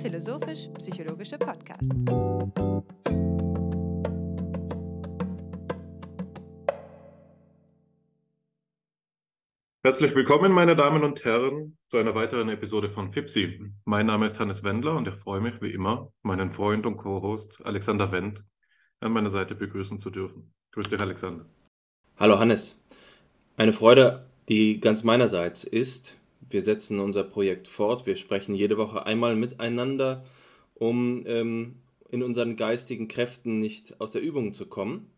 philosophisch-psychologische Podcast. Herzlich willkommen, meine Damen und Herren, zu einer weiteren Episode von FIPSI. Mein Name ist Hannes Wendler und ich freue mich wie immer, meinen Freund und Co-Host Alexander Wendt an meiner Seite begrüßen zu dürfen. Grüß dich, Alexander. Hallo, Hannes. Eine Freude, die ganz meinerseits ist, wir setzen unser Projekt fort. Wir sprechen jede Woche einmal miteinander, um ähm, in unseren geistigen Kräften nicht aus der Übung zu kommen.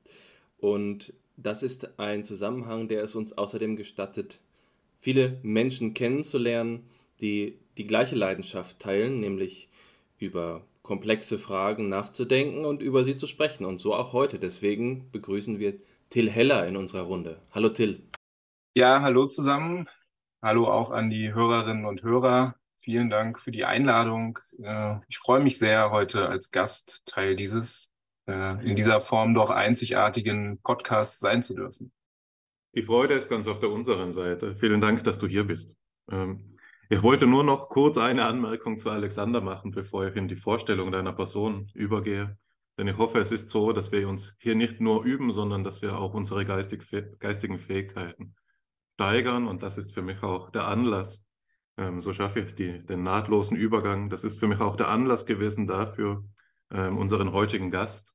Und das ist ein Zusammenhang, der es uns außerdem gestattet, viele Menschen kennenzulernen, die die gleiche Leidenschaft teilen, nämlich über komplexe Fragen nachzudenken und über sie zu sprechen. Und so auch heute. Deswegen begrüßen wir Till Heller in unserer Runde. Hallo Till. Ja, hallo zusammen. Hallo auch an die Hörerinnen und Hörer. Vielen Dank für die Einladung. Äh, ich freue mich sehr, heute als Gast Teil dieses äh, in dieser Form doch einzigartigen Podcasts sein zu dürfen. Die Freude ist ganz auf der unseren Seite. Vielen Dank, dass du hier bist. Ähm, ich wollte nur noch kurz eine Anmerkung zu Alexander machen, bevor ich in die Vorstellung deiner Person übergehe. Denn ich hoffe, es ist so, dass wir uns hier nicht nur üben, sondern dass wir auch unsere geistig, geistigen Fähigkeiten steigern und das ist für mich auch der Anlass. Ähm, so schaffe ich die, den nahtlosen Übergang. Das ist für mich auch der Anlass gewesen dafür, ähm, unseren heutigen Gast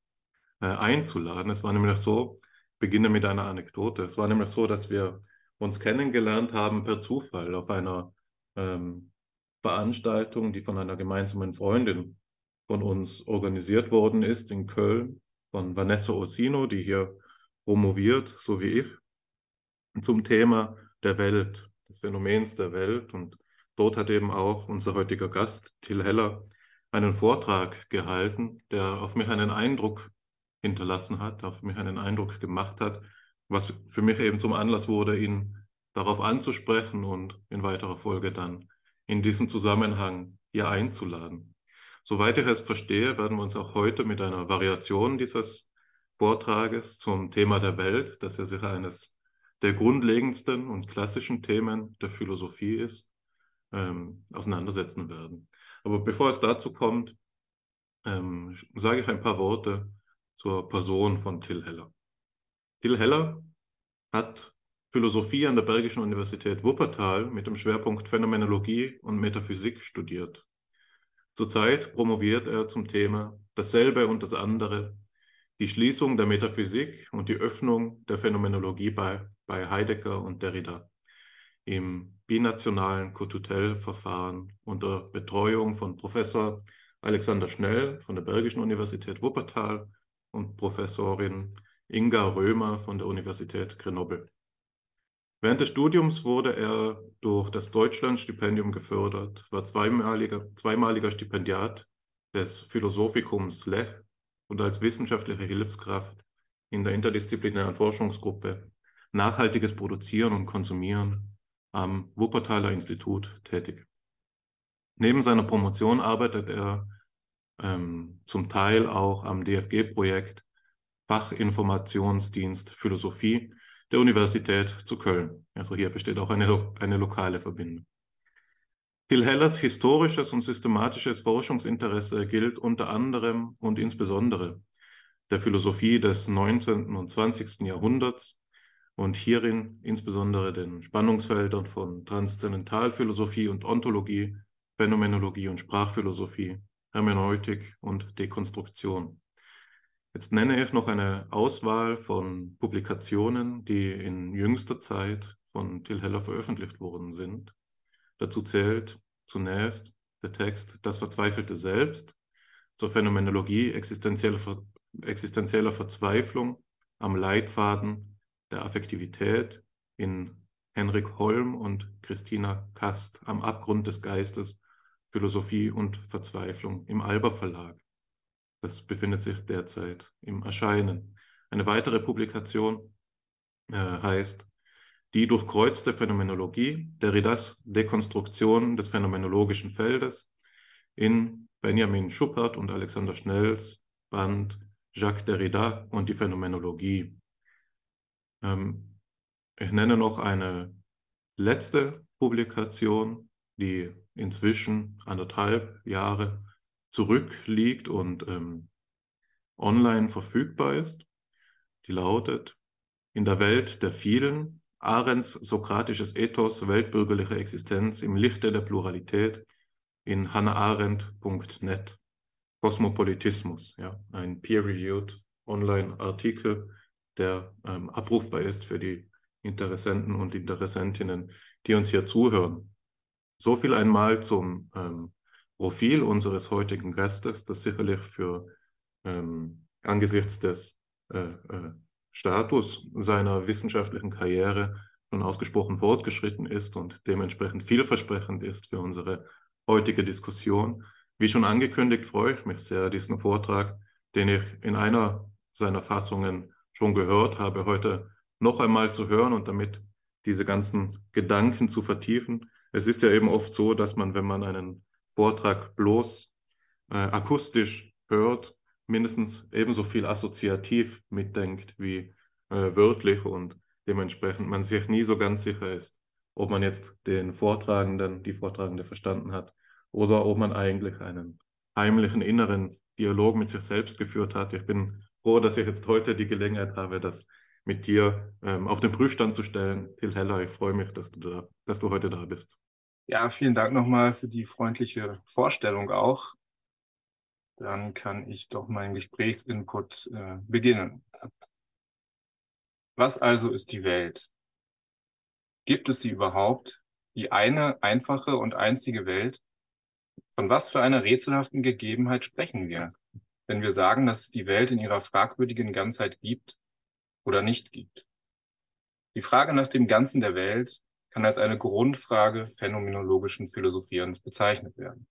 äh, einzuladen. Es war nämlich so, beginne mit einer Anekdote. Es war nämlich so, dass wir uns kennengelernt haben per Zufall auf einer ähm, Veranstaltung, die von einer gemeinsamen Freundin von uns organisiert worden ist in Köln, von Vanessa Orsino, die hier promoviert, so wie ich zum Thema der Welt, des Phänomens der Welt. Und dort hat eben auch unser heutiger Gast, Till Heller, einen Vortrag gehalten, der auf mich einen Eindruck hinterlassen hat, auf mich einen Eindruck gemacht hat, was für mich eben zum Anlass wurde, ihn darauf anzusprechen und in weiterer Folge dann in diesen Zusammenhang hier einzuladen. Soweit ich es verstehe, werden wir uns auch heute mit einer Variation dieses Vortrages zum Thema der Welt, das ja sicher eines der grundlegendsten und klassischen Themen der Philosophie ist, ähm, auseinandersetzen werden. Aber bevor es dazu kommt, ähm, sage ich ein paar Worte zur Person von Till Heller. Till Heller hat Philosophie an der Bergischen Universität Wuppertal mit dem Schwerpunkt Phänomenologie und Metaphysik studiert. Zurzeit promoviert er zum Thema Dasselbe und das andere, die Schließung der Metaphysik und die Öffnung der Phänomenologie bei bei Heidegger und Derrida im binationalen Cotutel-Verfahren unter Betreuung von Professor Alexander Schnell von der Bergischen Universität Wuppertal und Professorin Inga Römer von der Universität Grenoble. Während des Studiums wurde er durch das Deutschlandstipendium gefördert, war zweimaliger, zweimaliger Stipendiat des Philosophikums Lech und als wissenschaftliche Hilfskraft in der interdisziplinären Forschungsgruppe nachhaltiges Produzieren und Konsumieren am Wuppertaler Institut tätig. Neben seiner Promotion arbeitet er ähm, zum Teil auch am DFG-Projekt Fachinformationsdienst Philosophie der Universität zu Köln. Also hier besteht auch eine, eine lokale Verbindung. Till Hellers historisches und systematisches Forschungsinteresse gilt unter anderem und insbesondere der Philosophie des 19. und 20. Jahrhunderts, und hierin insbesondere den Spannungsfeldern von Transzendentalphilosophie und Ontologie, Phänomenologie und Sprachphilosophie, Hermeneutik und Dekonstruktion. Jetzt nenne ich noch eine Auswahl von Publikationen, die in jüngster Zeit von Till Heller veröffentlicht worden sind. Dazu zählt zunächst der Text Das verzweifelte Selbst zur Phänomenologie existenzieller, existenzieller Verzweiflung am Leitfaden der Affektivität in Henrik Holm und Christina Kast am Abgrund des Geistes, Philosophie und Verzweiflung im Alber Verlag. Das befindet sich derzeit im Erscheinen. Eine weitere Publikation äh, heißt Die durchkreuzte Phänomenologie, Derridas Dekonstruktion des phänomenologischen Feldes in Benjamin Schuppert und Alexander Schnells Band Jacques Derrida und die Phänomenologie. Ähm, ich nenne noch eine letzte Publikation, die inzwischen anderthalb Jahre zurückliegt und ähm, online verfügbar ist. Die lautet, in der Welt der vielen, Arends sokratisches Ethos, weltbürgerliche Existenz im Lichte der Pluralität in hannaarendt.net. Kosmopolitismus, ja, ein peer-reviewed Online-Artikel, der ähm, abrufbar ist für die Interessenten und Interessentinnen, die uns hier zuhören. So viel einmal zum ähm, Profil unseres heutigen Gastes, das sicherlich für ähm, angesichts des äh, äh, Status seiner wissenschaftlichen Karriere schon ausgesprochen fortgeschritten ist und dementsprechend vielversprechend ist für unsere heutige Diskussion. Wie schon angekündigt, freue ich mich sehr, diesen Vortrag, den ich in einer seiner Fassungen schon gehört habe, heute noch einmal zu hören und damit diese ganzen Gedanken zu vertiefen. Es ist ja eben oft so, dass man, wenn man einen Vortrag bloß äh, akustisch hört, mindestens ebenso viel assoziativ mitdenkt wie äh, wörtlich und dementsprechend man sich nie so ganz sicher ist, ob man jetzt den Vortragenden, die Vortragende verstanden hat oder ob man eigentlich einen heimlichen inneren Dialog mit sich selbst geführt hat. Ich bin froh, dass ich jetzt heute die Gelegenheit habe, das mit dir ähm, auf den Prüfstand zu stellen. Till Heller, ich freue mich, dass du, da, dass du heute da bist. Ja, vielen Dank nochmal für die freundliche Vorstellung auch. Dann kann ich doch meinen Gesprächsinput äh, beginnen. Was also ist die Welt? Gibt es sie überhaupt? Die eine, einfache und einzige Welt? Von was für einer rätselhaften Gegebenheit sprechen wir, wenn wir sagen, dass es die Welt in ihrer fragwürdigen Ganzheit gibt oder nicht gibt? Die Frage nach dem Ganzen der Welt kann als eine Grundfrage phänomenologischen Philosophierens bezeichnet werden.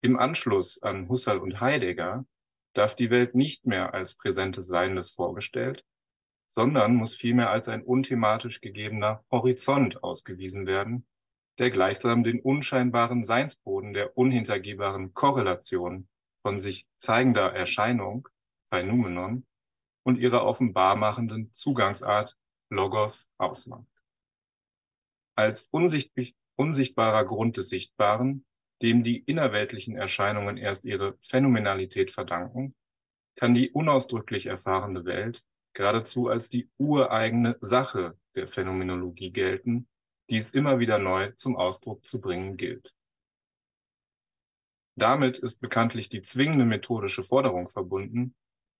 Im Anschluss an Husserl und Heidegger darf die Welt nicht mehr als präsentes Seiendes vorgestellt, sondern muss vielmehr als ein unthematisch gegebener Horizont ausgewiesen werden, der gleichsam den unscheinbaren Seinsboden der unhintergehbaren Korrelation von sich zeigender Erscheinung, Phänomenon, und ihrer offenbarmachenden Zugangsart, Logos, ausmacht. Als unsichtbarer Grund des Sichtbaren, dem die innerweltlichen Erscheinungen erst ihre Phänomenalität verdanken, kann die unausdrücklich erfahrene Welt geradezu als die ureigene Sache der Phänomenologie gelten, die es immer wieder neu zum Ausdruck zu bringen gilt. Damit ist bekanntlich die zwingende methodische Forderung verbunden,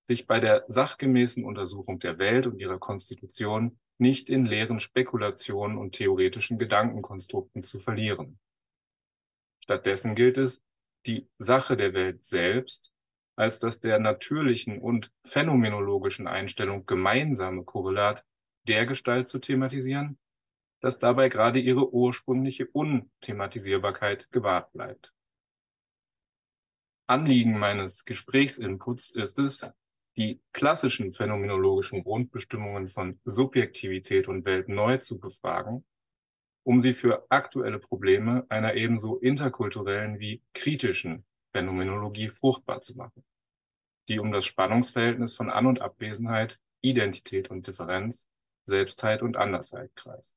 sich bei der sachgemäßen Untersuchung der Welt und ihrer Konstitution nicht in leeren Spekulationen und theoretischen Gedankenkonstrukten zu verlieren. Stattdessen gilt es, die Sache der Welt selbst als das der natürlichen und phänomenologischen Einstellung gemeinsame Korrelat der Gestalt zu thematisieren, dass dabei gerade ihre ursprüngliche Unthematisierbarkeit gewahrt bleibt. Anliegen meines Gesprächsinputs ist es, die klassischen phänomenologischen Grundbestimmungen von Subjektivität und Welt neu zu befragen, um sie für aktuelle Probleme einer ebenso interkulturellen wie kritischen Phänomenologie fruchtbar zu machen, die um das Spannungsverhältnis von An- und Abwesenheit, Identität und Differenz, Selbstheit und Andersheit kreist.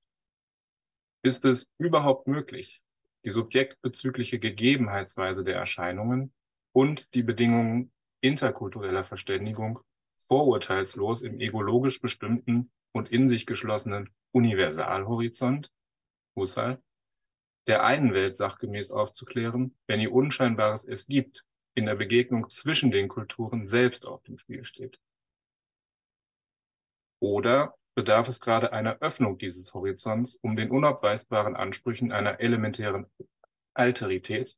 Ist es überhaupt möglich, die subjektbezügliche Gegebenheitsweise der Erscheinungen und die Bedingungen interkultureller Verständigung vorurteilslos im egologisch bestimmten und in sich geschlossenen Universalhorizont, Husserl, der einen Welt sachgemäß aufzuklären, wenn ihr Unscheinbares es gibt, in der Begegnung zwischen den Kulturen selbst auf dem Spiel steht. Oder bedarf es gerade einer Öffnung dieses Horizonts, um den unabweisbaren Ansprüchen einer elementären Alterität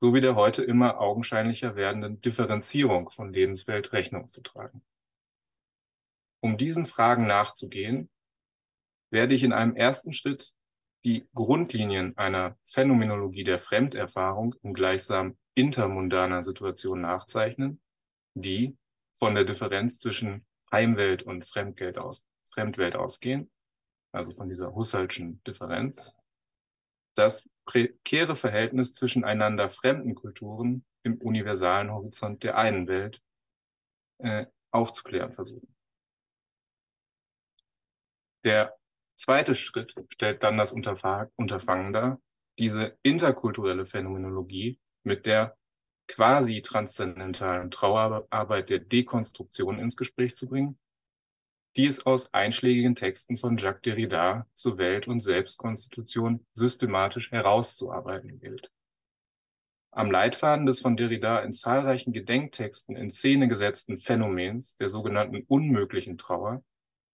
sowie der heute immer augenscheinlicher werdenden Differenzierung von Lebenswelt Rechnung zu tragen. Um diesen Fragen nachzugehen, werde ich in einem ersten Schritt die Grundlinien einer Phänomenologie der Fremderfahrung in gleichsam intermundaner Situation nachzeichnen, die von der Differenz zwischen Heimwelt und Fremdwelt, aus, Fremdwelt ausgehen, also von dieser Husserlschen Differenz, das prekäre Verhältnis zwischen einander fremden Kulturen im universalen Horizont der einen Welt äh, aufzuklären versuchen. Der zweite Schritt stellt dann das Unterfangen dar, diese interkulturelle Phänomenologie mit der quasi transzendentalen Trauerarbeit der Dekonstruktion ins Gespräch zu bringen, die es aus einschlägigen Texten von Jacques Derrida zur Welt- und Selbstkonstitution systematisch herauszuarbeiten gilt. Am Leitfaden des von Derrida in zahlreichen Gedenktexten in Szene gesetzten Phänomens der sogenannten unmöglichen Trauer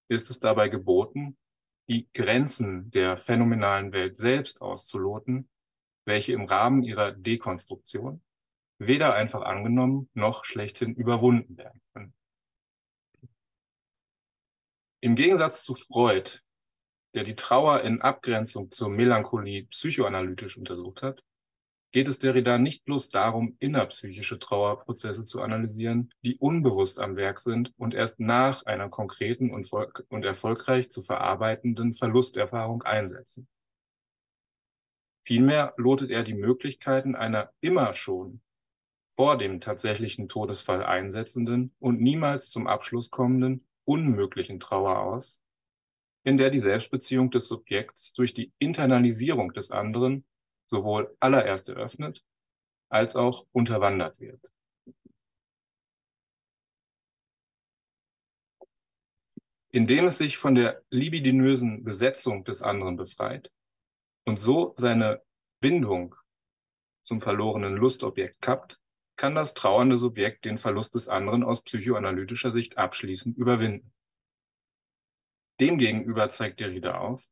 ist es dabei geboten, die Grenzen der phänomenalen Welt selbst auszuloten, welche im Rahmen ihrer Dekonstruktion weder einfach angenommen noch schlechthin überwunden werden können. Im Gegensatz zu Freud, der die Trauer in Abgrenzung zur Melancholie psychoanalytisch untersucht hat, geht es Derrida nicht bloß darum, innerpsychische Trauerprozesse zu analysieren, die unbewusst am Werk sind und erst nach einer konkreten und, und erfolgreich zu verarbeitenden Verlusterfahrung einsetzen. Vielmehr lotet er die Möglichkeiten einer immer schon vor dem tatsächlichen Todesfall einsetzenden und niemals zum Abschluss kommenden unmöglichen Trauer aus, in der die Selbstbeziehung des Subjekts durch die Internalisierung des anderen sowohl allererst eröffnet als auch unterwandert wird. Indem es sich von der libidinösen Besetzung des anderen befreit und so seine Bindung zum verlorenen Lustobjekt kappt, kann das trauernde Subjekt den Verlust des anderen aus psychoanalytischer Sicht abschließend überwinden. Demgegenüber zeigt Derrida auf,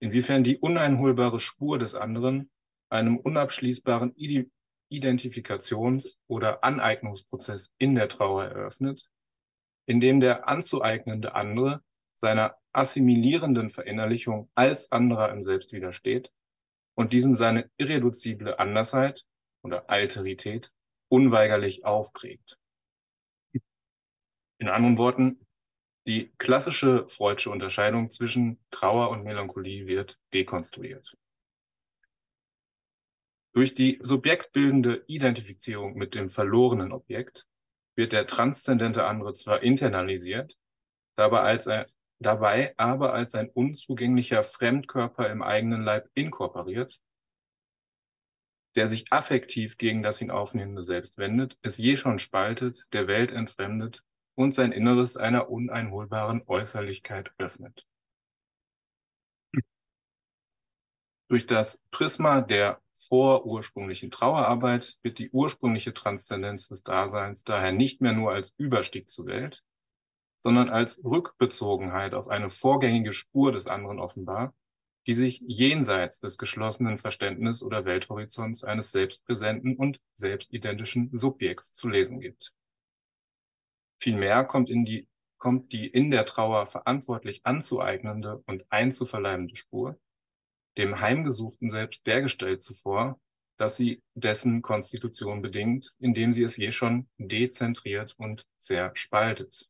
inwiefern die uneinholbare Spur des anderen einem unabschließbaren Identifikations- oder Aneignungsprozess in der Trauer eröffnet, in dem der anzueignende andere seiner assimilierenden Verinnerlichung als anderer im Selbst widersteht und diesem seine irreduzible Andersheit oder Alterität unweigerlich aufprägt. In anderen Worten, die klassische Freudsche Unterscheidung zwischen Trauer und Melancholie wird dekonstruiert. Durch die subjektbildende Identifizierung mit dem verlorenen Objekt wird der transzendente andere zwar internalisiert, dabei, als ein, dabei aber als ein unzugänglicher Fremdkörper im eigenen Leib inkorporiert der sich affektiv gegen das ihn aufnehmende Selbst wendet, es je schon spaltet, der Welt entfremdet und sein Inneres einer uneinholbaren Äußerlichkeit öffnet. Durch das Prisma der vorursprünglichen Trauerarbeit wird die ursprüngliche Transzendenz des Daseins daher nicht mehr nur als Überstieg zur Welt, sondern als Rückbezogenheit auf eine vorgängige Spur des anderen offenbar, die sich jenseits des geschlossenen Verständnis- oder Welthorizonts eines selbstpräsenten und selbstidentischen Subjekts zu lesen gibt. Vielmehr kommt, in die, kommt die in der Trauer verantwortlich anzueignende und einzuverleibende Spur dem heimgesuchten Selbst dergestellt zuvor, dass sie dessen Konstitution bedingt, indem sie es je schon dezentriert und zerspaltet.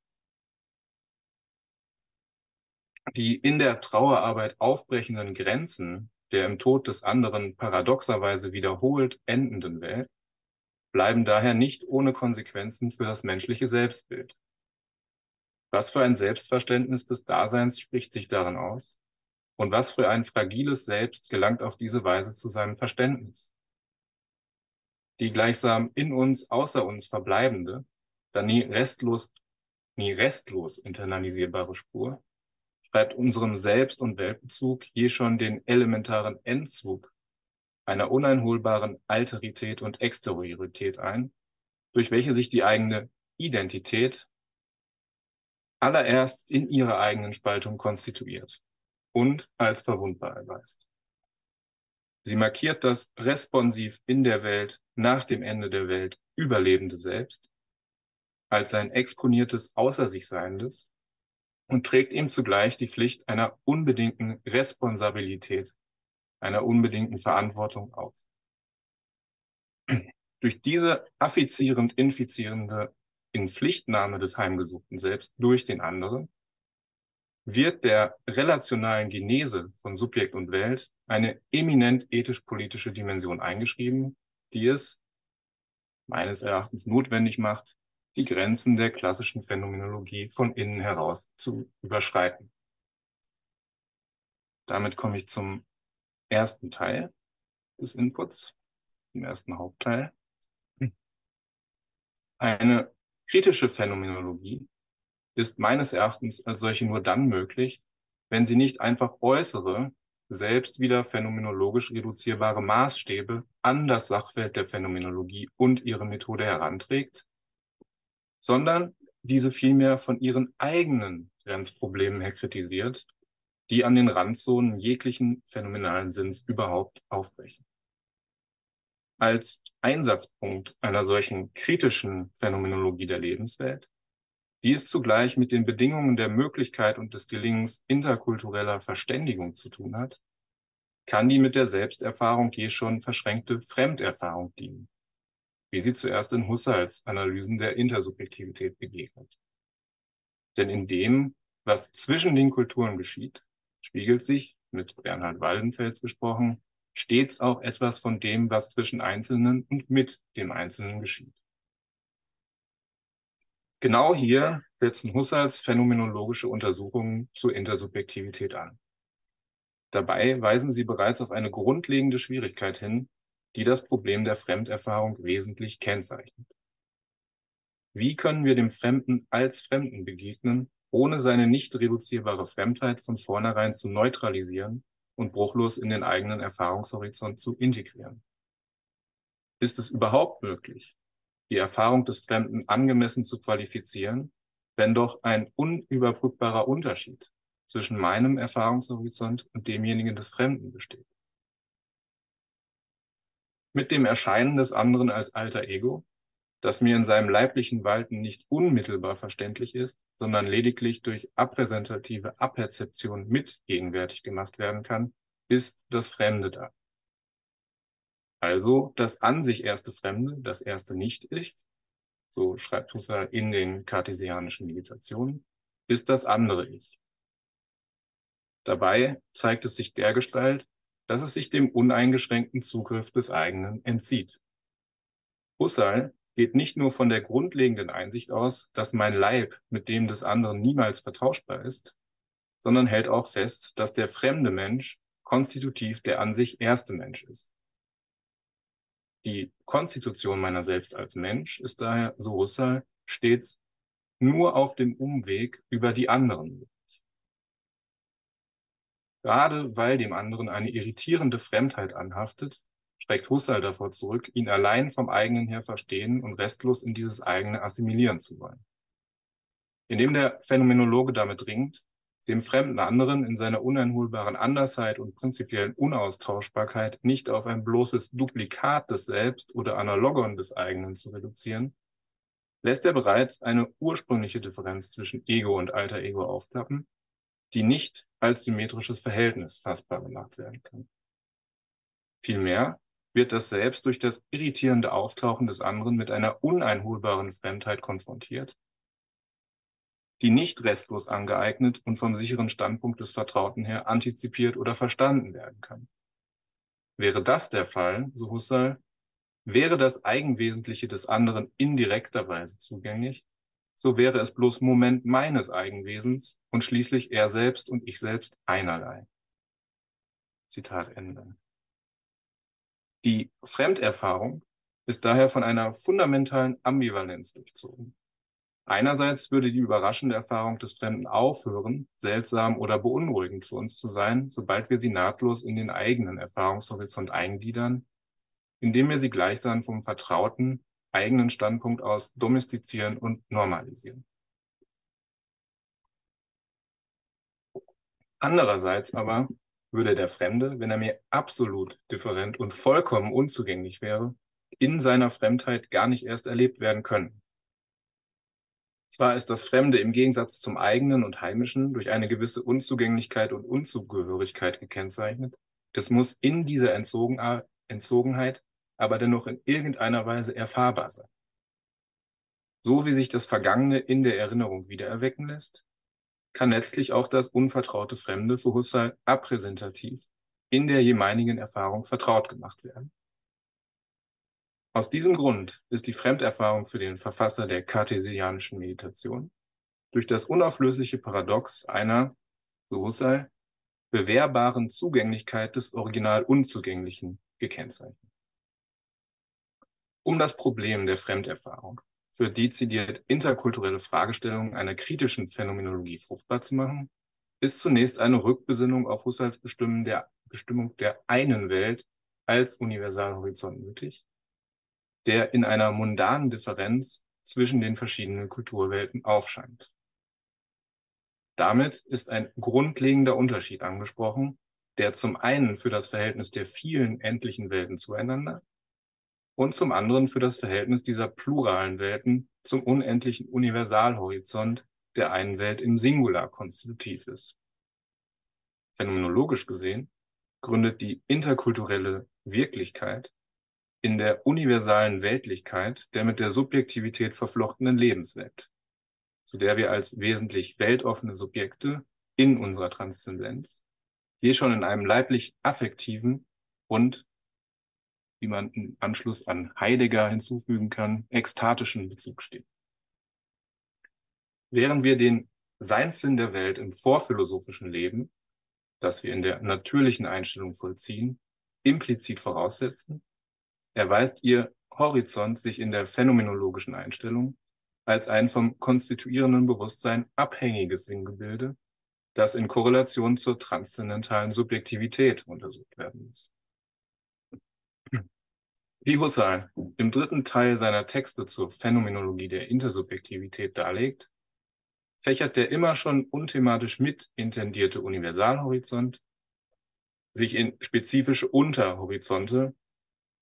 Die in der Trauerarbeit aufbrechenden Grenzen der im Tod des anderen paradoxerweise wiederholt endenden Welt bleiben daher nicht ohne Konsequenzen für das menschliche Selbstbild. Was für ein Selbstverständnis des Daseins spricht sich darin aus? Und was für ein fragiles Selbst gelangt auf diese Weise zu seinem Verständnis? Die gleichsam in uns, außer uns verbleibende, da nie restlos, nie restlos internalisierbare Spur schreibt unserem Selbst- und Weltbezug je schon den elementaren Endzug einer uneinholbaren Alterität und Exteriorität ein, durch welche sich die eigene Identität allererst in ihrer eigenen Spaltung konstituiert und als verwundbar erweist. Sie markiert das responsiv in der Welt nach dem Ende der Welt überlebende Selbst als ein exponiertes Außer sich Seiendes, und trägt ihm zugleich die Pflicht einer unbedingten Responsabilität, einer unbedingten Verantwortung auf. Durch diese affizierend infizierende Inpflichtnahme des Heimgesuchten selbst durch den anderen wird der relationalen Genese von Subjekt und Welt eine eminent ethisch-politische Dimension eingeschrieben, die es meines Erachtens notwendig macht, die Grenzen der klassischen Phänomenologie von innen heraus zu überschreiten. Damit komme ich zum ersten Teil des Inputs, dem ersten Hauptteil. Eine kritische Phänomenologie ist meines Erachtens als solche nur dann möglich, wenn sie nicht einfach äußere, selbst wieder phänomenologisch reduzierbare Maßstäbe an das Sachfeld der Phänomenologie und ihre Methode heranträgt, sondern diese vielmehr von ihren eigenen Grenzproblemen her kritisiert, die an den Randzonen jeglichen phänomenalen Sinns überhaupt aufbrechen. Als Einsatzpunkt einer solchen kritischen Phänomenologie der Lebenswelt, die es zugleich mit den Bedingungen der Möglichkeit und des Gelingens interkultureller Verständigung zu tun hat, kann die mit der Selbsterfahrung je schon verschränkte Fremderfahrung dienen, wie sie zuerst in Husserls Analysen der Intersubjektivität begegnet. Denn in dem, was zwischen den Kulturen geschieht, spiegelt sich, mit Bernhard Waldenfels gesprochen, stets auch etwas von dem, was zwischen Einzelnen und mit dem Einzelnen geschieht. Genau hier setzen Husserls phänomenologische Untersuchungen zur Intersubjektivität an. Dabei weisen sie bereits auf eine grundlegende Schwierigkeit hin, die das Problem der Fremderfahrung wesentlich kennzeichnet. Wie können wir dem Fremden als Fremden begegnen, ohne seine nicht reduzierbare Fremdheit von vornherein zu neutralisieren und bruchlos in den eigenen Erfahrungshorizont zu integrieren? Ist es überhaupt möglich, die Erfahrung des Fremden angemessen zu qualifizieren, wenn doch ein unüberbrückbarer Unterschied zwischen meinem Erfahrungshorizont und demjenigen des Fremden besteht? Mit dem Erscheinen des anderen als alter Ego das mir in seinem leiblichen Walten nicht unmittelbar verständlich ist, sondern lediglich durch abpräsentative Aperzeption mit gegenwärtig gemacht werden kann, ist das Fremde da. Also das an sich erste Fremde, das erste Nicht-Ich, so schreibt Husserl in den kartesianischen Meditationen, ist das andere Ich. Dabei zeigt es sich dergestalt, dass es sich dem uneingeschränkten Zugriff des eigenen entzieht. Husserl geht nicht nur von der grundlegenden Einsicht aus, dass mein Leib mit dem des anderen niemals vertauschbar ist, sondern hält auch fest, dass der fremde Mensch konstitutiv der an sich erste Mensch ist. Die Konstitution meiner selbst als Mensch ist daher, so Husserl, stets nur auf dem Umweg über die anderen. Gerade weil dem anderen eine irritierende Fremdheit anhaftet, schreckt Husserl davor zurück, ihn allein vom eigenen her verstehen und restlos in dieses eigene assimilieren zu wollen. Indem der Phänomenologe damit ringt, dem fremden anderen in seiner uneinholbaren Andersheit und prinzipiellen Unaustauschbarkeit nicht auf ein bloßes Duplikat des Selbst oder Analogon des eigenen zu reduzieren, lässt er bereits eine ursprüngliche Differenz zwischen Ego und alter Ego aufklappen, die nicht als symmetrisches Verhältnis fassbar gemacht werden kann. Vielmehr wird das Selbst durch das irritierende Auftauchen des anderen mit einer uneinholbaren Fremdheit konfrontiert, die nicht restlos angeeignet und vom sicheren Standpunkt des Vertrauten her antizipiert oder verstanden werden kann. Wäre das der Fall, so Husserl, wäre das Eigenwesentliche des anderen indirekter Weise zugänglich, so wäre es bloß Moment meines Eigenwesens und schließlich er selbst und ich selbst einerlei. Zitat Ende. Die Fremderfahrung ist daher von einer fundamentalen Ambivalenz durchzogen. Einerseits würde die überraschende Erfahrung des Fremden aufhören, seltsam oder beunruhigend für uns zu sein, sobald wir sie nahtlos in den eigenen Erfahrungshorizont eingliedern, indem wir sie gleichsam vom vertrauten, eigenen Standpunkt aus domestizieren und normalisieren. Andererseits aber würde der Fremde, wenn er mir absolut different und vollkommen unzugänglich wäre, in seiner Fremdheit gar nicht erst erlebt werden können. Zwar ist das Fremde im Gegensatz zum eigenen und heimischen durch eine gewisse Unzugänglichkeit und Unzugehörigkeit gekennzeichnet, es muss in dieser Entzogenheit aber dennoch in irgendeiner Weise erfahrbar sein. So wie sich das Vergangene in der Erinnerung wiedererwecken lässt, kann letztlich auch das unvertraute Fremde für Husserl abpräsentativ in der jeweiligen Erfahrung vertraut gemacht werden. Aus diesem Grund ist die Fremderfahrung für den Verfasser der kartesianischen Meditation durch das unauflösliche Paradox einer, so Husserl, bewährbaren Zugänglichkeit des Original Unzugänglichen gekennzeichnet. Um das Problem der Fremderfahrung für dezidiert interkulturelle Fragestellungen einer kritischen Phänomenologie fruchtbar zu machen, ist zunächst eine Rückbesinnung auf Husserls Bestimmung der, Bestimmung der einen Welt als Universalhorizont nötig, der in einer mundanen Differenz zwischen den verschiedenen Kulturwelten aufscheint. Damit ist ein grundlegender Unterschied angesprochen, der zum einen für das Verhältnis der vielen endlichen Welten zueinander und zum anderen für das Verhältnis dieser pluralen Welten zum unendlichen Universalhorizont der einen Welt im Singular konstitutiv ist. Phänomenologisch gesehen gründet die interkulturelle Wirklichkeit in der universalen Weltlichkeit der mit der Subjektivität verflochtenen Lebenswelt, zu der wir als wesentlich weltoffene Subjekte in unserer Transzendenz je schon in einem leiblich affektiven und, wie man im Anschluss an Heidegger hinzufügen kann, ekstatischen Bezug stehen. Während wir den Seinssinn der Welt im vorphilosophischen Leben, das wir in der natürlichen Einstellung vollziehen, implizit voraussetzen, erweist ihr Horizont sich in der phänomenologischen Einstellung als ein vom konstituierenden Bewusstsein abhängiges Sinngebilde, das in Korrelation zur transzendentalen Subjektivität untersucht werden muss. Wie Husserl im dritten Teil seiner Texte zur Phänomenologie der Intersubjektivität darlegt, fächert der immer schon unthematisch mit intendierte Universalhorizont sich in spezifische Unterhorizonte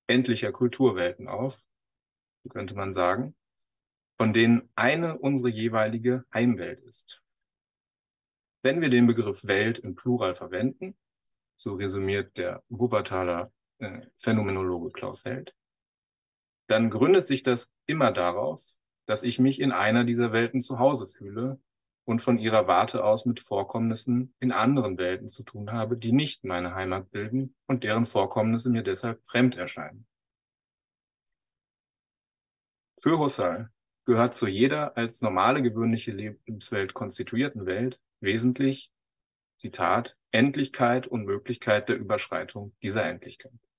endlicher Kulturwelten auf, könnte man sagen, von denen eine unsere jeweilige Heimwelt ist. Wenn wir den Begriff Welt im Plural verwenden, so resümiert der Wuppertaler äh, Phänomenologe Klaus Held, dann gründet sich das immer darauf, dass ich mich in einer dieser Welten zu Hause fühle und von ihrer Warte aus mit Vorkommnissen in anderen Welten zu tun habe, die nicht meine Heimat bilden und deren Vorkommnisse mir deshalb fremd erscheinen. Für Husserl gehört zu jeder als normale gewöhnliche Lebenswelt konstituierten Welt wesentlich, Zitat, Endlichkeit und Möglichkeit der Überschreitung dieser Endlichkeit.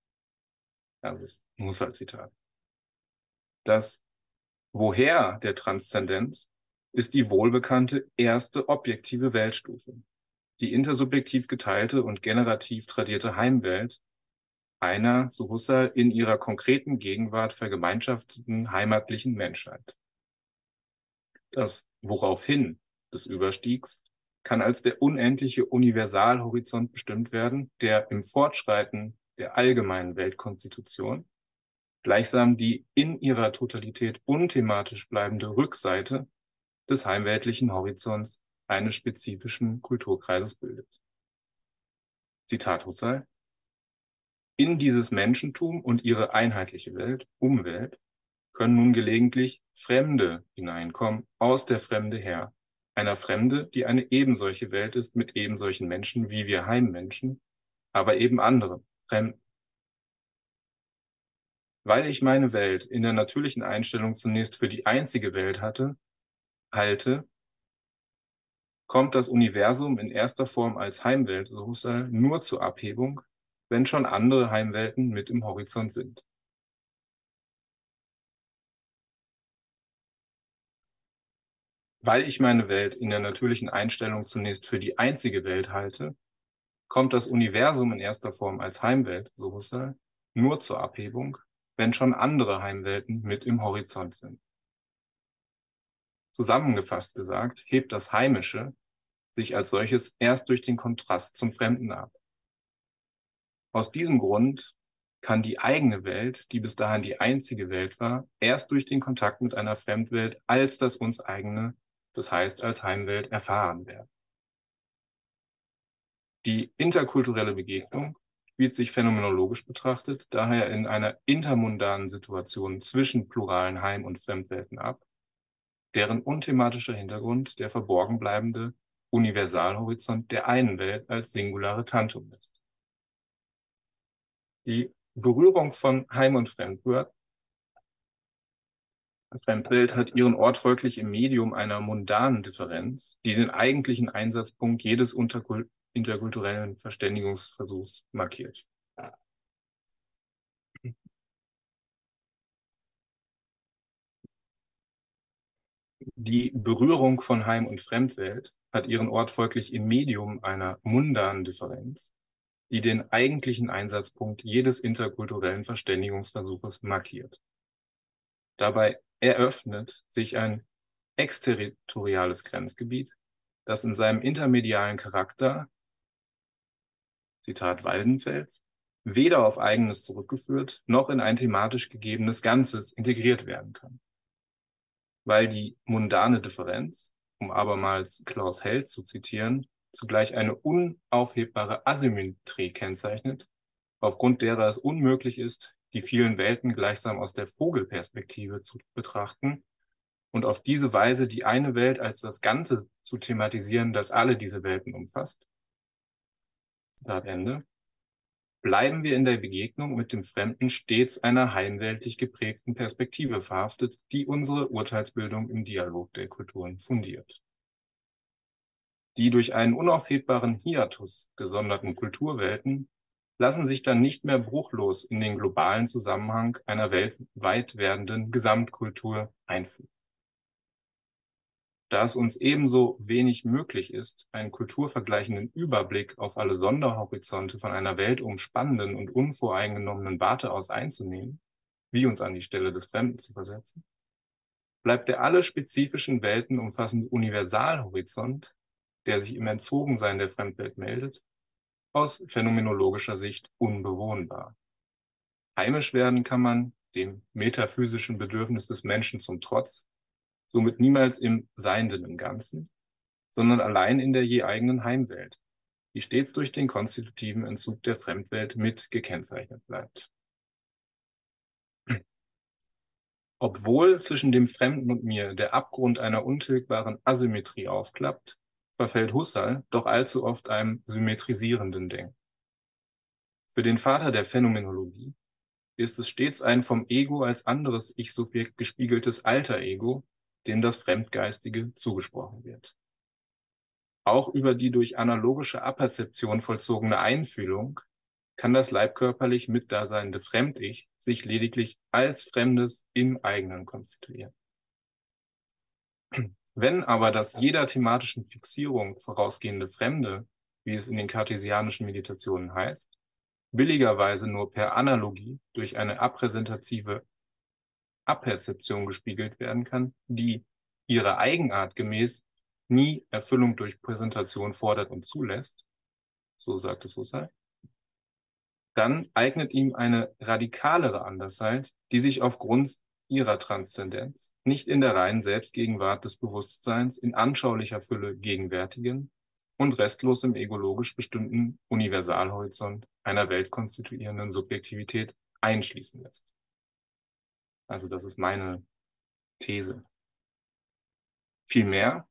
Das ist ein Husserl-Zitat. Das Woher der Transzendenz ist die wohlbekannte erste objektive Weltstufe, die intersubjektiv geteilte und generativ tradierte Heimwelt einer, so Husserl, in ihrer konkreten Gegenwart vergemeinschafteten heimatlichen Menschheit. Das Woraufhin des Überstiegs kann als der unendliche Universalhorizont bestimmt werden, der im Fortschreiten der allgemeinen Weltkonstitution gleichsam die in ihrer Totalität unthematisch bleibende Rückseite des heimweltlichen Horizonts eines spezifischen Kulturkreises bildet. Zitat Husserl. In dieses Menschentum und ihre einheitliche Welt, Umwelt, können nun gelegentlich Fremde hineinkommen, aus der Fremde her, einer Fremde, die eine ebensolche Welt ist mit ebensolchen Menschen wie wir Heimmenschen, aber eben andere, Fremden. Weil ich meine Welt in der natürlichen Einstellung zunächst für die einzige Welt hatte, halte, kommt das Universum in erster Form als Heimwelt, so Husserl, nur zur Abhebung, wenn schon andere Heimwelten mit im Horizont sind. Weil ich meine Welt in der natürlichen Einstellung zunächst für die einzige Welt halte, kommt das Universum in erster Form als Heimwelt, so Husserl, nur zur Abhebung, wenn schon andere Heimwelten mit im Horizont sind. Zusammengefasst gesagt, hebt das Heimische sich als solches erst durch den Kontrast zum Fremden ab. Aus diesem Grund kann die eigene Welt, die bis dahin die einzige Welt war, erst durch den Kontakt mit einer Fremdwelt als das uns eigene das heißt als Heimwelt erfahren werden. Die interkulturelle Begegnung spielt sich phänomenologisch betrachtet daher in einer intermundanen Situation zwischen pluralen Heim- und Fremdwelten ab, deren unthematischer Hintergrund der verborgen bleibende Universalhorizont der einen Welt als singulare Tantum ist. Die Berührung von Heim- und Fremdwelt Fremdwelt hat ihren Ort folglich im Medium einer mundanen Differenz, die den eigentlichen Einsatzpunkt jedes interkulturellen Verständigungsversuchs markiert. Die Berührung von Heim- und Fremdwelt hat ihren Ort folglich im Medium einer mundanen Differenz, die den eigentlichen Einsatzpunkt jedes interkulturellen Verständigungsversuches markiert. Dabei eröffnet sich ein exterritoriales Grenzgebiet, das in seinem intermedialen Charakter, Zitat Waldenfels, weder auf eigenes zurückgeführt noch in ein thematisch gegebenes Ganzes integriert werden kann. Weil die mundane Differenz, um abermals Klaus Held zu zitieren, zugleich eine unaufhebbare Asymmetrie kennzeichnet, aufgrund derer es unmöglich ist, die vielen Welten gleichsam aus der Vogelperspektive zu betrachten und auf diese Weise die eine Welt als das Ganze zu thematisieren, das alle diese Welten umfasst. Zitat Ende. Bleiben wir in der Begegnung mit dem Fremden stets einer heimweltlich geprägten Perspektive verhaftet, die unsere Urteilsbildung im Dialog der Kulturen fundiert. Die durch einen unaufhebbaren Hiatus gesonderten Kulturwelten lassen sich dann nicht mehr bruchlos in den globalen Zusammenhang einer weltweit werdenden Gesamtkultur einfügen. Da es uns ebenso wenig möglich ist, einen kulturvergleichenden Überblick auf alle Sonderhorizonte von einer weltumspannenden und unvoreingenommenen Warte aus einzunehmen, wie uns an die Stelle des Fremden zu versetzen, bleibt der alle spezifischen Welten umfassende Universalhorizont, der sich im Entzogensein der Fremdwelt meldet, aus phänomenologischer Sicht unbewohnbar. Heimisch werden kann man, dem metaphysischen Bedürfnis des Menschen zum Trotz, somit niemals im Seienden im Ganzen, sondern allein in der je eigenen Heimwelt, die stets durch den konstitutiven Entzug der Fremdwelt mit gekennzeichnet bleibt. Obwohl zwischen dem Fremden und mir der Abgrund einer untilgbaren Asymmetrie aufklappt, verfällt Husserl doch allzu oft einem symmetrisierenden Denken. Für den Vater der Phänomenologie ist es stets ein vom Ego als anderes Ich-Subjekt gespiegeltes Alter-Ego, dem das Fremdgeistige zugesprochen wird. Auch über die durch analogische Aperzeption vollzogene Einfühlung kann das leibkörperlich mitdaseinende Fremd-Ich sich lediglich als Fremdes im eigenen konstituieren. Wenn aber das jeder thematischen Fixierung vorausgehende Fremde, wie es in den kartesianischen Meditationen heißt, billigerweise nur per Analogie durch eine apräsentative Aperzeption gespiegelt werden kann, die ihrer Eigenart gemäß nie Erfüllung durch Präsentation fordert und zulässt, so sagt es Husserl, dann eignet ihm eine radikalere Andersheit, die sich aufgrund ihrer Transzendenz nicht in der reinen Selbstgegenwart des Bewusstseins in anschaulicher Fülle gegenwärtigen und restlos im egologisch bestimmten Universalhorizont einer weltkonstituierenden Subjektivität einschließen lässt. Also das ist meine These. Vielmehr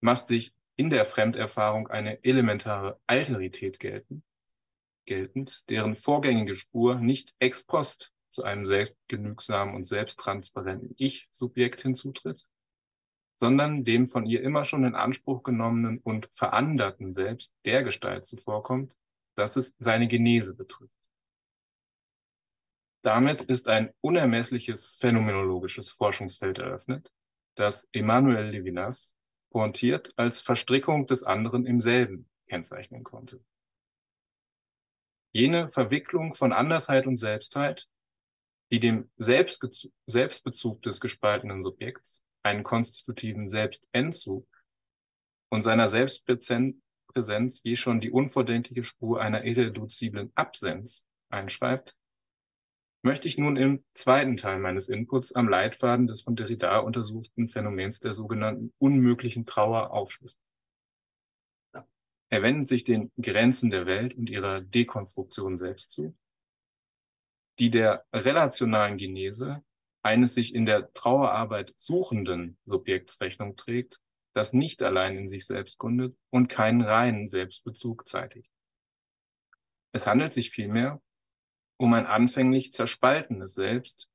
macht sich in der Fremderfahrung eine elementare Alterität geltend, geltend, deren vorgängige Spur nicht ex post zu einem selbstgenügsamen und selbsttransparenten Ich-Subjekt hinzutritt, sondern dem von ihr immer schon in Anspruch genommenen und veranderten Selbst der Gestalt zuvorkommt, dass es seine Genese betrifft. Damit ist ein unermessliches phänomenologisches Forschungsfeld eröffnet, das Emmanuel Levinas pointiert als Verstrickung des anderen im selben kennzeichnen konnte. Jene Verwicklung von Andersheit und Selbstheit, die dem Selbstbezug des gespaltenen Subjekts, einen konstitutiven Selbstentzug und seiner Selbstpräsenz je schon die unvordenkliche Spur einer irreduziblen Absenz einschreibt, möchte ich nun im zweiten Teil meines Inputs am Leitfaden des von Derrida untersuchten Phänomens der sogenannten unmöglichen Trauer aufschlüsseln. Er wendet sich den Grenzen der Welt und ihrer Dekonstruktion selbst zu, die der relationalen Genese eines sich in der Trauerarbeit suchenden Subjekts Rechnung trägt, das nicht allein in sich selbst gründet und keinen reinen Selbstbezug zeitigt. Es handelt sich vielmehr um ein anfänglich zerspaltenes Selbst,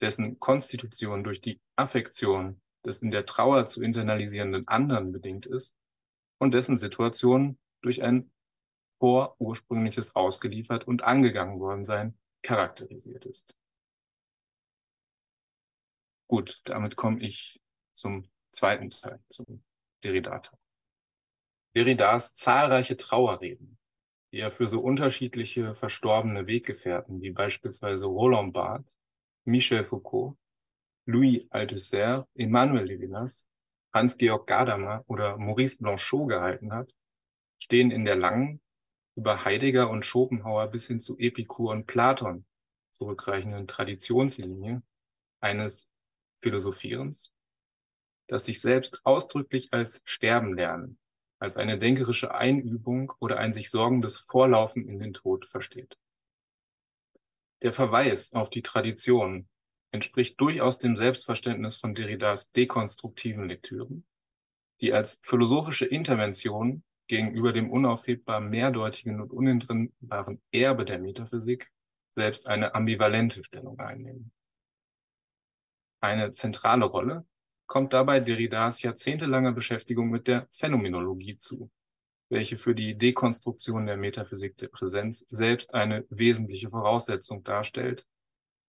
dessen Konstitution durch die Affektion des in der Trauer zu internalisierenden anderen bedingt ist und dessen Situation durch ein vorursprüngliches ausgeliefert und angegangen worden sein charakterisiert ist. Gut, damit komme ich zum zweiten Teil, zum Derrida-Teil. Derridas zahlreiche Trauerreden, die er für so unterschiedliche verstorbene Weggefährten wie beispielsweise Roland Barthes, Michel Foucault, Louis Althusser, Emmanuel Levinas, Hans-Georg Gadamer oder Maurice Blanchot gehalten hat, stehen in der langen, über Heidegger und Schopenhauer bis hin zu Epikur und Platon zurückreichenden Traditionslinie eines Philosophierens, das sich selbst ausdrücklich als Sterben lernen, als eine denkerische Einübung oder ein sich sorgendes Vorlaufen in den Tod versteht. Der Verweis auf die Tradition entspricht durchaus dem Selbstverständnis von Derridas dekonstruktiven Lektüren, die als philosophische Intervention gegenüber dem unaufhebbar mehrdeutigen und unentrinnbaren Erbe der Metaphysik selbst eine ambivalente Stellung einnehmen. Eine zentrale Rolle kommt dabei Derridas jahrzehntelange Beschäftigung mit der Phänomenologie zu, welche für die Dekonstruktion der Metaphysik der Präsenz selbst eine wesentliche Voraussetzung darstellt,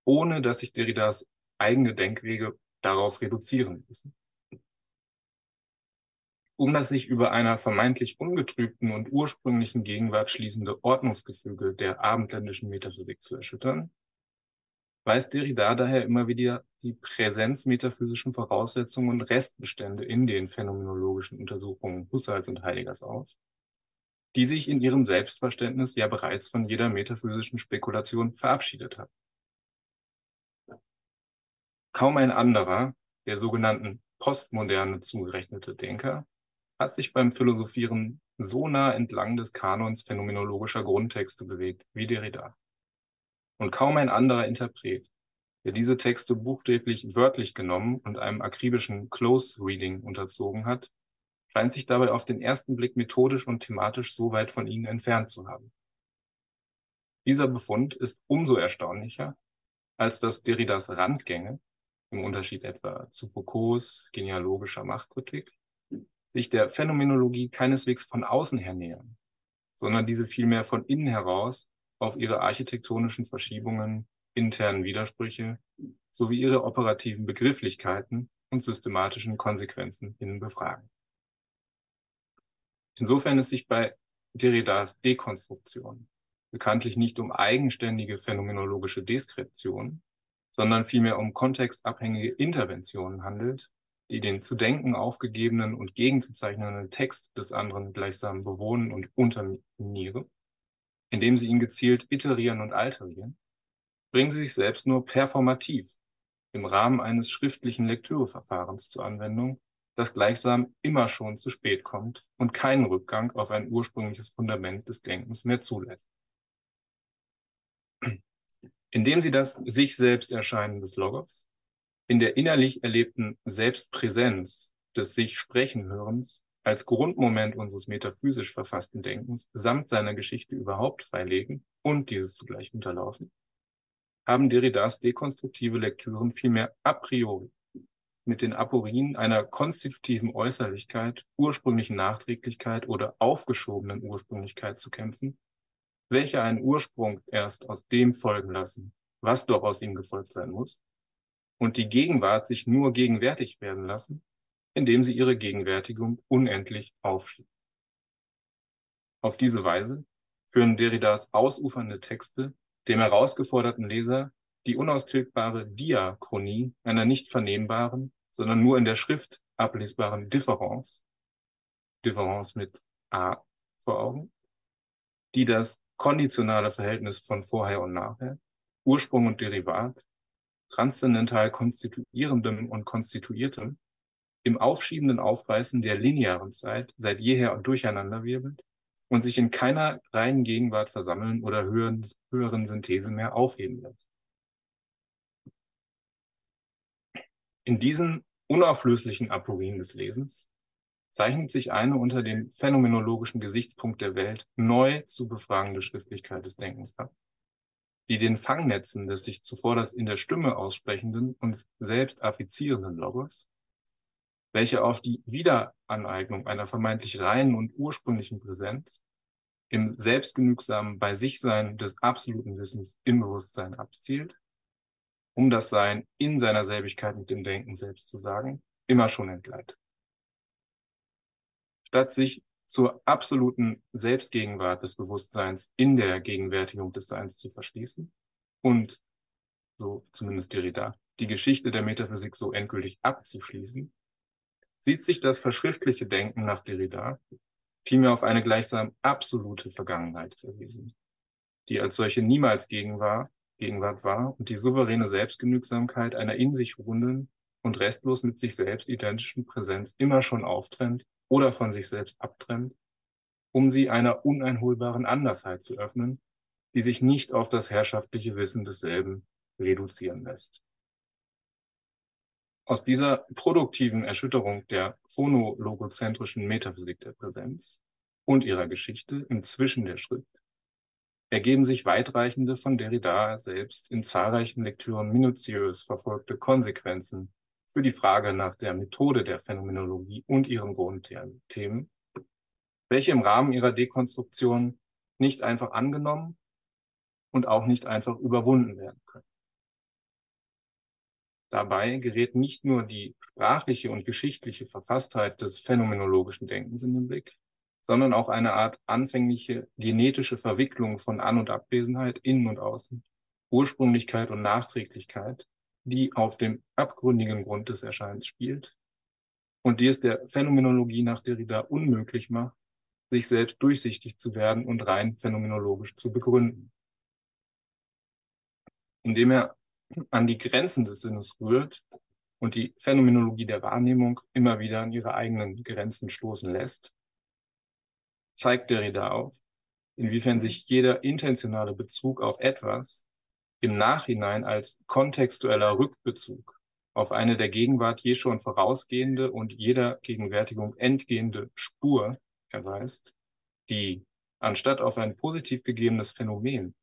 ohne dass sich Derridas eigene Denkwege darauf reduzieren müssen. Um das sich über einer vermeintlich ungetrübten und ursprünglichen Gegenwart schließende Ordnungsgefüge der abendländischen Metaphysik zu erschüttern, weist Derrida daher immer wieder die präsenzmetaphysischen Voraussetzungen und Restbestände in den phänomenologischen Untersuchungen Husserls und Heideggers auf, die sich in ihrem Selbstverständnis ja bereits von jeder metaphysischen Spekulation verabschiedet hat. Kaum ein anderer, der sogenannten Postmoderne zugerechnete Denker, hat sich beim Philosophieren so nah entlang des Kanons phänomenologischer Grundtexte bewegt wie Derrida. Und kaum ein anderer Interpret, der diese Texte buchstäblich wörtlich genommen und einem akribischen Close Reading unterzogen hat, scheint sich dabei auf den ersten Blick methodisch und thematisch so weit von ihnen entfernt zu haben. Dieser Befund ist umso erstaunlicher, als dass Derridas Randgänge im Unterschied etwa zu Foucaults genealogischer Machtkritik, sich der Phänomenologie keineswegs von außen her nähern, sondern diese vielmehr von innen heraus auf ihre architektonischen Verschiebungen, internen Widersprüche sowie ihre operativen Begrifflichkeiten und systematischen Konsequenzen hin befragen. Insofern es sich bei Derridas Dekonstruktion bekanntlich nicht um eigenständige phänomenologische Deskription, sondern vielmehr um kontextabhängige Interventionen handelt, die den zu denken aufgegebenen und gegenzuzeichnenden Text des anderen gleichsam bewohnen und unterminieren, indem sie ihn gezielt iterieren und alterieren, bringen sie sich selbst nur performativ im Rahmen eines schriftlichen Lektüreverfahrens zur Anwendung, das gleichsam immer schon zu spät kommt und keinen Rückgang auf ein ursprüngliches Fundament des Denkens mehr zulässt. Indem sie das sich selbst Erscheinen des Logos in der innerlich erlebten Selbstpräsenz des sich sprechen hörens als Grundmoment unseres metaphysisch verfassten Denkens samt seiner Geschichte überhaupt freilegen und dieses zugleich unterlaufen, haben Derridas dekonstruktive Lektüren vielmehr a priori mit den Aporien einer konstitutiven Äußerlichkeit, ursprünglichen Nachträglichkeit oder aufgeschobenen Ursprünglichkeit zu kämpfen, welche einen Ursprung erst aus dem folgen lassen, was doch aus ihm gefolgt sein muss, und die Gegenwart sich nur gegenwärtig werden lassen, indem sie ihre Gegenwärtigung unendlich aufschieben. Auf diese Weise führen Derridas ausufernde Texte dem herausgeforderten Leser die unaustilgbare Diachronie einer nicht vernehmbaren, sondern nur in der Schrift ablesbaren Differenz, Differenz mit A vor Augen, die das konditionale Verhältnis von vorher und nachher, Ursprung und Derivat, transzendental konstituierendem und konstituiertem, im aufschiebenden Aufreißen der linearen Zeit seit jeher durcheinanderwirbelt und sich in keiner reinen Gegenwart versammeln oder höheren, höheren Synthese mehr aufheben lässt. In diesen unauflöslichen Aporien des Lesens zeichnet sich eine unter dem phänomenologischen Gesichtspunkt der Welt neu zu befragende Schriftlichkeit des Denkens ab, die den Fangnetzen des sich zuvor das in der Stimme aussprechenden und selbst affizierenden Logos, welche auf die Wiederaneignung einer vermeintlich reinen und ursprünglichen Präsenz im selbstgenügsamen Bei sich Sein des absoluten Wissens im Bewusstsein abzielt, um das Sein in seiner Selbigkeit mit dem Denken selbst zu sagen, immer schon entgleitet. Statt sich zur absoluten Selbstgegenwart des Bewusstseins in der Gegenwärtigung des Seins zu verschließen und, so zumindest Derrida, die Geschichte der Metaphysik so endgültig abzuschließen, sieht sich das verschriftliche Denken nach Derrida vielmehr auf eine gleichsam absolute Vergangenheit verwiesen, die als solche niemals Gegenwart, Gegenwart war und die souveräne Selbstgenügsamkeit einer in sich ruhenden und restlos mit sich selbst identischen Präsenz immer schon auftrennt oder von sich selbst abtrennt, um sie einer uneinholbaren Andersheit zu öffnen, die sich nicht auf das herrschaftliche Wissen desselben reduzieren lässt. Aus dieser produktiven Erschütterung der phonologozentrischen Metaphysik der Präsenz und ihrer Geschichte im Zwischen der Schrift ergeben sich weitreichende von Derrida selbst in zahlreichen Lektüren minutiös verfolgte Konsequenzen für die Frage nach der Methode der Phänomenologie und ihren Grundthemen, welche im Rahmen ihrer Dekonstruktion nicht einfach angenommen und auch nicht einfach überwunden werden können. Dabei gerät nicht nur die sprachliche und geschichtliche Verfasstheit des phänomenologischen Denkens in den Blick, sondern auch eine Art anfängliche genetische Verwicklung von An- und Abwesenheit, Innen und Außen, Ursprünglichkeit und Nachträglichkeit, die auf dem abgründigen Grund des Erscheinens spielt und die es der Phänomenologie nach Derrida unmöglich macht, sich selbst durchsichtig zu werden und rein phänomenologisch zu begründen. Indem er an die Grenzen des Sinnes rührt und die Phänomenologie der Wahrnehmung immer wieder an ihre eigenen Grenzen stoßen lässt, zeigt Derrida auf, inwiefern sich jeder intentionale Bezug auf etwas im Nachhinein als kontextueller Rückbezug auf eine der Gegenwart je schon vorausgehende und jeder Gegenwärtigung entgehende Spur erweist, die, anstatt auf ein positiv gegebenes Phänomen,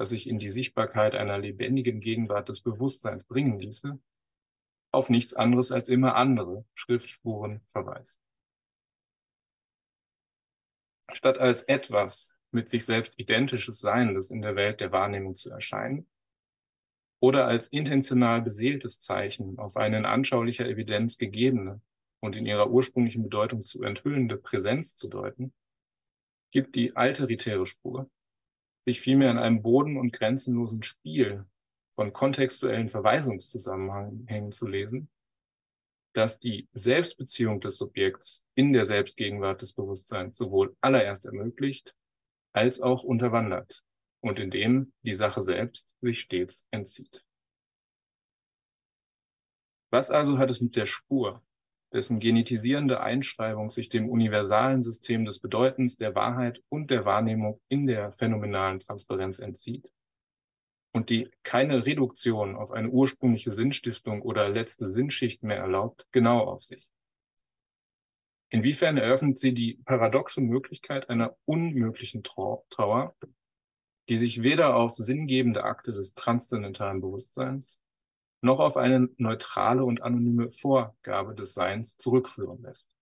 das sich in die Sichtbarkeit einer lebendigen Gegenwart des Bewusstseins bringen ließe, auf nichts anderes als immer andere Schriftspuren verweist. Statt als etwas mit sich selbst identisches Seiendes in der Welt der Wahrnehmung zu erscheinen, oder als intentional beseeltes Zeichen auf eine in anschaulicher Evidenz gegebene und in ihrer ursprünglichen Bedeutung zu enthüllende Präsenz zu deuten, gibt die alteritäre Spur sich vielmehr in einem boden- und grenzenlosen Spiel von kontextuellen Verweisungszusammenhängen zu lesen, dass die Selbstbeziehung des Subjekts in der Selbstgegenwart des Bewusstseins sowohl allererst ermöglicht als auch unterwandert und in dem die Sache selbst sich stets entzieht. Was also hat es mit der Spur, dessen genetisierende Einschreibung sich dem universalen System des Bedeutens, der Wahrheit und der Wahrnehmung in der phänomenalen Transparenz entzieht und die keine Reduktion auf eine ursprüngliche Sinnstiftung oder letzte Sinnschicht mehr erlaubt, genau auf sich? Inwiefern eröffnet sie die paradoxe Möglichkeit einer unmöglichen Trauer, die sich weder auf sinngebende Akte des transzendentalen Bewusstseins noch auf eine neutrale und anonyme Vorgabe des Seins zurückführen lässt,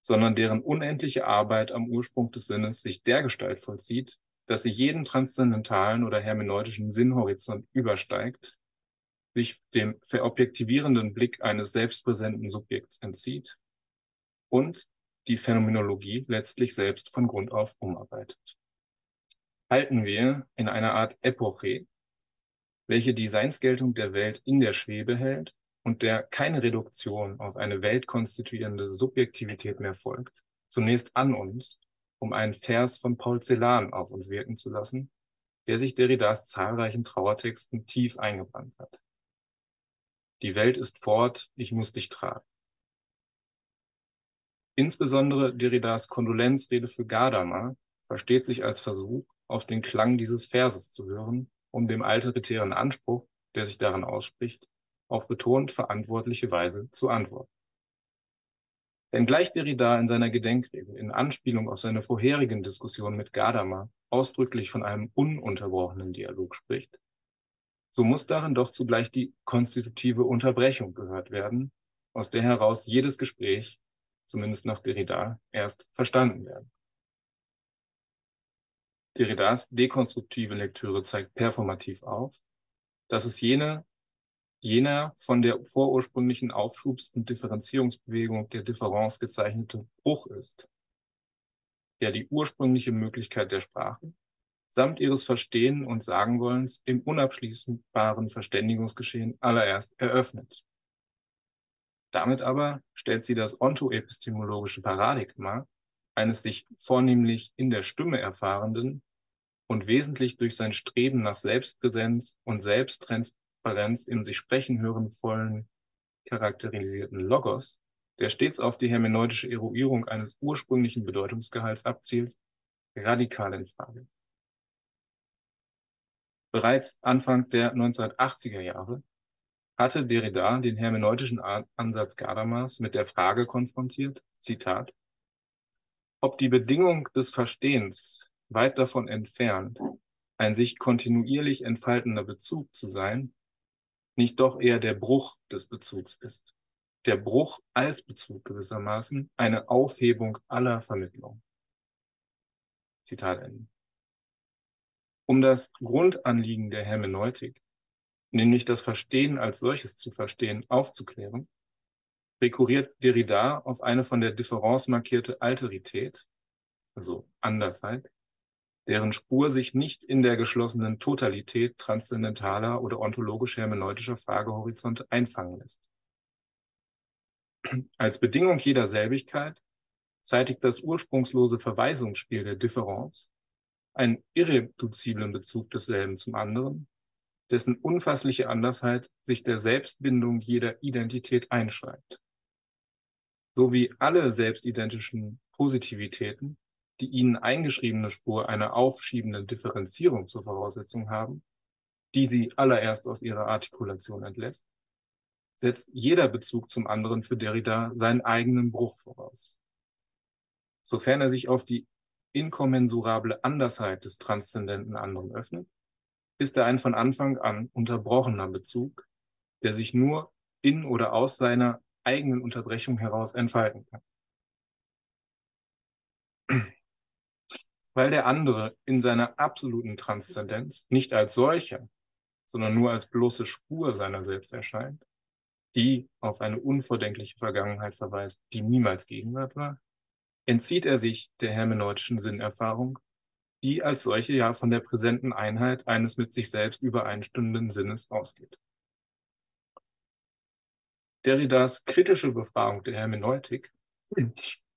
sondern deren unendliche Arbeit am Ursprung des Sinnes sich dergestalt vollzieht, dass sie jeden transzendentalen oder hermeneutischen Sinnhorizont übersteigt, sich dem verobjektivierenden Blick eines selbstpräsenten Subjekts entzieht und die Phänomenologie letztlich selbst von Grund auf umarbeitet. Halten wir in einer Art Epoche, welche die Seinsgeltung der Welt in der Schwebe hält und der keine Reduktion auf eine weltkonstituierende Subjektivität mehr folgt, zunächst an uns, um einen Vers von Paul Celan auf uns wirken zu lassen, der sich Derridas zahlreichen Trauertexten tief eingebrannt hat. Die Welt ist fort, ich muss dich tragen. Insbesondere Derridas Kondolenzrede für Gadamer versteht sich als Versuch, auf den Klang dieses Verses zu hören, um dem alteritären Anspruch, der sich darin ausspricht, auf betont verantwortliche Weise zu antworten. Wenngleich Derrida in seiner Gedenkrede in Anspielung auf seine vorherigen Diskussionen mit Gadamer ausdrücklich von einem ununterbrochenen Dialog spricht, so muss darin doch zugleich die konstitutive Unterbrechung gehört werden, aus der heraus jedes Gespräch, zumindest nach Derrida, erst verstanden werden. Derridas dekonstruktive Lektüre zeigt performativ auf, dass es jene jener von der vorursprünglichen Aufschubs- und Differenzierungsbewegung der Differenz gezeichnete Bruch ist, der die ursprüngliche Möglichkeit der Sprache samt ihres Verstehen und Sagenwollens im unabschließbaren Verständigungsgeschehen allererst eröffnet. Damit aber stellt sie das ontoepistemologische Paradigma eines sich vornehmlich in der Stimme erfahrenden und wesentlich durch sein Streben nach Selbstpräsenz und Selbsttransparenz im sich sprechen hören vollen charakterisierten Logos, der stets auf die hermeneutische Eruierung eines ursprünglichen Bedeutungsgehalts abzielt, radikal in Frage. Bereits Anfang der 1980er Jahre hatte Derrida den hermeneutischen Ansatz Gadamas mit der Frage konfrontiert, Zitat, ob die Bedingung des Verstehens weit davon entfernt, ein sich kontinuierlich entfaltender Bezug zu sein, nicht doch eher der Bruch des Bezugs ist. Der Bruch als Bezug gewissermaßen eine Aufhebung aller Vermittlung. Zitat Ende. Um das Grundanliegen der Hermeneutik, nämlich das Verstehen als solches zu verstehen, aufzuklären, rekurriert Derrida auf eine von der Differenz markierte Alterität, also Andersheit, deren Spur sich nicht in der geschlossenen Totalität transzendentaler oder ontologisch-hermeneutischer Fragehorizonte einfangen lässt. Als Bedingung jeder Selbigkeit zeitigt das ursprungslose Verweisungsspiel der Differenz einen irreduziblen Bezug desselben zum anderen, dessen unfassliche Andersheit sich der Selbstbindung jeder Identität einschreibt. So wie alle selbstidentischen Positivitäten die ihnen eingeschriebene Spur einer aufschiebenden Differenzierung zur Voraussetzung haben, die sie allererst aus ihrer Artikulation entlässt, setzt jeder Bezug zum anderen für Derrida seinen eigenen Bruch voraus. Sofern er sich auf die inkommensurable Andersheit des transzendenten anderen öffnet, ist er ein von Anfang an unterbrochener Bezug, der sich nur in oder aus seiner eigenen Unterbrechung heraus entfalten kann. weil der andere in seiner absoluten Transzendenz nicht als solcher, sondern nur als bloße Spur seiner selbst erscheint, die auf eine unvordenkliche Vergangenheit verweist, die niemals Gegenwart war, entzieht er sich der hermeneutischen Sinnerfahrung, die als solche ja von der präsenten Einheit eines mit sich selbst übereinstimmenden Sinnes ausgeht. Derridas kritische Befragung der Hermeneutik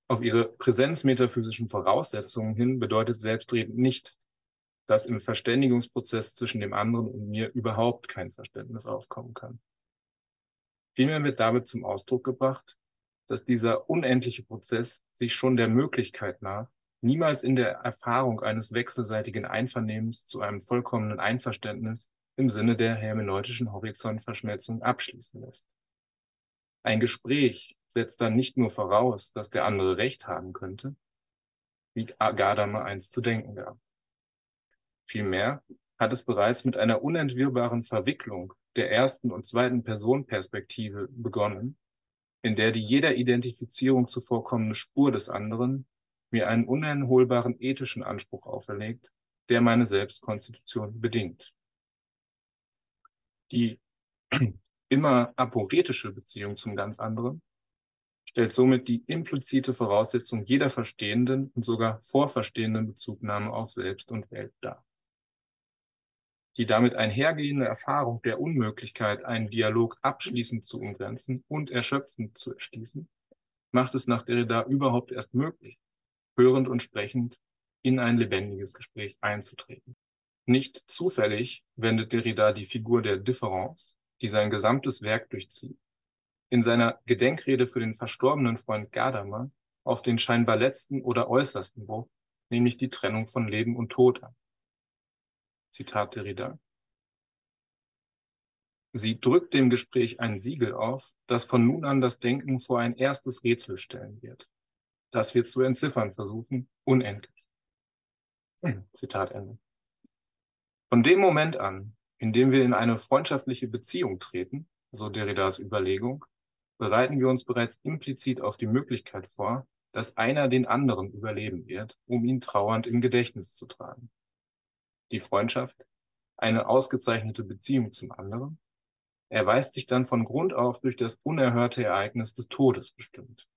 auf ihre präsenzmetaphysischen Voraussetzungen hin bedeutet selbstredend nicht, dass im Verständigungsprozess zwischen dem anderen und mir überhaupt kein Verständnis aufkommen kann. Vielmehr wird damit zum Ausdruck gebracht, dass dieser unendliche Prozess sich schon der Möglichkeit nach niemals in der Erfahrung eines wechselseitigen Einvernehmens zu einem vollkommenen Einverständnis im Sinne der hermeneutischen Horizontverschmelzung abschließen lässt. Ein Gespräch setzt dann nicht nur voraus, dass der andere Recht haben könnte, wie Gadamer einst zu denken gab. Vielmehr hat es bereits mit einer unentwirrbaren Verwicklung der ersten und zweiten Personenperspektive begonnen, in der die jeder Identifizierung zuvorkommende Spur des anderen mir einen uneinholbaren ethischen Anspruch auferlegt, der meine Selbstkonstitution bedingt. Die immer aporetische Beziehung zum ganz anderen, stellt somit die implizite Voraussetzung jeder verstehenden und sogar vorverstehenden Bezugnahme auf Selbst und Welt dar. Die damit einhergehende Erfahrung der Unmöglichkeit, einen Dialog abschließend zu umgrenzen und erschöpfend zu erschließen, macht es nach Derrida überhaupt erst möglich, hörend und sprechend in ein lebendiges Gespräch einzutreten. Nicht zufällig wendet Derrida die Figur der Difference die sein gesamtes Werk durchzieht, in seiner Gedenkrede für den verstorbenen Freund Gadamer auf den scheinbar letzten oder äußersten Bruch, nämlich die Trennung von Leben und Tod an. Zitat Derrida. Sie drückt dem Gespräch ein Siegel auf, das von nun an das Denken vor ein erstes Rätsel stellen wird, das wir zu entziffern versuchen, unendlich. Zitat Ende. Von dem Moment an, indem wir in eine freundschaftliche Beziehung treten, so Derridas Überlegung, bereiten wir uns bereits implizit auf die Möglichkeit vor, dass einer den anderen überleben wird, um ihn trauernd im Gedächtnis zu tragen. Die Freundschaft, eine ausgezeichnete Beziehung zum anderen, Er weiß sich dann von Grund auf durch das unerhörte Ereignis des Todes bestimmt.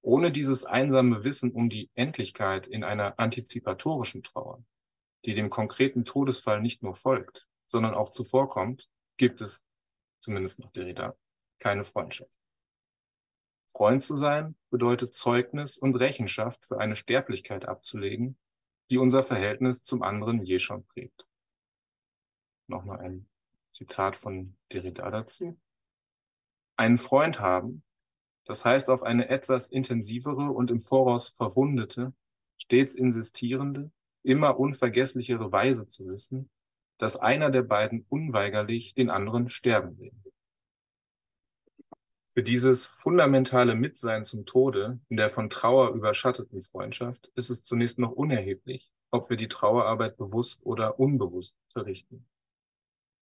Ohne dieses einsame Wissen um die Endlichkeit in einer antizipatorischen Trauer, die dem konkreten Todesfall nicht nur folgt, sondern auch zuvorkommt, gibt es, zumindest nach Derrida, keine Freundschaft. Freund zu sein bedeutet Zeugnis und Rechenschaft für eine Sterblichkeit abzulegen, die unser Verhältnis zum anderen je schon prägt. Nochmal ein Zitat von Derrida dazu. Einen Freund haben, das heißt auf eine etwas intensivere und im Voraus verwundete, stets insistierende, immer unvergesslichere Weise zu wissen, dass einer der beiden unweigerlich den anderen sterben will. Für dieses fundamentale Mitsein zum Tode in der von Trauer überschatteten Freundschaft ist es zunächst noch unerheblich, ob wir die Trauerarbeit bewusst oder unbewusst verrichten.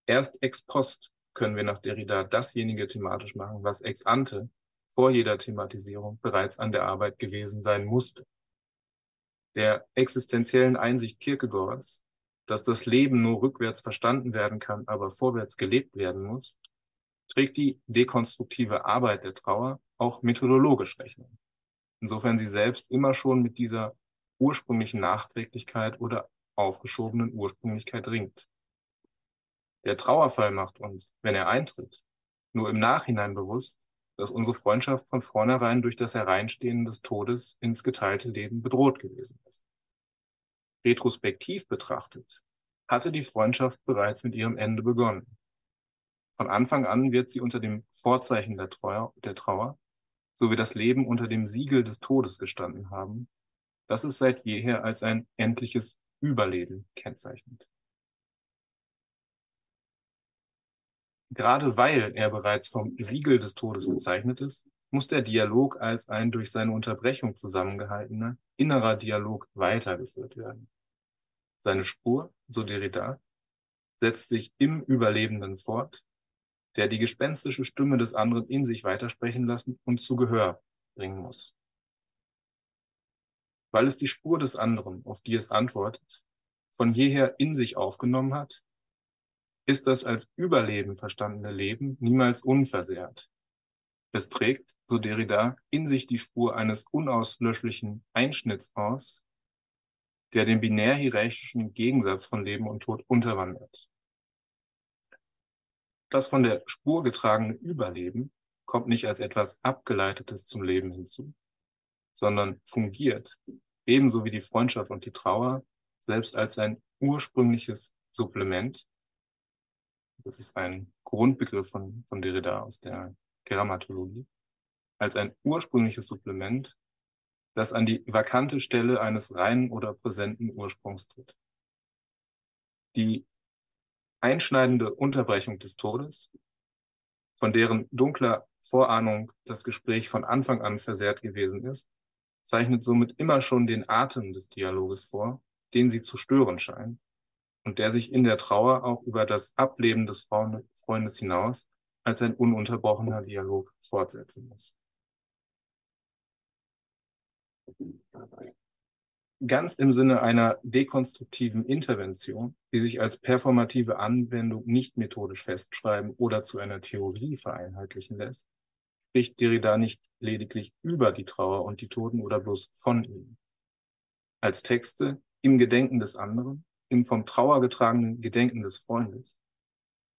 Erst ex post können wir nach Derrida dasjenige thematisch machen, was ex ante vor jeder Thematisierung bereits an der Arbeit gewesen sein musste. Der existenziellen Einsicht Kierkegaards, dass das Leben nur rückwärts verstanden werden kann, aber vorwärts gelebt werden muss, trägt die dekonstruktive Arbeit der Trauer auch methodologisch Rechnung. Insofern sie selbst immer schon mit dieser ursprünglichen Nachträglichkeit oder aufgeschobenen Ursprünglichkeit ringt. Der Trauerfall macht uns, wenn er eintritt, nur im Nachhinein bewusst, dass unsere Freundschaft von vornherein durch das Hereinstehen des Todes ins geteilte Leben bedroht gewesen ist. Retrospektiv betrachtet hatte die Freundschaft bereits mit ihrem Ende begonnen. Von Anfang an wird sie unter dem Vorzeichen der Trauer, der Trauer sowie das Leben unter dem Siegel des Todes gestanden haben, das es seit jeher als ein endliches Überleben kennzeichnet. Gerade weil er bereits vom Siegel des Todes gezeichnet ist, muss der Dialog als ein durch seine Unterbrechung zusammengehaltener innerer Dialog weitergeführt werden. Seine Spur, so Derrida, setzt sich im Überlebenden fort der die gespenstische Stimme des anderen in sich weitersprechen lassen und zu Gehör bringen muss. Weil es die Spur des anderen, auf die es antwortet, von jeher in sich aufgenommen hat, ist das als Überleben verstandene Leben niemals unversehrt. Es trägt, so Derrida, in sich die Spur eines unauslöschlichen Einschnitts aus, der den binär-hierarchischen Gegensatz von Leben und Tod unterwandert. Das von der Spur getragene Überleben kommt nicht als etwas Abgeleitetes zum Leben hinzu, sondern fungiert, ebenso wie die Freundschaft und die Trauer, selbst als ein ursprüngliches Supplement. Das ist ein Grundbegriff von, von Derrida aus der Grammatologie. Als ein ursprüngliches Supplement, das an die vakante Stelle eines reinen oder präsenten Ursprungs tritt. Die einschneidende Unterbrechung des Todes, von deren dunkler Vorahnung das Gespräch von Anfang an versehrt gewesen ist, zeichnet somit immer schon den Atem des Dialoges vor, den sie zu stören scheint und der sich in der Trauer auch über das Ableben des Freundes hinaus als ein ununterbrochener Dialog fortsetzen muss ganz im Sinne einer dekonstruktiven Intervention, die sich als performative Anwendung nicht methodisch festschreiben oder zu einer Theorie vereinheitlichen lässt, spricht Derrida nicht lediglich über die Trauer und die Toten oder bloß von ihnen. Als Texte im Gedenken des anderen, im vom Trauer getragenen Gedenken des Freundes,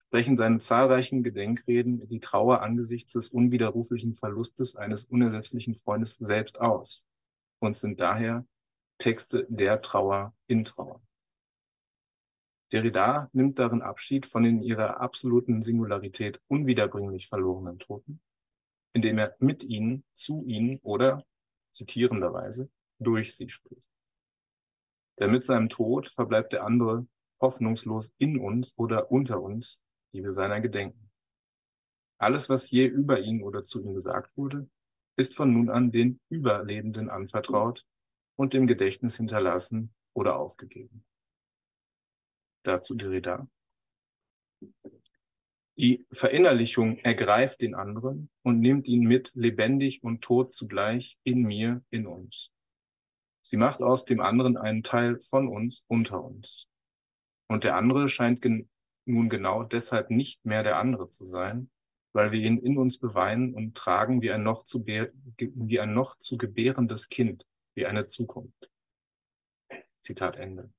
sprechen seine zahlreichen Gedenkreden die Trauer angesichts des unwiderruflichen Verlustes eines unersetzlichen Freundes selbst aus und sind daher Texte der Trauer in Trauer. Derrida nimmt darin Abschied von den ihrer absoluten Singularität unwiederbringlich verlorenen Toten, indem er mit ihnen, zu ihnen oder, zitierenderweise, durch sie spricht. Denn mit seinem Tod verbleibt der andere hoffnungslos in uns oder unter uns, die wir seiner gedenken. Alles, was je über ihn oder zu ihm gesagt wurde, ist von nun an den Überlebenden anvertraut, und im Gedächtnis hinterlassen oder aufgegeben. Dazu die Reda. Die Verinnerlichung ergreift den anderen und nimmt ihn mit, lebendig und tot zugleich, in mir, in uns. Sie macht aus dem anderen einen Teil von uns, unter uns. Und der andere scheint nun genau deshalb nicht mehr der andere zu sein, weil wir ihn in uns beweinen und tragen wie ein noch zu, wie ein noch zu gebärendes Kind, wie eine Zukunft. Zitat Ende.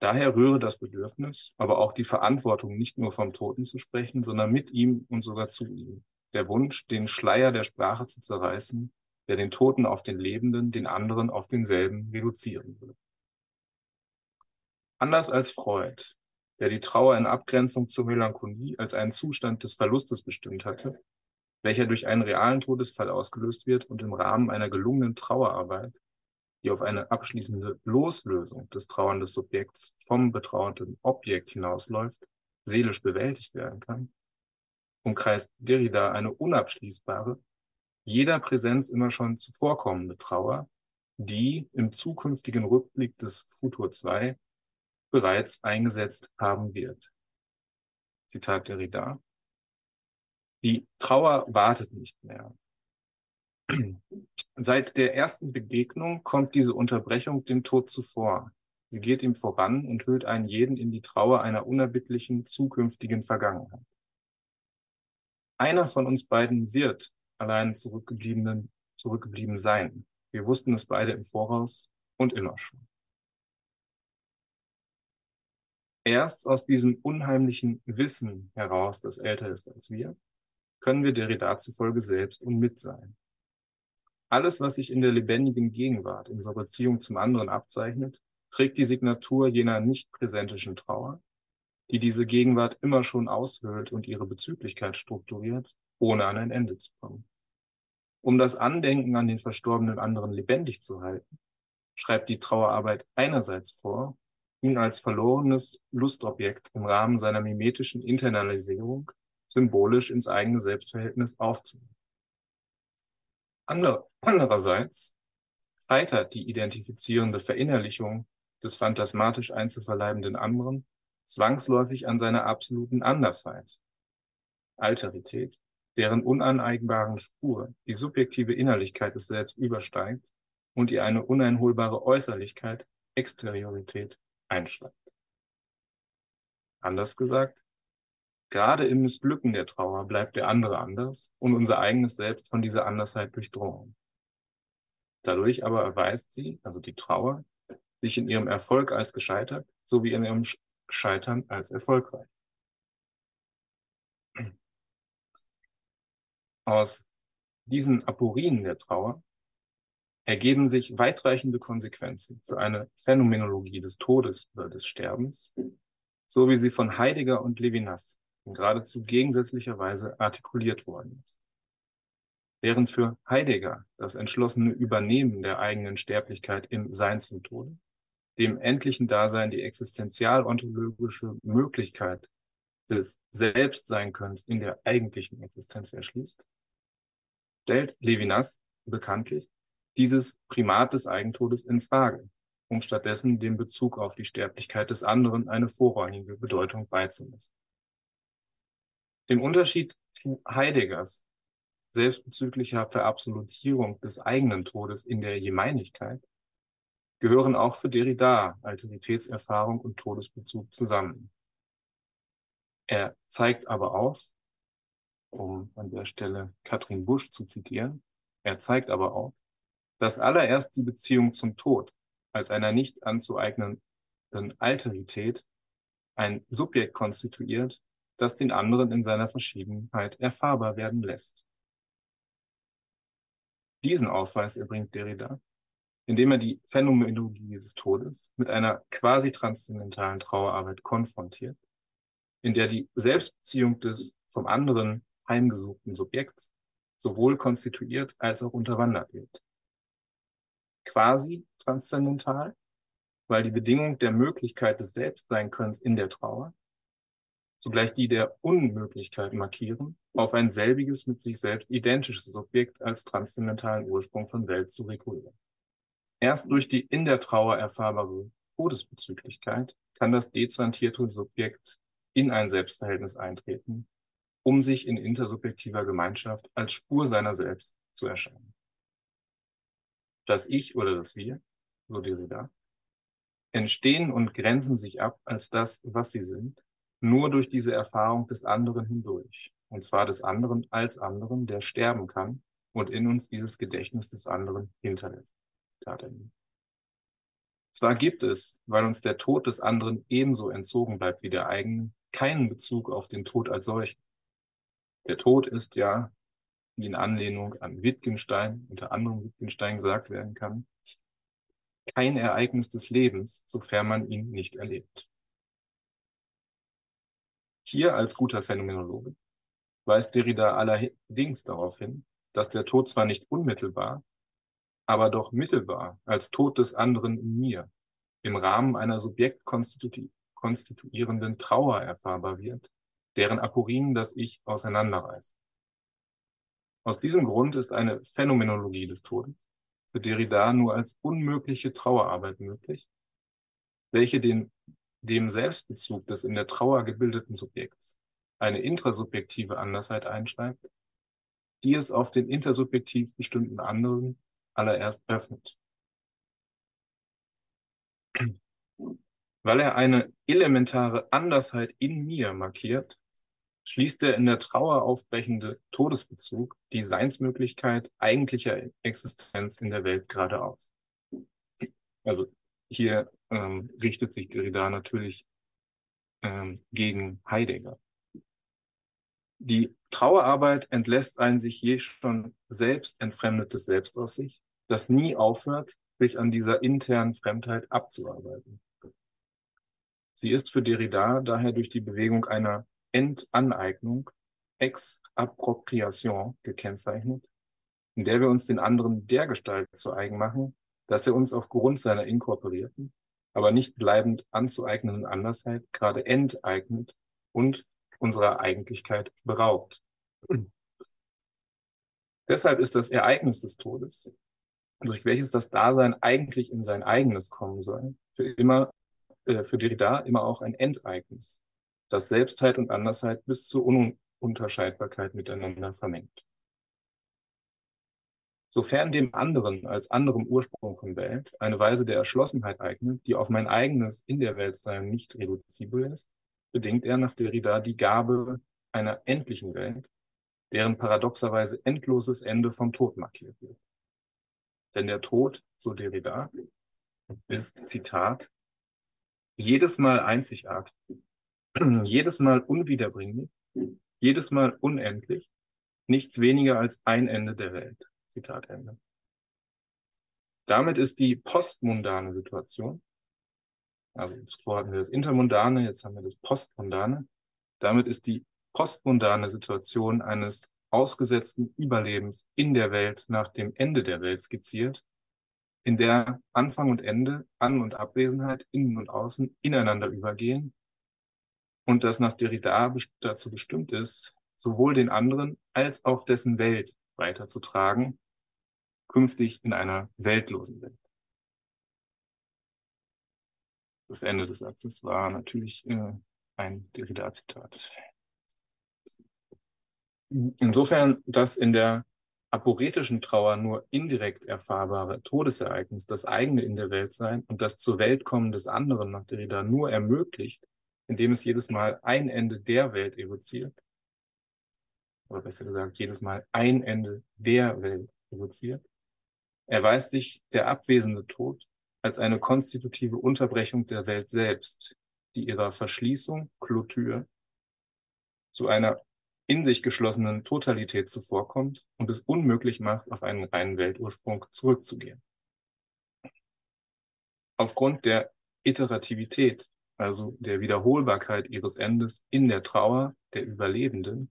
Daher rühre das Bedürfnis, aber auch die Verantwortung, nicht nur vom Toten zu sprechen, sondern mit ihm und sogar zu ihm. Der Wunsch, den Schleier der Sprache zu zerreißen, der den Toten auf den Lebenden, den anderen auf denselben reduzieren will. Anders als Freud, der die Trauer in Abgrenzung zur Melancholie als einen Zustand des Verlustes bestimmt hatte, welcher durch einen realen Todesfall ausgelöst wird und im Rahmen einer gelungenen Trauerarbeit die auf eine abschließende Loslösung des trauernden Subjekts vom betrauernden Objekt hinausläuft, seelisch bewältigt werden kann, umkreist Derrida eine unabschließbare, jeder Präsenz immer schon zuvorkommende Trauer, die im zukünftigen Rückblick des Futur 2 bereits eingesetzt haben wird. Zitat Derrida. Die Trauer wartet nicht mehr. Seit der ersten Begegnung kommt diese Unterbrechung dem Tod zuvor. Sie geht ihm voran und hüllt einen jeden in die Trauer einer unerbittlichen zukünftigen Vergangenheit. Einer von uns beiden wird allein zurückgeblieben sein. Wir wussten es beide im Voraus und immer schon. Erst aus diesem unheimlichen Wissen heraus, das älter ist als wir, können wir Derrida zufolge selbst und mit sein. Alles, was sich in der lebendigen Gegenwart, unserer Beziehung zum anderen abzeichnet, trägt die Signatur jener nicht präsentischen Trauer, die diese Gegenwart immer schon aushöhlt und ihre Bezüglichkeit strukturiert, ohne an ein Ende zu kommen. Um das Andenken an den verstorbenen anderen lebendig zu halten, schreibt die Trauerarbeit einerseits vor, ihn als verlorenes Lustobjekt im Rahmen seiner mimetischen Internalisierung symbolisch ins eigene Selbstverhältnis aufzunehmen. Andererseits scheitert die identifizierende Verinnerlichung des phantasmatisch einzuverleibenden anderen zwangsläufig an seiner absoluten Andersheit, Alterität, deren unaneigbaren Spur die subjektive Innerlichkeit des Selbst übersteigt und ihr eine uneinholbare Äußerlichkeit, Exteriorität einschreibt. Anders gesagt, Gerade im Missglücken der Trauer bleibt der andere anders und unser eigenes Selbst von dieser Andersheit durchdrungen. Dadurch aber erweist sie, also die Trauer, sich in ihrem Erfolg als gescheitert sowie in ihrem Scheitern als erfolgreich. Aus diesen Aporien der Trauer ergeben sich weitreichende Konsequenzen für eine Phänomenologie des Todes oder des Sterbens, so wie sie von Heidegger und Levinas in geradezu gegensätzlicher Weise artikuliert worden ist. Während für Heidegger das entschlossene Übernehmen der eigenen Sterblichkeit im Sein zum Tode, dem endlichen Dasein die existenzial-ontologische Möglichkeit des Selbstseinkönnens in der eigentlichen Existenz erschließt, stellt Levinas bekanntlich dieses Primat des Eigentodes in Frage, um stattdessen dem Bezug auf die Sterblichkeit des anderen eine vorrangige Bedeutung beizumessen. Im Unterschied zu Heideggers selbstbezüglicher Verabsolutierung des eigenen Todes in der Gemeinigkeit gehören auch für Derrida Alteritätserfahrung und Todesbezug zusammen. Er zeigt aber auf, um an der Stelle Katrin Busch zu zitieren, er zeigt aber auf, dass allererst die Beziehung zum Tod als einer nicht anzueignenden Alterität ein Subjekt konstituiert, das den anderen in seiner Verschiedenheit erfahrbar werden lässt. Diesen Aufweis erbringt Derrida, indem er die Phänomenologie des Todes mit einer quasi transzendentalen Trauerarbeit konfrontiert, in der die Selbstbeziehung des vom anderen heimgesuchten Subjekts sowohl konstituiert als auch unterwandert wird. Quasi transzendental, weil die Bedingung der Möglichkeit des Selbstseinkönnens in der Trauer zugleich die der Unmöglichkeit markieren, auf ein selbiges mit sich selbst identisches Subjekt als transzendentalen Ursprung von Welt zu rekurrieren. Erst durch die in der Trauer erfahrbare Todesbezüglichkeit kann das dezantierte Subjekt in ein Selbstverhältnis eintreten, um sich in intersubjektiver Gemeinschaft als Spur seiner selbst zu erscheinen. Das Ich oder das Wir, so Derrida, entstehen und grenzen sich ab als das, was sie sind, nur durch diese Erfahrung des anderen hindurch. Und zwar des anderen als anderen, der sterben kann und in uns dieses Gedächtnis des anderen hinterlässt. Zwar gibt es, weil uns der Tod des anderen ebenso entzogen bleibt wie der eigene, keinen Bezug auf den Tod als solchen. Der Tod ist ja, wie in Anlehnung an Wittgenstein, unter anderem Wittgenstein gesagt werden kann, kein Ereignis des Lebens, sofern man ihn nicht erlebt. Hier als guter Phänomenologe weist Derrida allerdings darauf hin, dass der Tod zwar nicht unmittelbar, aber doch mittelbar als Tod des anderen in mir im Rahmen einer subjektkonstituierenden Trauer erfahrbar wird, deren Aporien das Ich auseinanderreißen. Aus diesem Grund ist eine Phänomenologie des Todes für Derrida nur als unmögliche Trauerarbeit möglich, welche den, dem Selbstbezug des in der Trauer gebildeten Subjekts eine intrasubjektive Andersheit einschreibt, die es auf den intersubjektiv bestimmten anderen allererst öffnet. Weil er eine elementare Andersheit in mir markiert, schließt der in der Trauer aufbrechende Todesbezug die Seinsmöglichkeit eigentlicher Existenz in der Welt gerade aus. Also hier ähm, richtet sich Derrida natürlich ähm, gegen Heidegger. Die Trauerarbeit entlässt ein sich je schon selbst entfremdetes Selbst aus sich, das nie aufhört, sich an dieser internen Fremdheit abzuarbeiten. Sie ist für Derrida daher durch die Bewegung einer Entaneignung, Exappropriation gekennzeichnet, in der wir uns den anderen dergestalt zu eigen machen, dass er uns aufgrund seiner inkorporierten, aber nicht bleibend anzueignenden Andersheit gerade enteignet und unserer Eigentlichkeit beraubt. Deshalb ist das Ereignis des Todes, durch welches das Dasein eigentlich in sein eigenes kommen soll, für immer, äh, für Derrida immer auch ein Enteignis, das Selbstheit und Andersheit bis zur Ununterscheidbarkeit miteinander vermengt. Sofern dem anderen als anderem Ursprung von Welt eine Weise der Erschlossenheit eignet, die auf mein eigenes in der Weltsein nicht reduzibel ist, bedingt er nach Derrida die Gabe einer endlichen Welt, deren paradoxerweise endloses Ende vom Tod markiert wird. Denn der Tod, so Derrida, ist, Zitat, jedes Mal einzigartig, jedes Mal unwiederbringlich, jedes Mal unendlich, nichts weniger als ein Ende der Welt. Zitat Ende. Damit ist die postmundane Situation, also zuvor hatten wir das Intermundane, jetzt haben wir das Postmundane, damit ist die postmundane Situation eines ausgesetzten Überlebens in der Welt nach dem Ende der Welt skizziert, in der Anfang und Ende, An- und Abwesenheit, Innen und Außen ineinander übergehen und das nach Derrida dazu bestimmt ist, sowohl den anderen als auch dessen Welt weiterzutragen, künftig in einer weltlosen Welt. Das Ende des Satzes war natürlich äh, ein Derrida-Zitat. Insofern, dass in der aporetischen Trauer nur indirekt erfahrbare Todesereignis das eigene in der Welt sein und das zur Welt kommen des anderen nach Derrida nur ermöglicht, indem es jedes Mal ein Ende der Welt evoziert, oder besser gesagt, jedes Mal ein Ende der Welt evoziert, erweist sich der abwesende Tod als eine konstitutive Unterbrechung der Welt selbst, die ihrer Verschließung, Clôture, zu einer in sich geschlossenen Totalität zuvorkommt und es unmöglich macht, auf einen reinen Weltursprung zurückzugehen. Aufgrund der Iterativität, also der Wiederholbarkeit ihres Endes in der Trauer der Überlebenden,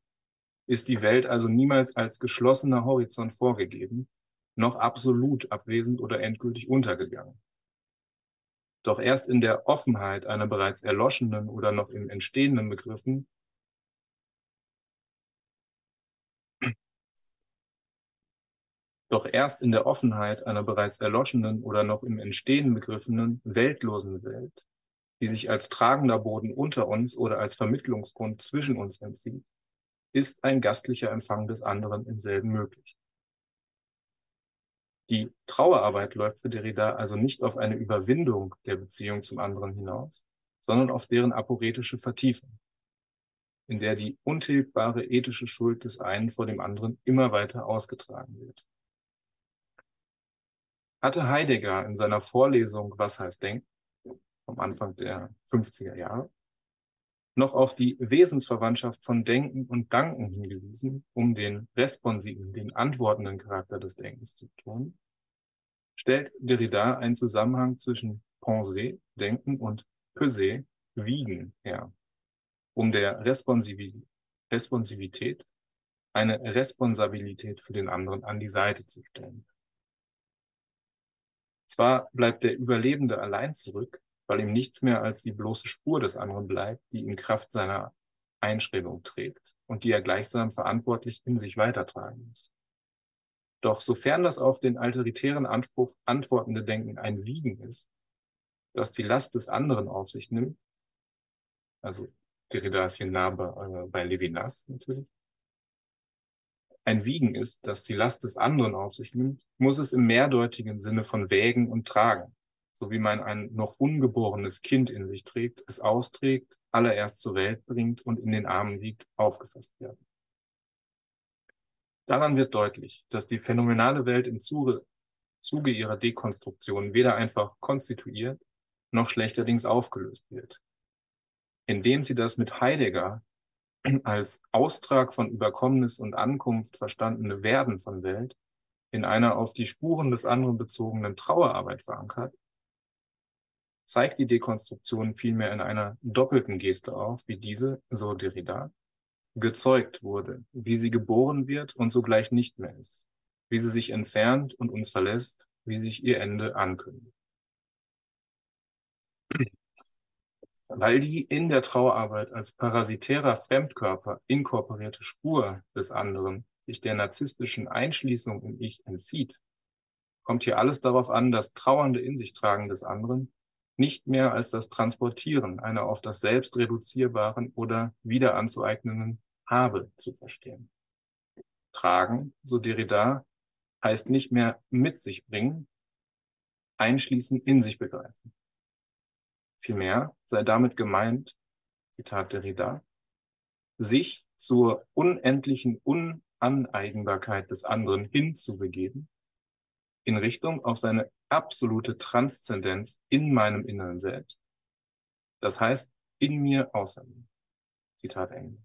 ist die Welt also niemals als geschlossener Horizont vorgegeben, noch absolut abwesend oder endgültig untergegangen. Doch erst in der Offenheit einer bereits erloschenen oder noch im entstehenden Begriffen Doch erst in der Offenheit einer bereits erloschenen oder noch im Entstehen begriffenen weltlosen Welt, die sich als tragender Boden unter uns oder als Vermittlungsgrund zwischen uns entzieht, ist ein gastlicher Empfang des anderen im selben möglich. Die Trauerarbeit läuft für Derrida also nicht auf eine Überwindung der Beziehung zum anderen hinaus, sondern auf deren aporetische Vertiefung, in der die untilgbare ethische Schuld des einen vor dem anderen immer weiter ausgetragen wird. Hatte Heidegger in seiner Vorlesung Was heißt Denken vom Anfang der 50er Jahre noch auf die Wesensverwandtschaft von Denken und Danken hingewiesen, um den responsiven, den antwortenden Charakter des Denkens zu tun, stellt Derrida einen Zusammenhang zwischen Pensée, Denken und Pesé, Wiegen her, um der Responsivität eine Responsabilität für den anderen an die Seite zu stellen. Zwar bleibt der Überlebende allein zurück, weil ihm nichts mehr als die bloße Spur des anderen bleibt, die in Kraft seiner Einschreibung trägt und die er gleichsam verantwortlich in sich weitertragen muss. Doch sofern das auf den alteritären Anspruch antwortende Denken ein Wiegen ist, das die Last des anderen auf sich nimmt, also Derrida ist hier äh, bei Levinas natürlich, ein Wiegen ist, das die Last des anderen auf sich nimmt, muss es im mehrdeutigen Sinne von wägen und tragen so wie man ein noch ungeborenes Kind in sich trägt, es austrägt, allererst zur Welt bringt und in den Armen liegt, aufgefasst werden. Daran wird deutlich, dass die phänomenale Welt im Zuge, Zuge ihrer Dekonstruktion weder einfach konstituiert, noch schlechterdings aufgelöst wird. Indem sie das mit Heidegger als Austrag von Überkommenes und Ankunft verstandene Werden von Welt in einer auf die Spuren des anderen bezogenen Trauerarbeit verankert, zeigt die Dekonstruktion vielmehr in einer doppelten Geste auf, wie diese, so Derrida, gezeugt wurde, wie sie geboren wird und sogleich nicht mehr ist, wie sie sich entfernt und uns verlässt, wie sich ihr Ende ankündigt. Weil die in der Trauerarbeit als parasitärer Fremdkörper inkorporierte Spur des anderen sich der narzisstischen Einschließung im Ich entzieht, kommt hier alles darauf an, das trauernde In sich tragen des anderen nicht mehr als das Transportieren einer auf das Selbst reduzierbaren oder wieder anzueignenden Habe zu verstehen. Tragen, so Derrida, heißt nicht mehr mit sich bringen, einschließen, in sich begreifen. Vielmehr sei damit gemeint, Zitat Derrida, sich zur unendlichen Unaneigenbarkeit des anderen hinzubegeben in Richtung auf seine absolute Transzendenz in meinem Inneren selbst. Das heißt, in mir, außer mir. Zitat Ende.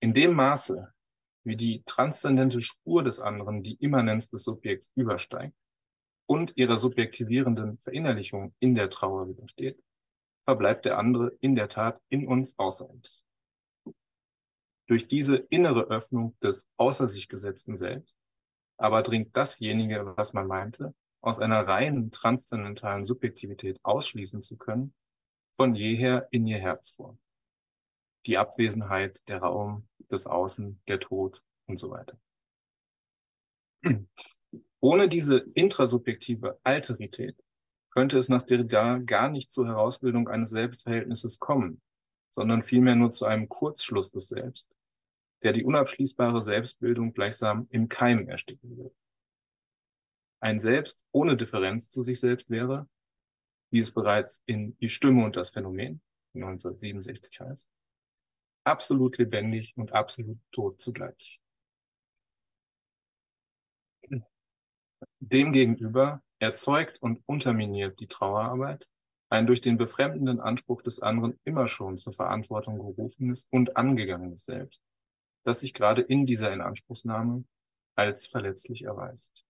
In dem Maße, wie die transzendente Spur des anderen die Immanenz des Subjekts übersteigt und ihrer subjektivierenden Verinnerlichung in der Trauer widersteht, verbleibt der andere in der Tat in uns außer uns. Durch diese innere Öffnung des außer sich gesetzten Selbst aber dringt dasjenige, was man meinte, aus einer reinen transzendentalen Subjektivität ausschließen zu können, von jeher in ihr Herz vor. Die Abwesenheit, der Raum, des Außen, der Tod und so weiter. Ohne diese intrasubjektive Alterität könnte es nach Derrida gar nicht zur Herausbildung eines Selbstverhältnisses kommen, sondern vielmehr nur zu einem Kurzschluss des Selbst, der die unabschließbare Selbstbildung gleichsam im Keim ersticken wird. Ein Selbst ohne Differenz zu sich selbst wäre, wie es bereits in Die Stimme und das Phänomen 1967 heißt, absolut lebendig und absolut tot zugleich. Demgegenüber erzeugt und unterminiert die Trauerarbeit ein durch den befremdenden Anspruch des anderen immer schon zur Verantwortung gerufenes und angegangenes Selbst, das sich gerade in dieser Inanspruchsnahme als verletzlich erweist.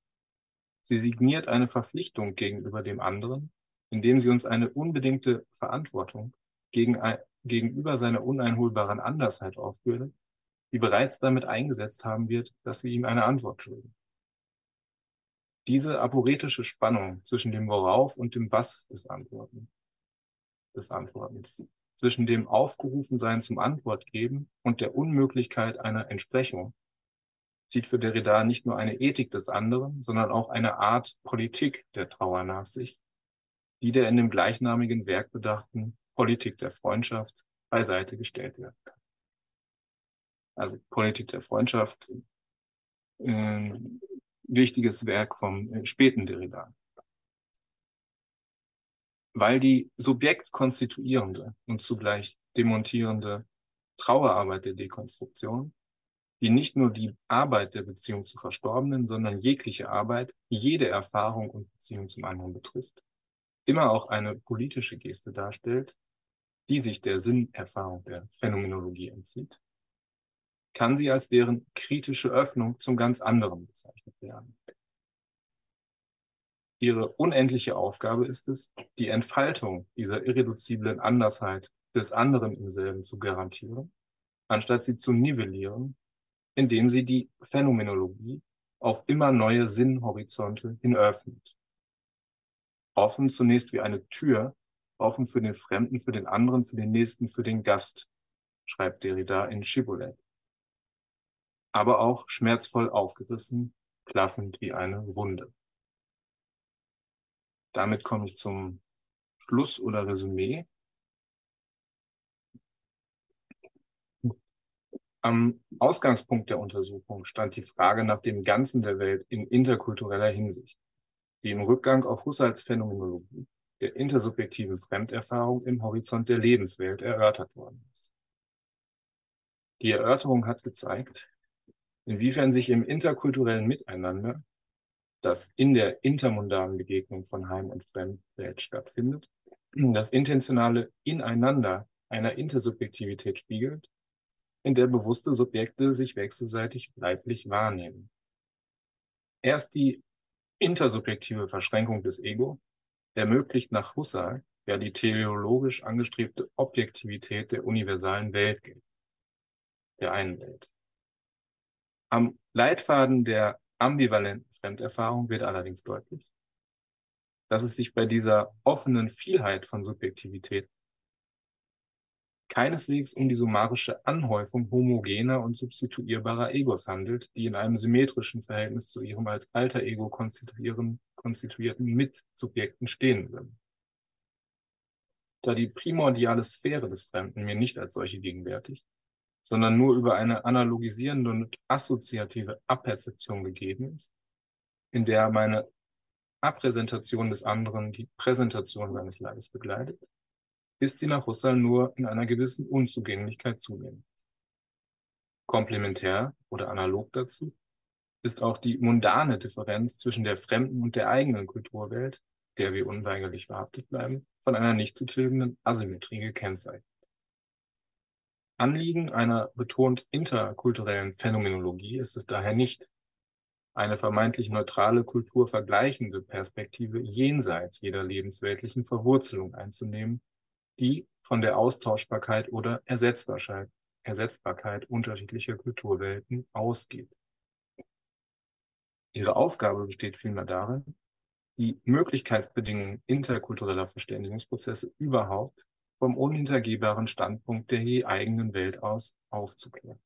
Sie signiert eine Verpflichtung gegenüber dem anderen, indem sie uns eine unbedingte Verantwortung gegen, gegenüber seiner uneinholbaren Andersheit aufbürdet, die bereits damit eingesetzt haben wird, dass wir ihm eine Antwort schulden. Diese aporetische Spannung zwischen dem Worauf und dem Was des Antworten, des Antwortens zwischen dem Aufgerufensein zum Antwort geben und der Unmöglichkeit einer Entsprechung zieht für Derrida nicht nur eine Ethik des anderen, sondern auch eine Art Politik der Trauer nach sich, die der in dem gleichnamigen Werk bedachten Politik der Freundschaft beiseite gestellt werden kann. Also Politik der Freundschaft äh, wichtiges Werk vom äh, späten Derrida. Weil die subjektkonstituierende und zugleich demontierende Trauerarbeit der Dekonstruktion, die nicht nur die Arbeit der Beziehung zu Verstorbenen, sondern jegliche Arbeit, jede Erfahrung und Beziehung zum anderen betrifft, immer auch eine politische Geste darstellt, die sich der Sinnerfahrung der Phänomenologie entzieht, kann sie als deren kritische Öffnung zum ganz anderen bezeichnet werden. Ihre unendliche Aufgabe ist es, die Entfaltung dieser irreduziblen Andersheit des anderen im selben zu garantieren, anstatt sie zu nivellieren, indem sie die Phänomenologie auf immer neue Sinnhorizonte hin öffnet. Offen zunächst wie eine Tür, offen für den Fremden, für den anderen, für den Nächsten, für den Gast, schreibt Derrida in Shibboleth aber auch schmerzvoll aufgerissen, klaffend wie eine Wunde. Damit komme ich zum Schluss oder Resümee. Am Ausgangspunkt der Untersuchung stand die Frage nach dem Ganzen der Welt in interkultureller Hinsicht, die im Rückgang auf Husserls Phänomenologie der intersubjektiven Fremderfahrung im Horizont der Lebenswelt erörtert worden ist. Die Erörterung hat gezeigt, inwiefern sich im interkulturellen Miteinander, das in der intermundanen Begegnung von Heim- und Fremdwelt stattfindet, das intentionale Ineinander einer Intersubjektivität spiegelt, in der bewusste Subjekte sich wechselseitig leiblich wahrnehmen. Erst die intersubjektive Verschränkung des Ego ermöglicht nach Husserl ja die teleologisch angestrebte Objektivität der universalen Welt, der einen Welt. Am Leitfaden der ambivalenten Fremderfahrung wird allerdings deutlich, dass es sich bei dieser offenen Vielheit von Subjektivität keineswegs um die summarische Anhäufung homogener und substituierbarer Egos handelt, die in einem symmetrischen Verhältnis zu ihrem als alter Ego konstituierten Mitsubjekten stehen würden. Da die primordiale Sphäre des Fremden mir nicht als solche gegenwärtig, sondern nur über eine analogisierende und assoziative Abperzeption gegeben ist, in der meine Abpräsentation des anderen die Präsentation seines Leibes begleitet, ist sie nach Husserl nur in einer gewissen Unzugänglichkeit zunehmend. Komplementär oder analog dazu ist auch die mundane Differenz zwischen der fremden und der eigenen Kulturwelt, der wir unweigerlich verhaftet bleiben, von einer nicht zu tilgenden Asymmetrie gekennzeichnet. Anliegen einer betont interkulturellen Phänomenologie ist es daher nicht, eine vermeintlich neutrale, kulturvergleichende Perspektive jenseits jeder lebensweltlichen Verwurzelung einzunehmen, die von der Austauschbarkeit oder Ersetzbarkeit, Ersetzbarkeit unterschiedlicher Kulturwelten ausgeht. Ihre Aufgabe besteht vielmehr darin, die Möglichkeitsbedingungen interkultureller Verständigungsprozesse überhaupt vom unhintergehbaren Standpunkt der je eigenen Welt aus aufzuklären.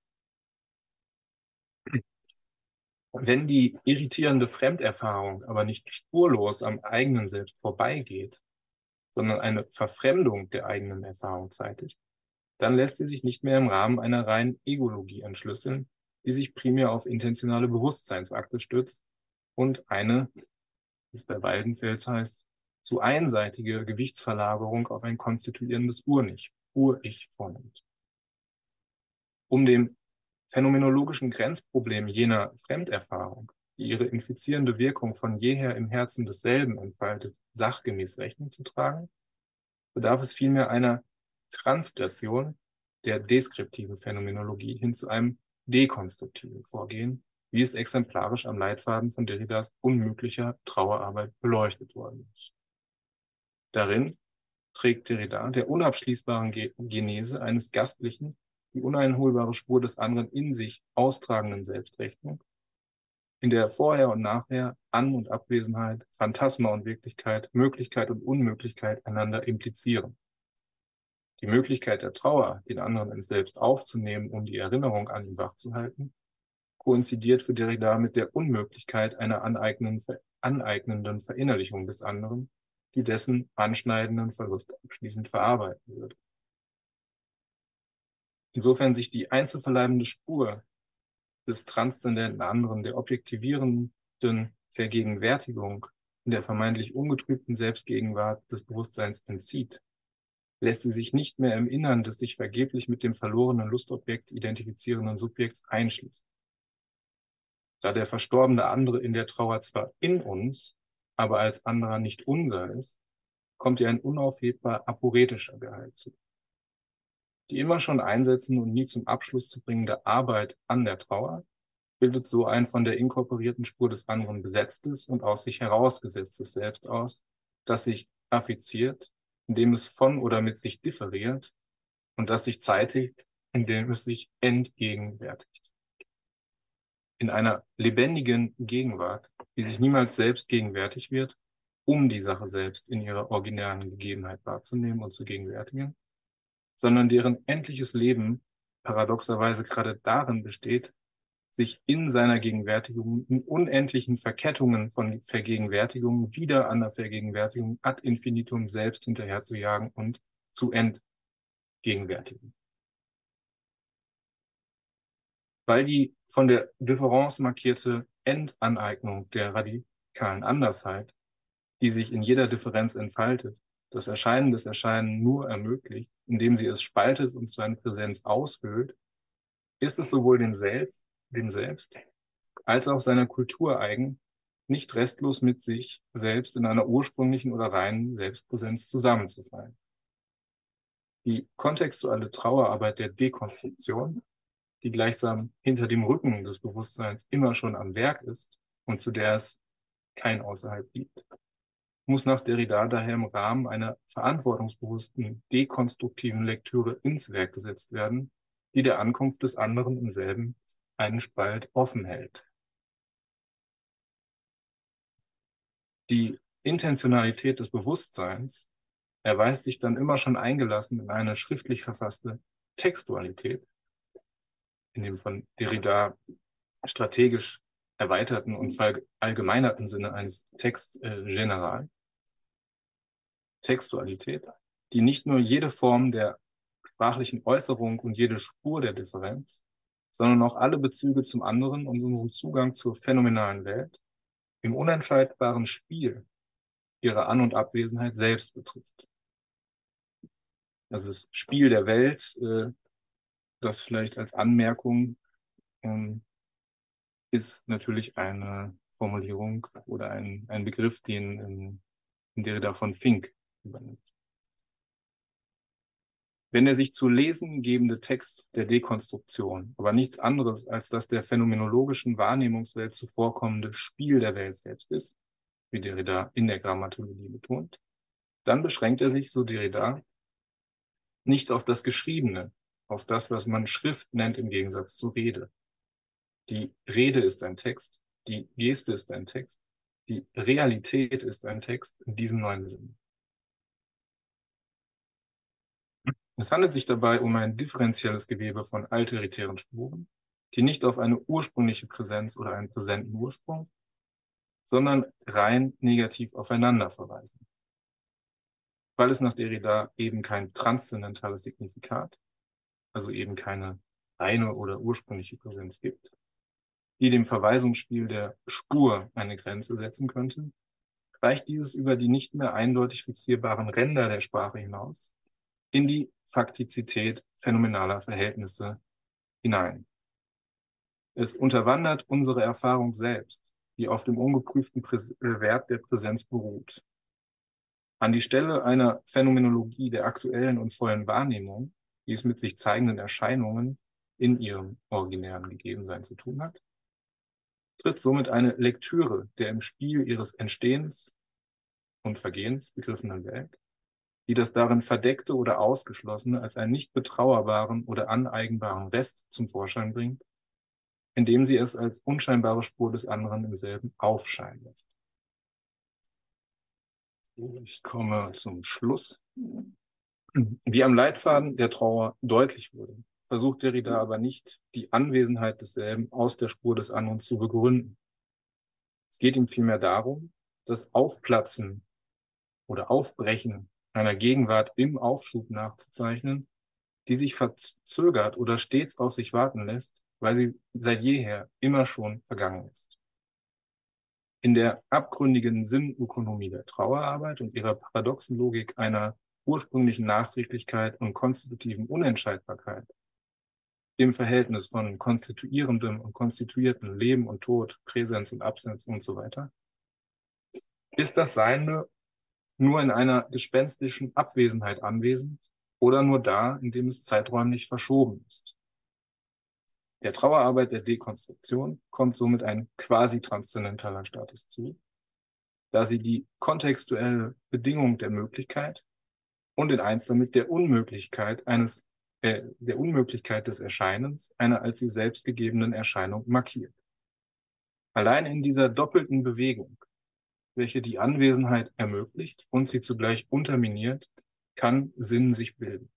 Wenn die irritierende Fremderfahrung aber nicht spurlos am eigenen Selbst vorbeigeht, sondern eine Verfremdung der eigenen Erfahrung zeitigt, dann lässt sie sich nicht mehr im Rahmen einer reinen Egologie entschlüsseln, die sich primär auf intentionale Bewusstseinsakte stützt und eine, wie es bei Waldenfels heißt, zu einseitige Gewichtsverlagerung auf ein konstituierendes Ur-Ich, Ur-Ich vornimmt. Um dem phänomenologischen Grenzproblem jener Fremderfahrung, die ihre infizierende Wirkung von jeher im Herzen desselben entfaltet, sachgemäß Rechnung zu tragen, bedarf es vielmehr einer Transgression der deskriptiven Phänomenologie hin zu einem dekonstruktiven Vorgehen, wie es exemplarisch am Leitfaden von Derridas unmöglicher Trauerarbeit beleuchtet worden ist. Darin trägt Derrida der unabschließbaren Genese eines gastlichen, die uneinholbare Spur des anderen in sich austragenden Selbstrechnung, in der Vorher und Nachher, An- und Abwesenheit, Phantasma und Wirklichkeit, Möglichkeit und Unmöglichkeit einander implizieren. Die Möglichkeit der Trauer, den anderen ins Selbst aufzunehmen, um die Erinnerung an ihn wachzuhalten, koinzidiert für Derrida mit der Unmöglichkeit einer aneignenden Verinnerlichung des anderen, die dessen anschneidenden Verlust abschließend verarbeiten würde. Insofern sich die einzelverleibende Spur des transzendenten anderen, der objektivierenden Vergegenwärtigung in der vermeintlich ungetrübten Selbstgegenwart des Bewusstseins entzieht, lässt sie sich nicht mehr im Innern des sich vergeblich mit dem verlorenen Lustobjekt identifizierenden Subjekts einschließen. Da der verstorbene andere in der Trauer zwar in uns, aber als anderer nicht unser ist, kommt ihr ein unaufhebbar aporetischer Gehalt zu. Die immer schon einsetzende und nie zum Abschluss zu bringende Arbeit an der Trauer bildet so ein von der inkorporierten Spur des anderen besetztes und aus sich herausgesetztes Selbst aus, das sich affiziert, indem es von oder mit sich differiert und das sich zeitigt, indem es sich entgegenwärtigt. In einer lebendigen Gegenwart, die sich niemals selbst gegenwärtig wird, um die Sache selbst in ihrer originären Gegebenheit wahrzunehmen und zu gegenwärtigen, sondern deren endliches Leben paradoxerweise gerade darin besteht, sich in seiner Gegenwärtigung in unendlichen Verkettungen von Vergegenwärtigungen wieder an der Vergegenwärtigung ad infinitum selbst hinterherzujagen und zu entgegenwärtigen. Weil die von der Differenz markierte Endaneignung der radikalen Andersheit, die sich in jeder Differenz entfaltet, das Erscheinen des Erscheinen nur ermöglicht, indem sie es spaltet und seine Präsenz aushöhlt, ist es sowohl dem Selbst dem Selbst, als auch seiner Kultur eigen, nicht restlos mit sich selbst in einer ursprünglichen oder reinen Selbstpräsenz zusammenzufallen. Die kontextuelle Trauerarbeit der Dekonstruktion, die gleichsam hinter dem Rücken des Bewusstseins immer schon am Werk ist und zu der es kein Außerhalb gibt, muss nach Derrida daher im Rahmen einer verantwortungsbewussten dekonstruktiven Lektüre ins Werk gesetzt werden, die der Ankunft des anderen im selben einen Spalt offen hält. Die Intentionalität des Bewusstseins erweist sich dann immer schon eingelassen in eine schriftlich verfasste Textualität, in dem von Derrida strategisch erweiterten und verallgemeinerten Sinne eines Text äh, general. Textualität, die nicht nur jede Form der sprachlichen Äußerung und jede Spur der Differenz, sondern auch alle Bezüge zum anderen und unseren Zugang zur phänomenalen Welt im unentscheidbaren Spiel ihrer An- und Abwesenheit selbst betrifft. Also das Spiel der Welt, äh, das vielleicht als Anmerkung ähm, ist natürlich eine Formulierung oder ein, ein Begriff, den in, in Derrida von Fink übernimmt. Wenn der sich zu lesen gebende Text der Dekonstruktion aber nichts anderes als das der phänomenologischen Wahrnehmungswelt zuvorkommende Spiel der Welt selbst ist, wie Derrida in der Grammatologie betont, dann beschränkt er sich, so Derrida, nicht auf das Geschriebene, auf das, was man Schrift nennt im Gegensatz zu Rede. Die Rede ist ein Text, die Geste ist ein Text, die Realität ist ein Text in diesem neuen Sinne. Es handelt sich dabei um ein differenzielles Gewebe von alteritären Spuren, die nicht auf eine ursprüngliche Präsenz oder einen präsenten Ursprung, sondern rein negativ aufeinander verweisen. Weil es nach Derrida eben kein transzendentales Signifikat, also eben keine reine oder ursprüngliche Präsenz gibt, die dem Verweisungsspiel der Spur eine Grenze setzen könnte, reicht dieses über die nicht mehr eindeutig fixierbaren Ränder der Sprache hinaus in die Faktizität phänomenaler Verhältnisse hinein. Es unterwandert unsere Erfahrung selbst, die auf dem ungeprüften äh, Wert der Präsenz beruht. An die Stelle einer Phänomenologie der aktuellen und vollen Wahrnehmung, die es mit sich zeigenden Erscheinungen in ihrem originären Gegebensein zu tun hat, tritt somit eine Lektüre der im Spiel ihres Entstehens und Vergehens begriffenen Welt die das darin Verdeckte oder Ausgeschlossene als einen nicht betrauerbaren oder aneigenbaren Rest zum Vorschein bringt, indem sie es als unscheinbare Spur des anderen im selben aufscheinen lässt. Ich komme zum Schluss. Wie am Leitfaden der Trauer deutlich wurde, versucht Derrida aber nicht, die Anwesenheit desselben aus der Spur des anderen zu begründen. Es geht ihm vielmehr darum, das Aufplatzen oder Aufbrechen einer Gegenwart im Aufschub nachzuzeichnen, die sich verzögert oder stets auf sich warten lässt, weil sie seit jeher immer schon vergangen ist. In der abgründigen Sinnökonomie der Trauerarbeit und ihrer paradoxen Logik einer ursprünglichen Nachträglichkeit und konstitutiven Unentscheidbarkeit im Verhältnis von konstituierendem und konstituierten Leben und Tod, Präsenz und Absenz und so weiter, ist das Seiende nur in einer gespenstischen Abwesenheit anwesend oder nur da, indem es zeiträumlich verschoben ist. Der Trauerarbeit der Dekonstruktion kommt somit ein quasi transzendentaler Status zu, da sie die kontextuelle Bedingung der Möglichkeit und in eins damit der Unmöglichkeit eines äh, der Unmöglichkeit des Erscheinens einer als sie selbst gegebenen Erscheinung markiert. Allein in dieser doppelten Bewegung, welche die Anwesenheit ermöglicht und sie zugleich unterminiert, kann Sinn sich bilden.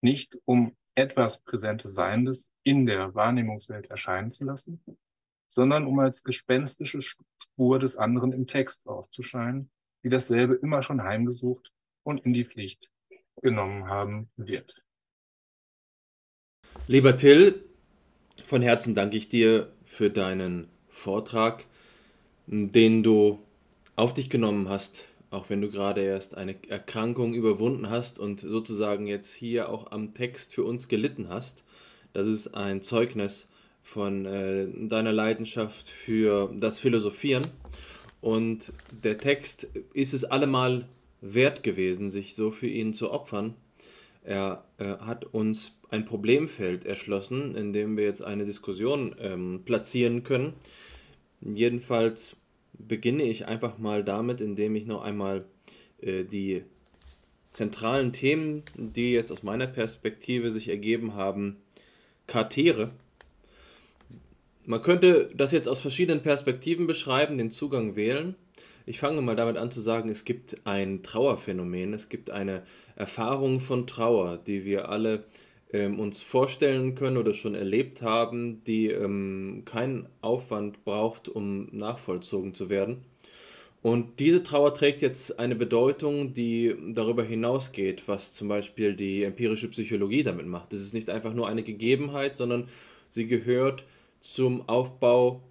Nicht um etwas Präsentes Seiendes in der Wahrnehmungswelt erscheinen zu lassen, sondern um als gespenstische Spur des anderen im Text aufzuscheinen, die dasselbe immer schon heimgesucht und in die Pflicht genommen haben wird. Lieber Till, von Herzen danke ich dir für deinen Vortrag, den du auf dich genommen hast, auch wenn du gerade erst eine Erkrankung überwunden hast und sozusagen jetzt hier auch am Text für uns gelitten hast. Das ist ein Zeugnis von äh, deiner Leidenschaft für das Philosophieren. Und der Text ist es allemal wert gewesen, sich so für ihn zu opfern. Er äh, hat uns ein Problemfeld erschlossen, in dem wir jetzt eine Diskussion ähm, platzieren können. Jedenfalls beginne ich einfach mal damit, indem ich noch einmal äh, die zentralen Themen, die jetzt aus meiner Perspektive sich ergeben haben, kartiere. Man könnte das jetzt aus verschiedenen Perspektiven beschreiben, den Zugang wählen. Ich fange mal damit an zu sagen, es gibt ein Trauerphänomen, es gibt eine Erfahrung von Trauer, die wir alle ähm, uns vorstellen können oder schon erlebt haben, die ähm, keinen Aufwand braucht, um nachvollzogen zu werden. Und diese Trauer trägt jetzt eine Bedeutung, die darüber hinausgeht, was zum Beispiel die empirische Psychologie damit macht. Es ist nicht einfach nur eine Gegebenheit, sondern sie gehört zum Aufbau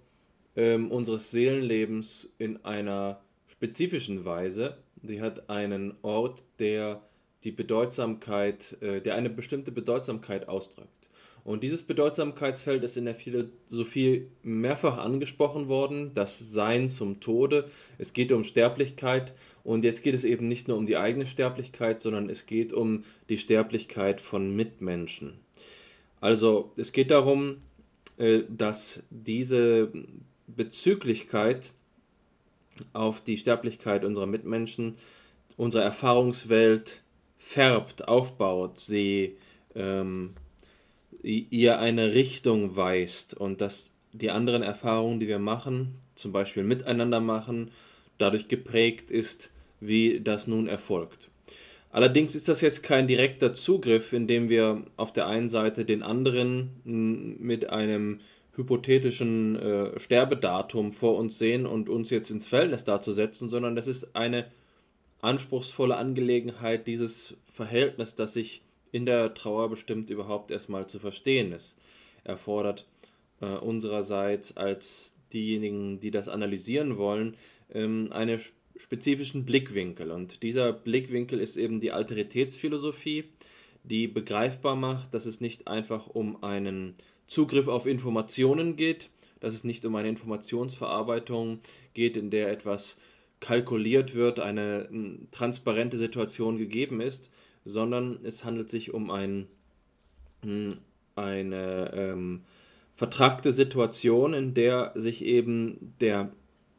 ähm, unseres Seelenlebens in einer spezifischen Weise. Sie hat einen Ort, der die Bedeutsamkeit, äh, der eine bestimmte Bedeutsamkeit ausdrückt. Und dieses Bedeutsamkeitsfeld ist in der Philosophie mehrfach angesprochen worden, das Sein zum Tode. Es geht um Sterblichkeit und jetzt geht es eben nicht nur um die eigene Sterblichkeit, sondern es geht um die Sterblichkeit von Mitmenschen. Also es geht darum, äh, dass diese Bezüglichkeit auf die Sterblichkeit unserer Mitmenschen, unserer Erfahrungswelt färbt, aufbaut, sie ähm, ihr eine Richtung weist und dass die anderen Erfahrungen, die wir machen, zum Beispiel miteinander machen, dadurch geprägt ist, wie das nun erfolgt. Allerdings ist das jetzt kein direkter Zugriff, indem wir auf der einen Seite den anderen mit einem hypothetischen äh, Sterbedatum vor uns sehen und uns jetzt ins Verhältnis dazu setzen, sondern das ist eine anspruchsvolle Angelegenheit, dieses Verhältnis, das sich in der Trauer bestimmt überhaupt erstmal zu verstehen ist. Erfordert äh, unsererseits als diejenigen, die das analysieren wollen, ähm, einen spezifischen Blickwinkel. Und dieser Blickwinkel ist eben die Alteritätsphilosophie, die begreifbar macht, dass es nicht einfach um einen Zugriff auf Informationen geht, dass es nicht um eine Informationsverarbeitung geht, in der etwas kalkuliert wird, eine transparente Situation gegeben ist, sondern es handelt sich um ein, eine ähm, vertragte Situation, in der sich eben der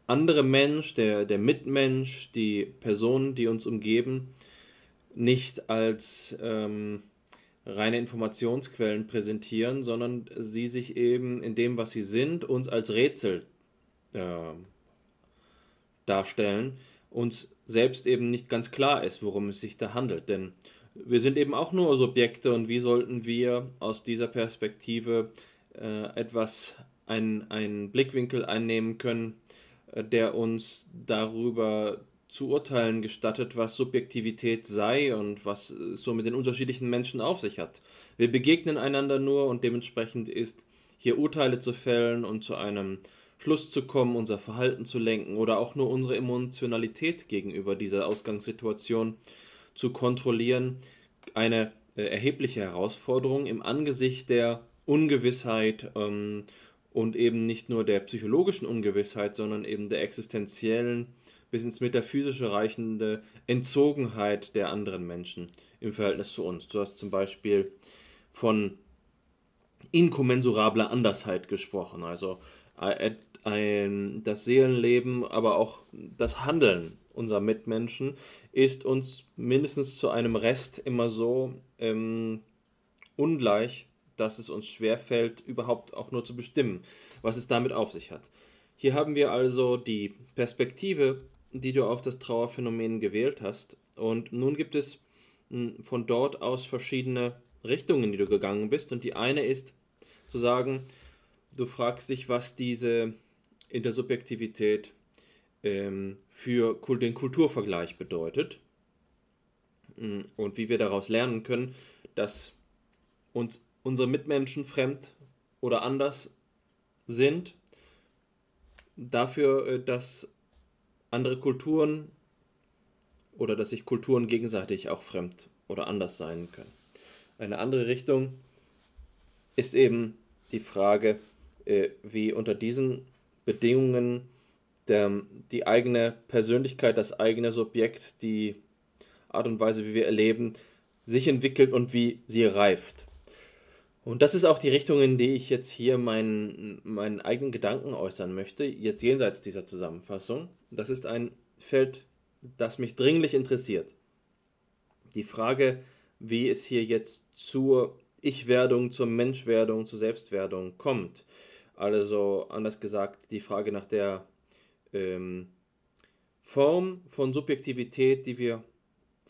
andere Mensch, der, der Mitmensch, die Personen, die uns umgeben, nicht als ähm, reine Informationsquellen präsentieren, sondern sie sich eben in dem, was sie sind, uns als Rätsel äh, darstellen, uns selbst eben nicht ganz klar ist, worum es sich da handelt. Denn wir sind eben auch nur Subjekte und wie sollten wir aus dieser Perspektive äh, etwas, einen Blickwinkel einnehmen können, äh, der uns darüber zu urteilen gestattet, was Subjektivität sei und was es so mit den unterschiedlichen Menschen auf sich hat. Wir begegnen einander nur und dementsprechend ist hier Urteile zu fällen und zu einem Schluss zu kommen, unser Verhalten zu lenken oder auch nur unsere Emotionalität gegenüber dieser Ausgangssituation zu kontrollieren, eine äh, erhebliche Herausforderung im Angesicht der Ungewissheit ähm, und eben nicht nur der psychologischen Ungewissheit, sondern eben der existenziellen bis ins Metaphysische reichende Entzogenheit der anderen Menschen im Verhältnis zu uns. Du hast zum Beispiel von inkommensurabler Andersheit gesprochen, also äh, ein, das Seelenleben, aber auch das Handeln unserer Mitmenschen ist uns mindestens zu einem Rest immer so ähm, ungleich, dass es uns schwerfällt, überhaupt auch nur zu bestimmen, was es damit auf sich hat. Hier haben wir also die Perspektive, die du auf das Trauerphänomen gewählt hast. Und nun gibt es hm, von dort aus verschiedene Richtungen, die du gegangen bist. Und die eine ist zu sagen, du fragst dich, was diese Intersubjektivität ähm, für den Kulturvergleich bedeutet hm, und wie wir daraus lernen können, dass uns unsere Mitmenschen fremd oder anders sind, dafür, äh, dass andere Kulturen oder dass sich Kulturen gegenseitig auch fremd oder anders sein können. Eine andere Richtung ist eben die Frage, äh, wie unter diesen Bedingungen die eigene Persönlichkeit, das eigene Subjekt, die Art und Weise, wie wir erleben, sich entwickelt und wie sie reift. Und das ist auch die Richtung, in die ich jetzt hier meinen, meinen eigenen Gedanken äußern möchte, jetzt jenseits dieser Zusammenfassung. Das ist ein Feld, das mich dringlich interessiert. Die Frage, wie es hier jetzt zur Ich-Werdung, zur Menschwerdung, zur Selbstwerdung kommt. Also anders gesagt, die Frage nach der ähm, Form von Subjektivität, die wir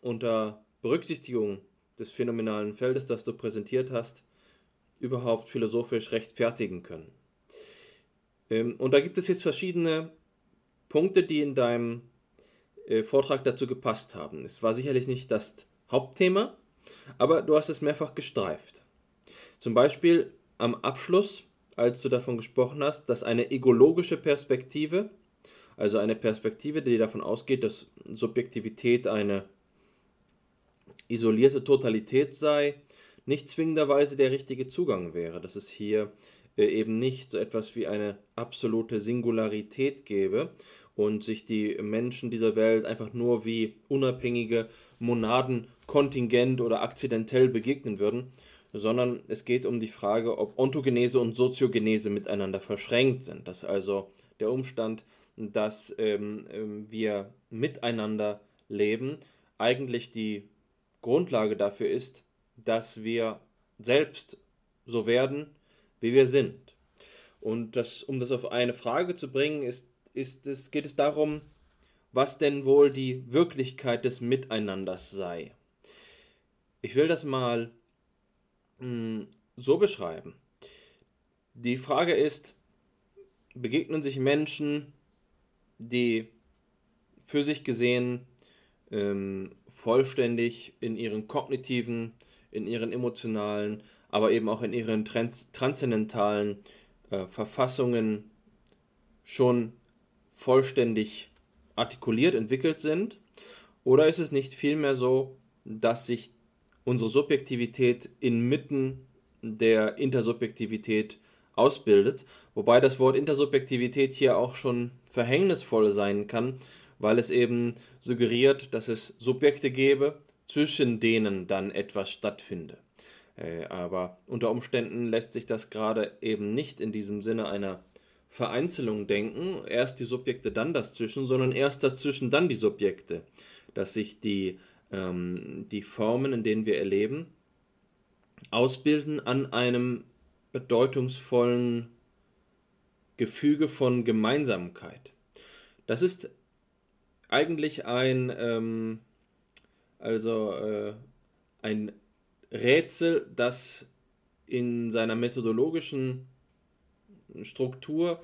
unter Berücksichtigung des phänomenalen Feldes, das du präsentiert hast, überhaupt philosophisch rechtfertigen können. Ähm, und da gibt es jetzt verschiedene Punkte, die in deinem äh, Vortrag dazu gepasst haben. Es war sicherlich nicht das Hauptthema, aber du hast es mehrfach gestreift. Zum Beispiel am Abschluss, als du davon gesprochen hast, dass eine egologische Perspektive, also eine Perspektive, die davon ausgeht, dass Subjektivität eine isolierte Totalität sei, nicht zwingenderweise der richtige Zugang wäre, dass es hier äh, eben nicht so etwas wie eine absolute Singularität gäbe und sich die Menschen dieser Welt einfach nur wie unabhängige Monaden kontingent oder akzidentell begegnen würden, sondern es geht um die Frage, ob Ontogenese und Soziogenese miteinander verschränkt sind. Dass also der Umstand, dass ähm, ähm wir miteinander leben, eigentlich die Grundlage dafür ist, dass wir selbst so werden, wie wir sind. Und das, um das auf eine Frage zu bringen, ist, ist es, geht es darum, was denn wohl die Wirklichkeit des Miteinanders sei. Ich will das mal mh, hm, so beschreiben. Die Frage ist, begegnen sich Menschen, die für sich gesehen ähm, vollständig in ihren kognitiven in ihren emotionalen, aber eben auch in ihren trans transzendentalen äh, Verfassungen schon vollständig artikuliert, entwickelt sind? Oder ist es nicht vielmehr so, dass sich unsere Subjektivität inmitten der Intersubjektivität ausbildet, wobei das Wort Intersubjektivität hier auch schon verhängnisvoll sein kann, weil es eben suggeriert, dass es Subjekte gäbe, zwischen denen dann etwas stattfinde. Äh, aber unter Umständen lässt sich das gerade eben nicht in diesem Sinne einer Vereinzelung denken, erst die Subjekte, dann das Zwischen, sondern erst dazwischen, dann die Subjekte, dass sich die, ähm, die Formen, in denen wir erleben, ausbilden an einem bedeutungsvollen Gefüge von Gemeinsamkeit. Das ist eigentlich ein, ähm, also äh, ein Rätsel, das in seiner methodologischen Struktur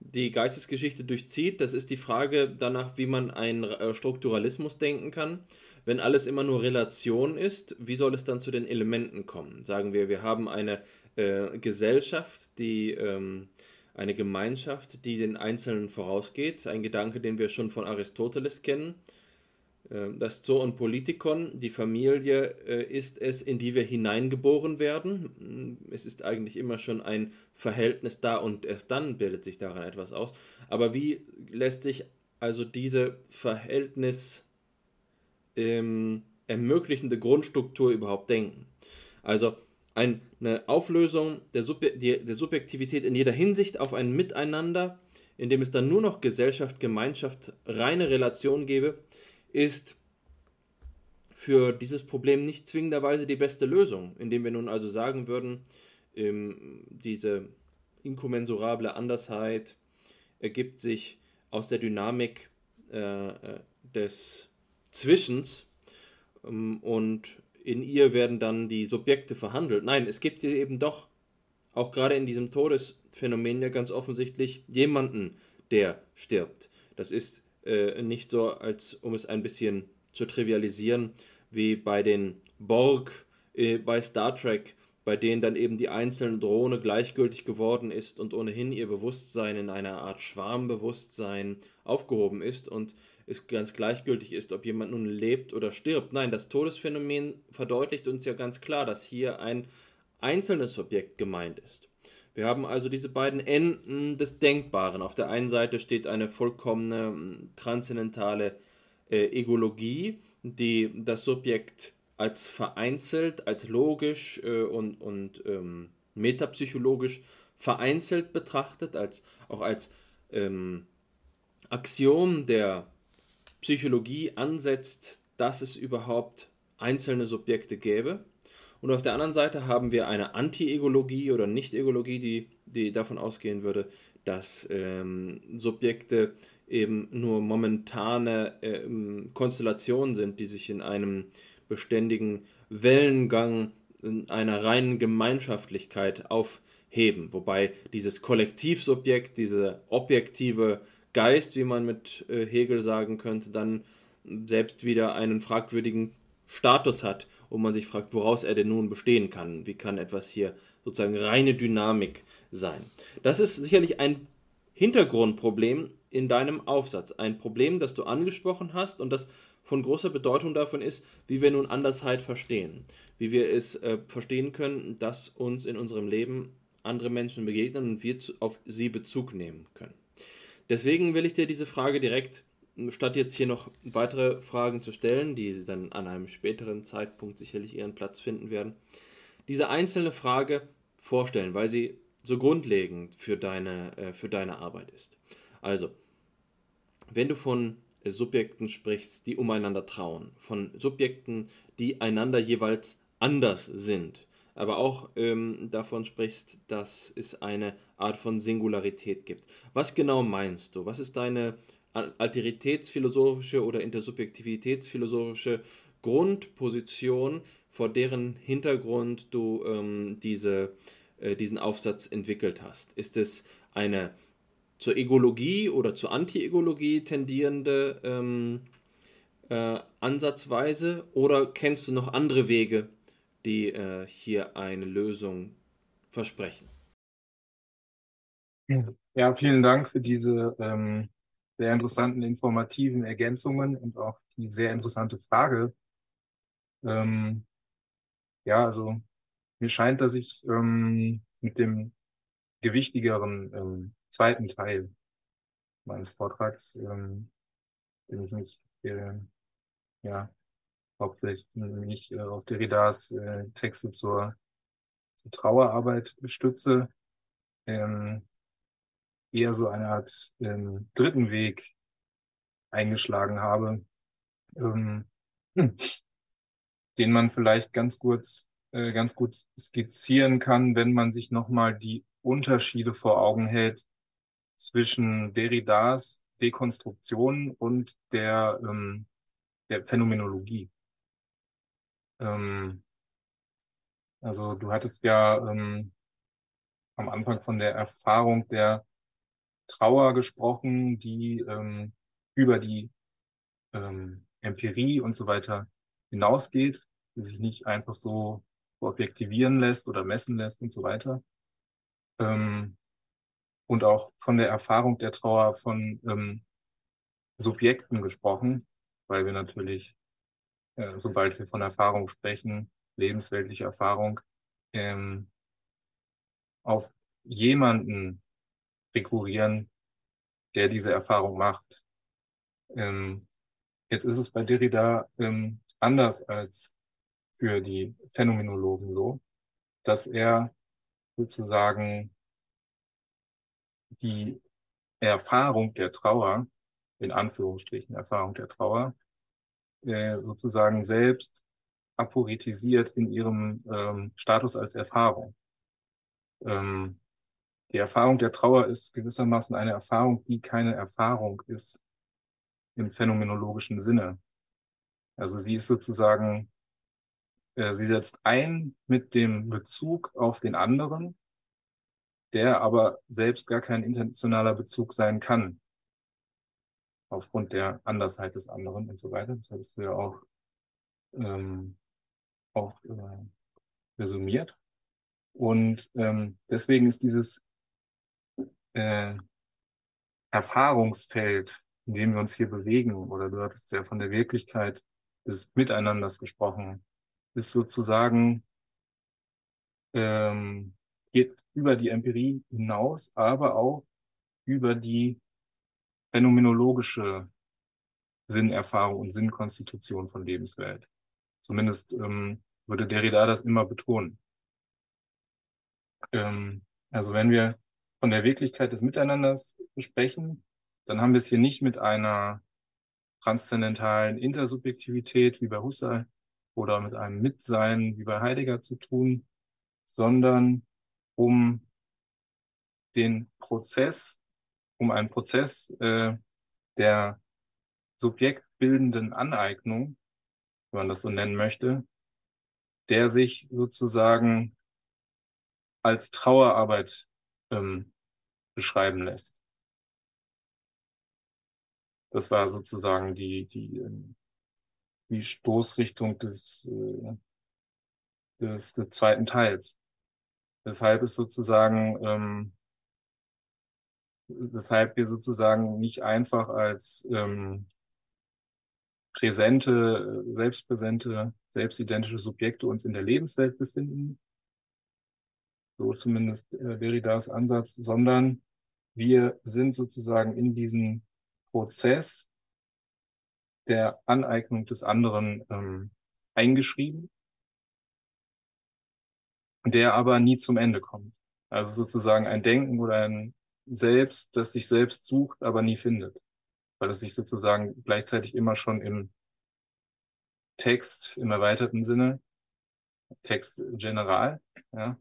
die Geistesgeschichte durchzieht. Das ist die Frage danach, wie man einen äh, Strukturalismus denken kann. Wenn alles immer nur Relation ist, wie soll es dann zu den Elementen kommen? Sagen wir, wir haben eine äh, Gesellschaft, die ähm, eine Gemeinschaft, die den Einzelnen vorausgeht. Ein Gedanke, den wir schon von Aristoteles kennen. Ähm, das Zoon Politikon, die Familie äh, ist es, in die wir hineingeboren werden. Es ist eigentlich immer schon ein Verhältnis da und erst dann bildet sich daran etwas aus. Aber wie lässt sich also diese Verhältnis ähm, ermöglichende Grundstruktur überhaupt denken? Also eine Auflösung der, Subje der Subjektivität in jeder Hinsicht auf ein Miteinander, in dem es dann nur noch Gesellschaft, Gemeinschaft, reine Relation gäbe, ist für dieses Problem nicht zwingenderweise die beste Lösung, indem wir nun also sagen würden, ähm, diese inkommensurable Andersheit ergibt sich aus der Dynamik äh, äh, des Zwischens ähm, und in ihr werden dann die Subjekte verhandelt. Nein, es gibt hier eben doch, auch gerade in diesem Todesphänomen ja ganz offensichtlich jemanden, der stirbt. Das ist äh, nicht so, als um es ein bisschen zu trivialisieren, wie bei den Borg äh, bei Star Trek, bei denen dann eben die einzelne Drohne gleichgültig geworden ist und ohnehin ihr Bewusstsein in einer Art Schwarmbewusstsein aufgehoben ist und es ganz gleichgültig ist, ob jemand nun lebt oder stirbt. Nein, das Todesphänomen verdeutlicht uns ja ganz klar, dass hier ein einzelnes Subjekt gemeint ist. Wir haben also diese beiden Enden des Denkbaren. Auf der einen Seite steht eine vollkommene hm, transzendentale äh, Egologie, die das Subjekt als vereinzelt, als logisch äh, und, und ähm, metapsychologisch vereinzelt betrachtet, als, auch als ähm, Axiom der Psychologie ansetzt, dass es überhaupt einzelne Subjekte gäbe. Und auf der anderen Seite haben wir eine Anti-Egologie oder Nicht-Egologie, die, die davon ausgehen würde, dass ähm, Subjekte eben nur momentane ähm, Konstellationen sind, die sich in einem beständigen Wellengang in einer reinen Gemeinschaftlichkeit aufheben. Wobei dieses Kollektivsubjekt, dieser objektive Geist, wie man mit äh, Hegel sagen könnte, dann selbst wieder einen fragwürdigen Status hat wo man sich fragt, woraus er denn nun bestehen kann. Wie kann etwas hier sozusagen reine Dynamik sein? Das ist sicherlich ein Hintergrundproblem in deinem Aufsatz. Ein Problem, das du angesprochen hast und das von großer Bedeutung davon ist, wie wir nun Andersheit verstehen. Wie wir es äh, verstehen können, dass uns in unserem Leben andere Menschen begegnen und wir zu, auf sie Bezug nehmen können. Deswegen will ich dir diese Frage direkt statt jetzt hier noch weitere Fragen zu stellen, die dann an einem späteren Zeitpunkt sicherlich ihren Platz finden werden, diese einzelne Frage vorstellen, weil sie so grundlegend für deine, äh, für deine Arbeit ist. Also, wenn du von Subjekten sprichst, die umeinander trauen, von Subjekten, die einander jeweils anders sind, aber auch ähm, davon sprichst, dass es eine Art von Singularität gibt. Was genau meinst du? Was ist deine alteritätsphilosophische oder intersubjektivitätsphilosophische Grundposition, vor deren Hintergrund du ähm, diese, äh, diesen Aufsatz entwickelt hast? Ist es eine zur Egologie oder zur Anti-Egologie tendierende ähm, äh, Ansatzweise oder kennst du noch andere Wege, die äh, hier eine Lösung versprechen? Ja, vielen Dank für diese ähm, sehr interessanten, informativen Ergänzungen und auch die sehr interessante Frage. Ähm, ja, also mir scheint, dass ich ähm, mit dem gewichtigeren ähm, zweiten Teil meines Vortrags, ähm, den ich mich äh, ja hauptsächlich nicht äh, auf Derridas äh, Texte zur, zur Trauerarbeit stütze, ähm, eher so eine Art ähm, dritten Weg eingeschlagen habe, ähm, den man vielleicht ganz gut, äh, ganz gut skizzieren kann, wenn man sich nochmal die Unterschiede vor Augen hält zwischen Derridas Dekonstruktion und der, ähm, der Phänomenologie. Ähm, also du hattest ja ähm, am Anfang von der Erfahrung der Trauer gesprochen, die ähm, über die ähm, Empirie und so weiter hinausgeht, die sich nicht einfach so objektivieren lässt oder messen lässt und so weiter. Ähm, und auch von der Erfahrung der Trauer von ähm, Subjekten gesprochen, weil wir natürlich, äh, sobald wir von Erfahrung sprechen, lebensweltliche Erfahrung, ähm, auf jemanden rekurrieren, der diese Erfahrung macht. Ähm, jetzt ist es bei Derrida ähm, anders als für die Phänomenologen so, dass er sozusagen die Erfahrung der Trauer, in Anführungsstrichen Erfahrung der Trauer, äh, sozusagen selbst aporetisiert in ihrem ähm, Status als Erfahrung. Ähm, die Erfahrung der Trauer ist gewissermaßen eine Erfahrung, die keine Erfahrung ist im phänomenologischen Sinne. Also sie ist sozusagen, äh, sie setzt ein mit dem Bezug auf den anderen, der aber selbst gar kein intentionaler Bezug sein kann, aufgrund der Andersheit des anderen und so weiter. Das hattest du ja auch, ähm, auch äh, resümiert. Und ähm, deswegen ist dieses äh, Erfahrungsfeld, in dem wir uns hier bewegen, oder du hattest ja von der Wirklichkeit des Miteinanders gesprochen, ist sozusagen, ähm, geht über die Empirie hinaus, aber auch über die phänomenologische Sinnerfahrung und Sinnkonstitution von Lebenswelt. Zumindest ähm, würde Derrida das immer betonen. Ähm, also wenn wir von der Wirklichkeit des Miteinanders sprechen, dann haben wir es hier nicht mit einer transzendentalen Intersubjektivität wie bei Husserl oder mit einem Mitsein wie bei Heidegger zu tun, sondern um den Prozess, um einen Prozess äh, der subjektbildenden Aneignung, wenn man das so nennen möchte, der sich sozusagen als Trauerarbeit ähm, beschreiben lässt. Das war sozusagen die, die, ähm, die Stoßrichtung des, äh, des, des zweiten Teils. Deshalb ist sozusagen, ähm, weshalb wir sozusagen nicht einfach als ähm, präsente, selbstpräsente, selbstidentische Subjekte uns in der Lebenswelt befinden, so zumindest äh, Derridas Ansatz, sondern wir sind sozusagen in diesen Prozess der Aneignung des anderen ähm, eingeschrieben, der aber nie zum Ende kommt. Also sozusagen ein Denken oder ein Selbst, das sich selbst sucht, aber nie findet, weil es sich sozusagen gleichzeitig immer schon im Text im erweiterten Sinne, Text general, ja,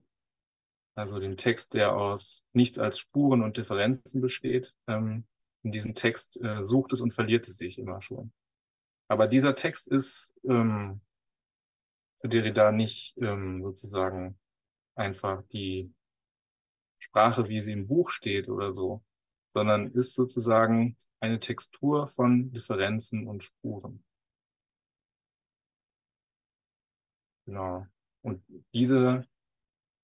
also den Text, der aus nichts als Spuren und Differenzen besteht. Ähm, in diesem Text äh, sucht es und verliert es sich immer schon. Aber dieser Text ist ähm, für Derrida nicht ähm, sozusagen einfach die Sprache, wie sie im Buch steht oder so, sondern ist sozusagen eine Textur von Differenzen und Spuren. Genau. Und diese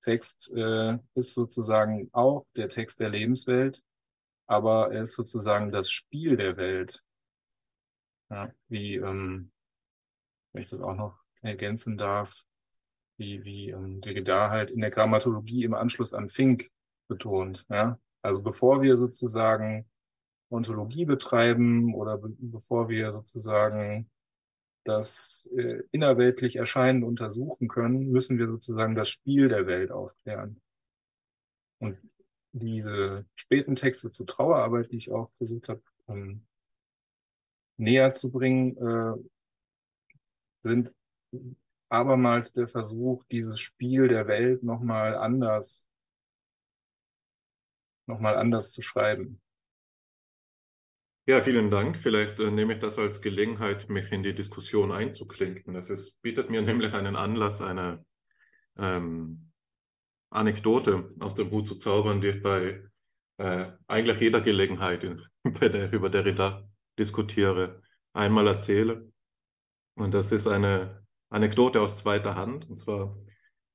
Text äh, ist sozusagen auch der Text der Lebenswelt, aber er ist sozusagen das Spiel der Welt. Ja, wie, ähm, wenn ich das auch noch ergänzen darf, wie, wie ähm, Derrida halt in der Grammatologie im Anschluss an Fink betont. Ja? Also bevor wir sozusagen Ontologie betreiben oder be bevor wir sozusagen das äh, innerweltlich Erscheinen untersuchen können, müssen wir sozusagen das Spiel der Welt aufklären. Und diese späten Texte zur Trauerarbeit, die ich auch versucht habe, ähm, näher zu bringen, äh, sind abermals der Versuch, dieses Spiel der Welt nochmal anders, nochmal anders zu schreiben. Ja, vielen Dank. Vielleicht äh, nehme ich das als Gelegenheit, mich in die Diskussion einzuklinken. Es ist, bietet mir nämlich einen Anlass, eine ähm, Anekdote aus dem Hut zu zaubern, die ich bei äh, eigentlich jeder Gelegenheit, in, bei der, über Derrida diskutiere, einmal erzähle. Und das ist eine Anekdote aus zweiter Hand. Und zwar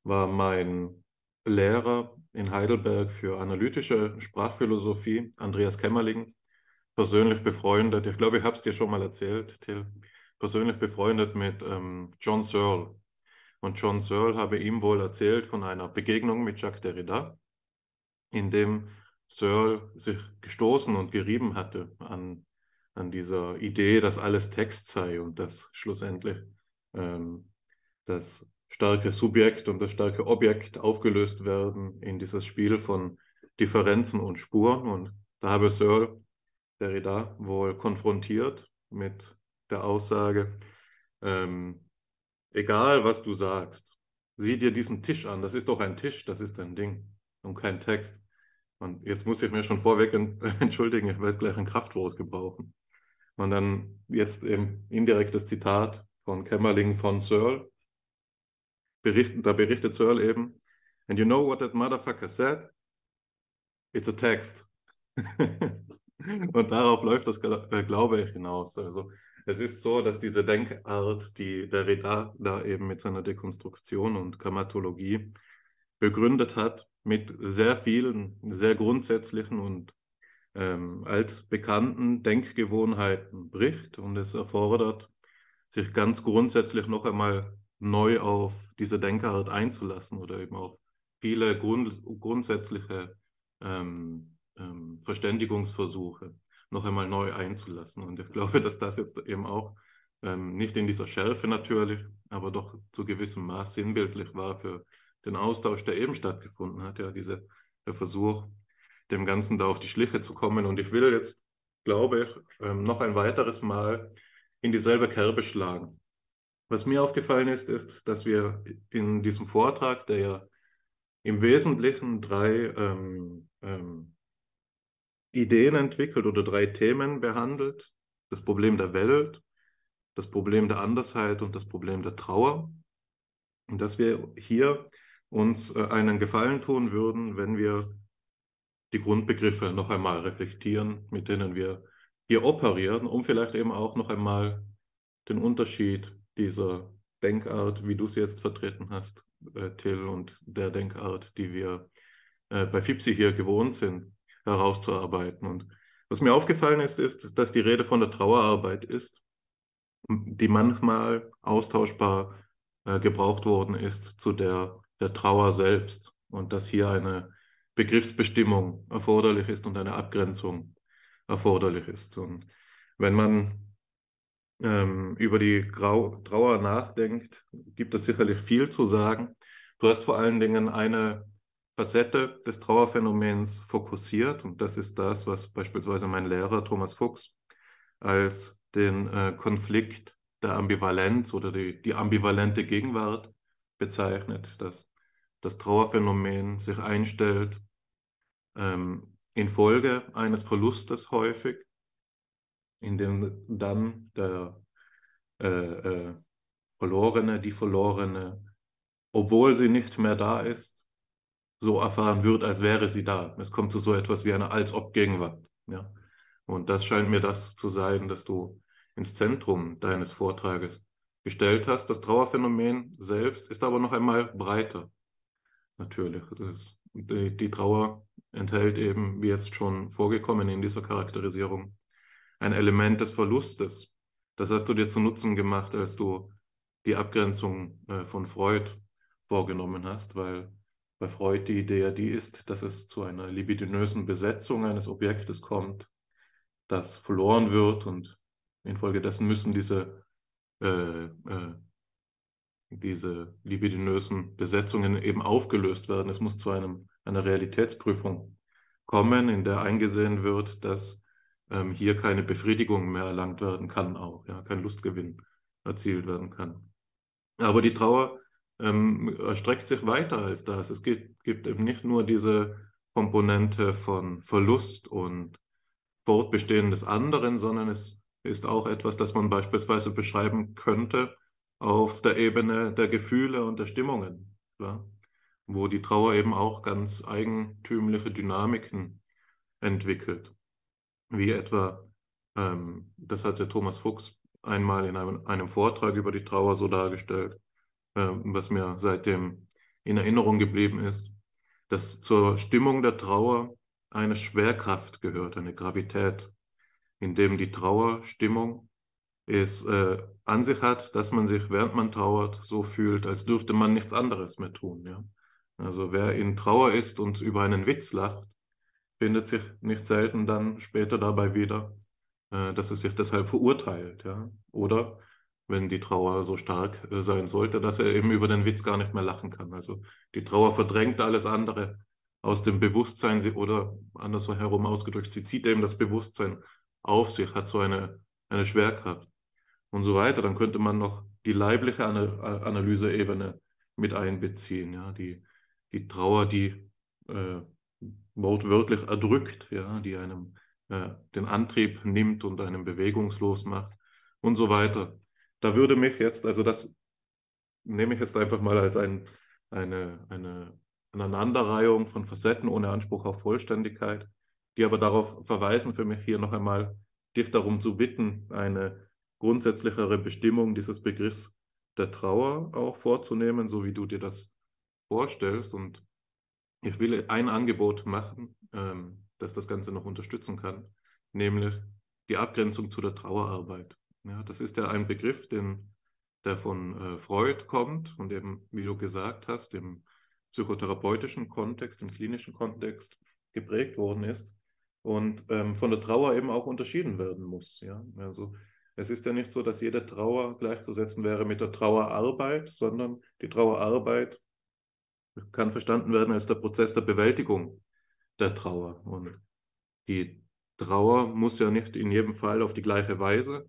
war mein Lehrer in Heidelberg für analytische Sprachphilosophie, Andreas Kämmerling, persönlich befreundet. Ich glaube, ich habe es dir schon mal erzählt, Till. Persönlich befreundet mit ähm, John Searle. Und John Searle habe ihm wohl erzählt von einer Begegnung mit Jacques Derrida, in dem Searle sich gestoßen und gerieben hatte an, an dieser Idee, dass alles Text sei und dass schlussendlich ähm, das starke Subjekt und das starke Objekt aufgelöst werden in dieses Spiel von Differenzen und Spuren. Und da habe Searle Derrida wohl konfrontiert mit der Aussage, ähm, egal was du sagst, sieh dir diesen Tisch an, das ist doch ein Tisch, das ist ein Ding und kein Text. Und jetzt muss ich mir schon vorweg entschuldigen, ich werde gleich ein Kraftwort gebrauchen. Und dann jetzt eben indirektes Zitat von Kämmerling von Searle. Bericht, da berichtet Searle eben, and you know what that motherfucker said? It's a text. Und darauf läuft das, äh, glaube ich, hinaus. Also es ist so, dass diese Denkart, die Derrida da eben mit seiner Dekonstruktion und Grammatologie begründet hat, mit sehr vielen, sehr grundsätzlichen und ähm, bekannten Denkgewohnheiten bricht und es erfordert, sich ganz grundsätzlich noch einmal neu auf diese Denkart einzulassen oder eben auf viele grund grundsätzliche ähm, ähm, Verständigungsversuche noch einmal neu einzulassen. Und ich glaube, dass das jetzt eben auch ähm, nicht in dieser Schärfe natürlich, aber doch zu gewissem Maß sinnbildlich war für den Austausch, der eben stattgefunden hat, ja, diese, der Versuch, dem Ganzen da auf die Schliche zu kommen. Und ich will jetzt, glaube ich, ähm, noch ein weiteres Mal in dieselbe Kerbe schlagen. Was mir aufgefallen ist, ist, dass wir in diesem Vortrag, der ja im Wesentlichen drei ähm, ähm, Ideen entwickelt oder drei Themen behandelt. Das Problem der Welt, das Problem der Andersheit und das Problem der Trauer. Und dass wir hier uns äh, einen Gefallen tun würden, wenn wir die Grundbegriffe noch einmal reflektieren, mit denen wir hier operieren, um vielleicht eben auch noch einmal den Unterschied dieser Denkart, wie du sie jetzt vertreten hast, äh, Till, und der Denkart, die wir äh, bei FIPSI hier gewohnt sind, herauszuarbeiten. Und was mir aufgefallen ist, ist, dass die Rede von der Trauerarbeit ist, die manchmal austauschbar äh, gebraucht worden ist zu der, der Trauer selbst und dass hier eine Begriffsbestimmung erforderlich ist und eine Abgrenzung erforderlich ist. Und wenn man ähm, über die Grau Trauer nachdenkt, gibt es sicherlich viel zu sagen. Du hast vor allen Dingen eine Facette des Trauerphänomens fokussiert. Und das ist das, was beispielsweise mein Lehrer Thomas Fuchs als den äh, Konflikt der Ambivalenz oder die, die ambivalente Gegenwart bezeichnet, dass das Trauerphänomen sich einstellt ähm, infolge eines Verlustes häufig, in dem dann der äh, äh, Verlorene, die Verlorene, obwohl sie nicht mehr da ist, so erfahren wird, als wäre sie da. Es kommt zu so etwas wie einer Als-Ob-Gegenwart. Ja? Und das scheint mir das zu sein, dass du ins Zentrum deines Vortrages gestellt hast. Das Trauerphänomen selbst ist aber noch einmal breiter. Natürlich. Das, die, die Trauer enthält eben, wie jetzt schon vorgekommen in dieser Charakterisierung, ein Element des Verlustes. Das hast du dir zu Nutzen gemacht, als du die Abgrenzung äh, von Freud vorgenommen hast, weil bei Freud die Idee die ist, dass es zu einer libidinösen Besetzung eines Objektes kommt, das verloren wird und infolgedessen müssen diese, äh, äh, diese libidinösen Besetzungen eben aufgelöst werden. Es muss zu einem, einer Realitätsprüfung kommen, in der eingesehen wird, dass ähm, hier keine Befriedigung mehr erlangt werden kann, auch ja, kein Lustgewinn erzielt werden kann. Aber die Trauer ähm, erstreckt sich weiter als das. Es gibt, gibt eben nicht nur diese Komponente von Verlust und Fortbestehen des anderen, sondern es ist auch etwas, das man beispielsweise beschreiben könnte auf der Ebene der Gefühle und der Stimmungen, klar? wo die Trauer eben auch ganz eigentümliche Dynamiken entwickelt. Wie etwa, ähm, das hatte Thomas Fuchs einmal in einem, einem Vortrag über die Trauer so dargestellt, was mir seitdem in Erinnerung geblieben ist, dass zur Stimmung der Trauer eine Schwerkraft gehört, eine Gravität, in dem die Trauerstimmung es äh, an sich hat, dass man sich, während man trauert, so fühlt, als dürfte man nichts anderes mehr tun. Ja? Also wer in Trauer ist und über einen Witz lacht, findet sich nicht selten dann später dabei wieder, äh, dass es sich deshalb verurteilt. Ja? Oder wenn die Trauer so stark äh, sein sollte, dass er eben über den Witz gar nicht mehr lachen kann. Also die Trauer verdrängt alles andere aus dem Bewusstsein oder andersherum ausgedrückt, sie zieht eben das Bewusstsein auf sich, hat so eine, eine Schwerkraft und so weiter. Dann könnte man noch die leibliche Analyseebene mit einbeziehen, ja, die, die Trauer, die äh, wortwörtlich erdrückt, ja, die einem äh, den Antrieb nimmt und einen bewegungslos macht und so weiter. Da würde mich jetzt, also das nehme ich jetzt einfach mal als ein, eine, eine Aneinanderreihung von Facetten ohne Anspruch auf Vollständigkeit, die aber darauf verweisen, für mich hier noch einmal dich darum zu bitten, eine grundsätzlichere Bestimmung dieses Begriffs der Trauer auch vorzunehmen, so wie du dir das vorstellst. Und ich will ein Angebot machen, ähm, das das Ganze noch unterstützen kann, nämlich die Abgrenzung zu der Trauerarbeit. Ja, das ist ja ein Begriff, den, der von äh, Freud kommt und eben, wie du gesagt hast, im psychotherapeutischen Kontext, im klinischen Kontext geprägt worden ist und ähm, von der Trauer eben auch unterschieden werden muss. Ja? Also es ist ja nicht so, dass jede Trauer gleichzusetzen wäre mit der Trauerarbeit, sondern die Trauerarbeit kann verstanden werden als der Prozess der Bewältigung der Trauer. Und die Trauer muss ja nicht in jedem Fall auf die gleiche Weise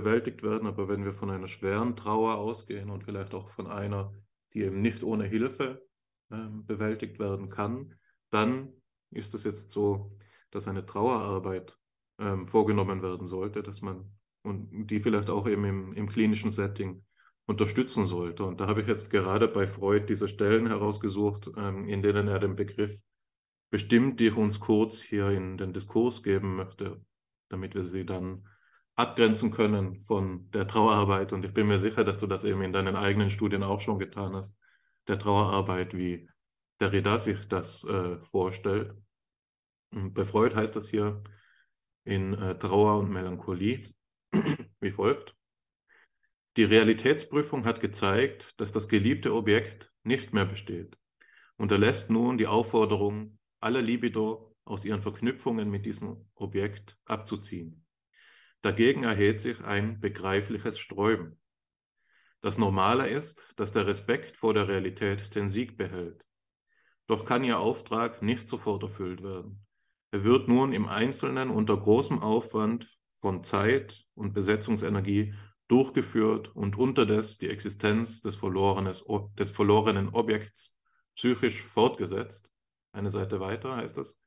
bewältigt werden, aber wenn wir von einer schweren Trauer ausgehen und vielleicht auch von einer, die eben nicht ohne Hilfe äh, bewältigt werden kann, dann ist es jetzt so, dass eine Trauerarbeit äh, vorgenommen werden sollte, dass man und die vielleicht auch eben im, im klinischen Setting unterstützen sollte. Und da habe ich jetzt gerade bei Freud diese Stellen herausgesucht, ähm, in denen er den Begriff bestimmt, die ich uns kurz hier in den Diskurs geben möchte, damit wir sie dann abgrenzen können von der Trauerarbeit. Und ich bin mir sicher, dass du das eben in deinen eigenen Studien auch schon getan hast, der Trauerarbeit, wie der Derrida sich das äh, vorstellt. Und bei Freud heißt das hier in äh, Trauer und Melancholie wie folgt. Die Realitätsprüfung hat gezeigt, dass das geliebte Objekt nicht mehr besteht und erlässt nun die Aufforderung, alle Libido aus ihren Verknüpfungen mit diesem Objekt abzuziehen. Dagegen erhebt sich ein begreifliches Sträuben. Das Normale ist, dass der Respekt vor der Realität den Sieg behält. Doch kann ihr Auftrag nicht sofort erfüllt werden. Er wird nun im Einzelnen unter großem Aufwand von Zeit und Besetzungsenergie durchgeführt und unterdes die Existenz des, des verlorenen Objekts psychisch fortgesetzt. Eine Seite weiter heißt es.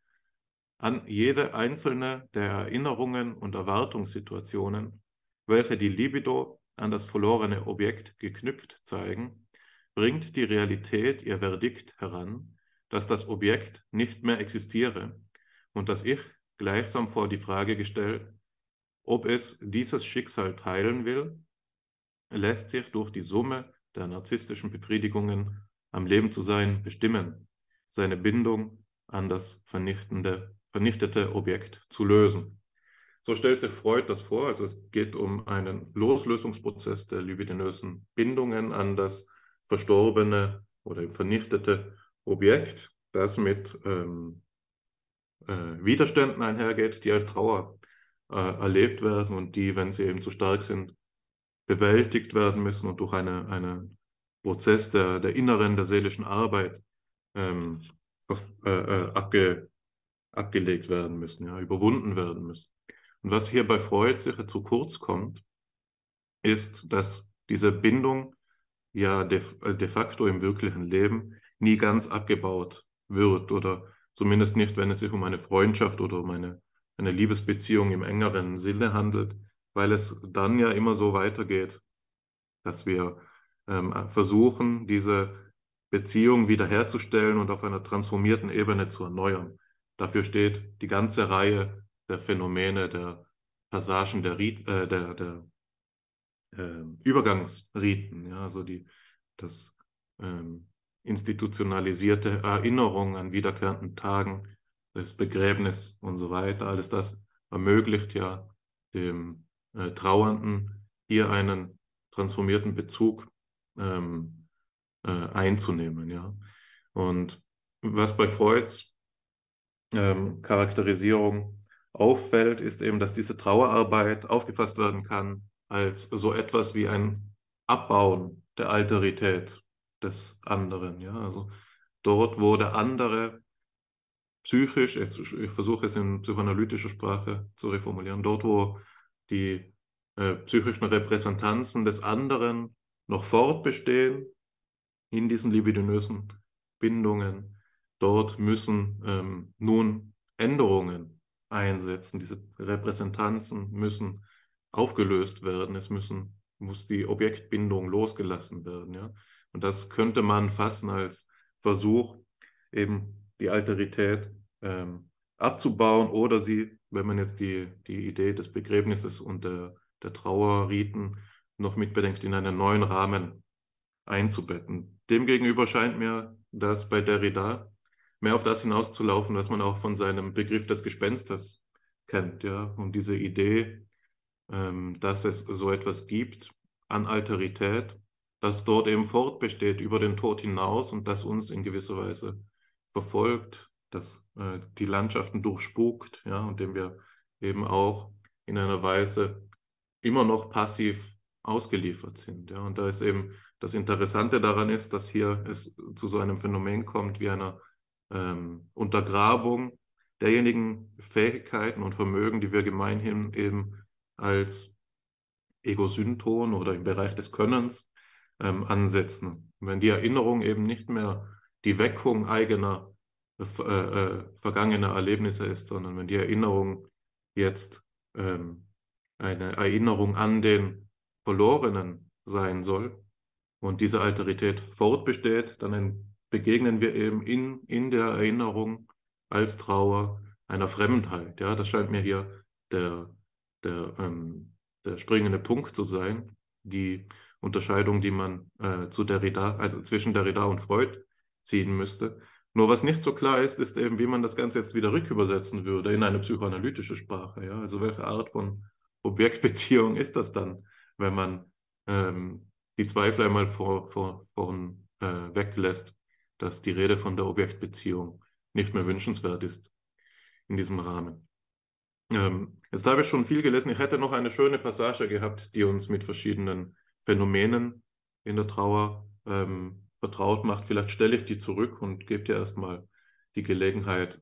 An jede einzelne der Erinnerungen und Erwartungssituationen, welche die Libido an das verlorene Objekt geknüpft zeigen, bringt die Realität ihr Verdikt heran, dass das Objekt nicht mehr existiere und das Ich gleichsam vor die Frage gestellt, ob es dieses Schicksal teilen will, lässt sich durch die Summe der narzisstischen Befriedigungen am Leben zu sein bestimmen, seine Bindung an das vernichtende, vernichtete Objekt zu lösen. So stellt sich Freud das vor. Also es geht um einen Loslösungsprozess der libidinösen Bindungen an das verstorbene oder vernichtete Objekt, das mit ähm, äh, Widerständen einhergeht, die als Trauer äh, erlebt werden und die, wenn sie eben zu stark sind, bewältigt werden müssen und durch eine, einen Prozess der, der inneren, der seelischen Arbeit ähm, äh, äh, abge, abgelegt werden müssen, ja, überwunden werden müssen. Und was hier bei Freud sicher zu kurz kommt, ist, dass diese Bindung ja de, de facto im wirklichen Leben nie ganz abgebaut wird oder zumindest nicht, wenn es sich um eine Freundschaft oder um eine eine Liebesbeziehung im engeren Sinne handelt, weil es dann ja immer so weitergeht, dass wir ähm, versuchen, diese Beziehung wiederherzustellen und auf einer transformierten Ebene zu erneuern. Dafür steht die ganze Reihe der Phänomene, der Passagen, der, Ried, äh, der, der äh, Übergangsriten, ja, also die, das ähm, institutionalisierte Erinnerung an wiederkehrenden Tagen, das Begräbnis und so weiter, alles das ermöglicht ja dem äh, Trauernden hier einen transformierten Bezug ähm, äh, einzunehmen. Ja. Und was bei Freuds ähm, Charakterisierung auffällt, ist eben, dass diese Trauerarbeit aufgefasst werden kann als so etwas wie ein Abbauen der Alterität des anderen. Ja. Also dort, wo der andere psychisch, ich versuche es in psychoanalytischer Sprache zu reformulieren, dort, wo die äh, psychischen Repräsentanzen des anderen noch fortbestehen in diesen libidinösen Bindungen, dort müssen ähm, nun Änderungen einsetzen. Diese Repräsentanzen müssen aufgelöst werden. Es müssen, muss die Objektbindung losgelassen werden. Ja? Und das könnte man fassen als Versuch, eben die Alterität ähm, abzubauen oder sie, wenn man jetzt die, die Idee des Begräbnisses und der, der Trauerriten noch mitbedenkt, in einen neuen Rahmen einzubetten. Demgegenüber scheint mir das bei Derrida mehr auf das hinauszulaufen, was man auch von seinem Begriff des Gespensters kennt, ja, und diese Idee, ähm, dass es so etwas gibt an Alterität, das dort eben fortbesteht über den Tod hinaus und das uns in gewisser Weise verfolgt, das äh, die Landschaften durchspukt, ja, und dem wir eben auch in einer Weise immer noch passiv ausgeliefert sind. Ja. Und da ist eben das Interessante daran ist, dass hier es zu so einem Phänomen kommt wie einer ähm, Untergrabung derjenigen Fähigkeiten und Vermögen, die wir gemeinhin eben als Egosynton oder im Bereich des Könnens ähm, ansetzen. Wenn die Erinnerung eben nicht mehr die Weckung eigener äh, äh, vergangener Erlebnisse ist, sondern wenn die Erinnerung jetzt ähm, eine Erinnerung an den Verlorenen sein soll und diese Alterität fortbesteht, dann begegnen wir eben in, in der Erinnerung als Trauer einer Fremdheit. Ja, das scheint mir hier der, der, ähm, der springende Punkt zu sein. Die Unterscheidung, die man äh, zu Derrida, also zwischen Derrida und Freud ziehen müsste. Nur was nicht so klar ist, ist eben, wie man das Ganze jetzt wieder rückübersetzen würde in eine psychoanalytische Sprache. Ja? Also welche Art von Objektbeziehung ist das dann, wenn man ähm, die Zweifel einmal vor, vor, vorn äh, weglässt, dass die Rede von der Objektbeziehung nicht mehr wünschenswert ist in diesem Rahmen. Ähm, jetzt habe ich schon viel gelesen. Ich hätte noch eine schöne Passage gehabt, die uns mit verschiedenen Phänomenen in der Trauer ähm, vertraut macht. Vielleicht stelle ich die zurück und gebe dir erstmal die Gelegenheit,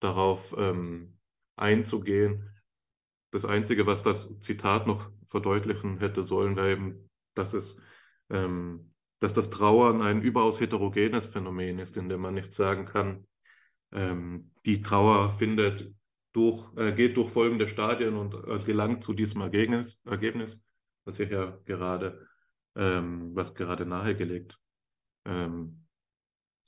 darauf ähm, einzugehen. Das Einzige, was das Zitat noch verdeutlichen hätte sollen, wäre eben, dass es, ähm, dass das Trauern ein überaus heterogenes Phänomen ist, in dem man nicht sagen kann, ähm, die Trauer findet durch, äh, geht durch folgende Stadien und äh, gelangt zu diesem Ergebnis, Ergebnis was ich ja gerade, ähm, was gerade nahegelegt ähm,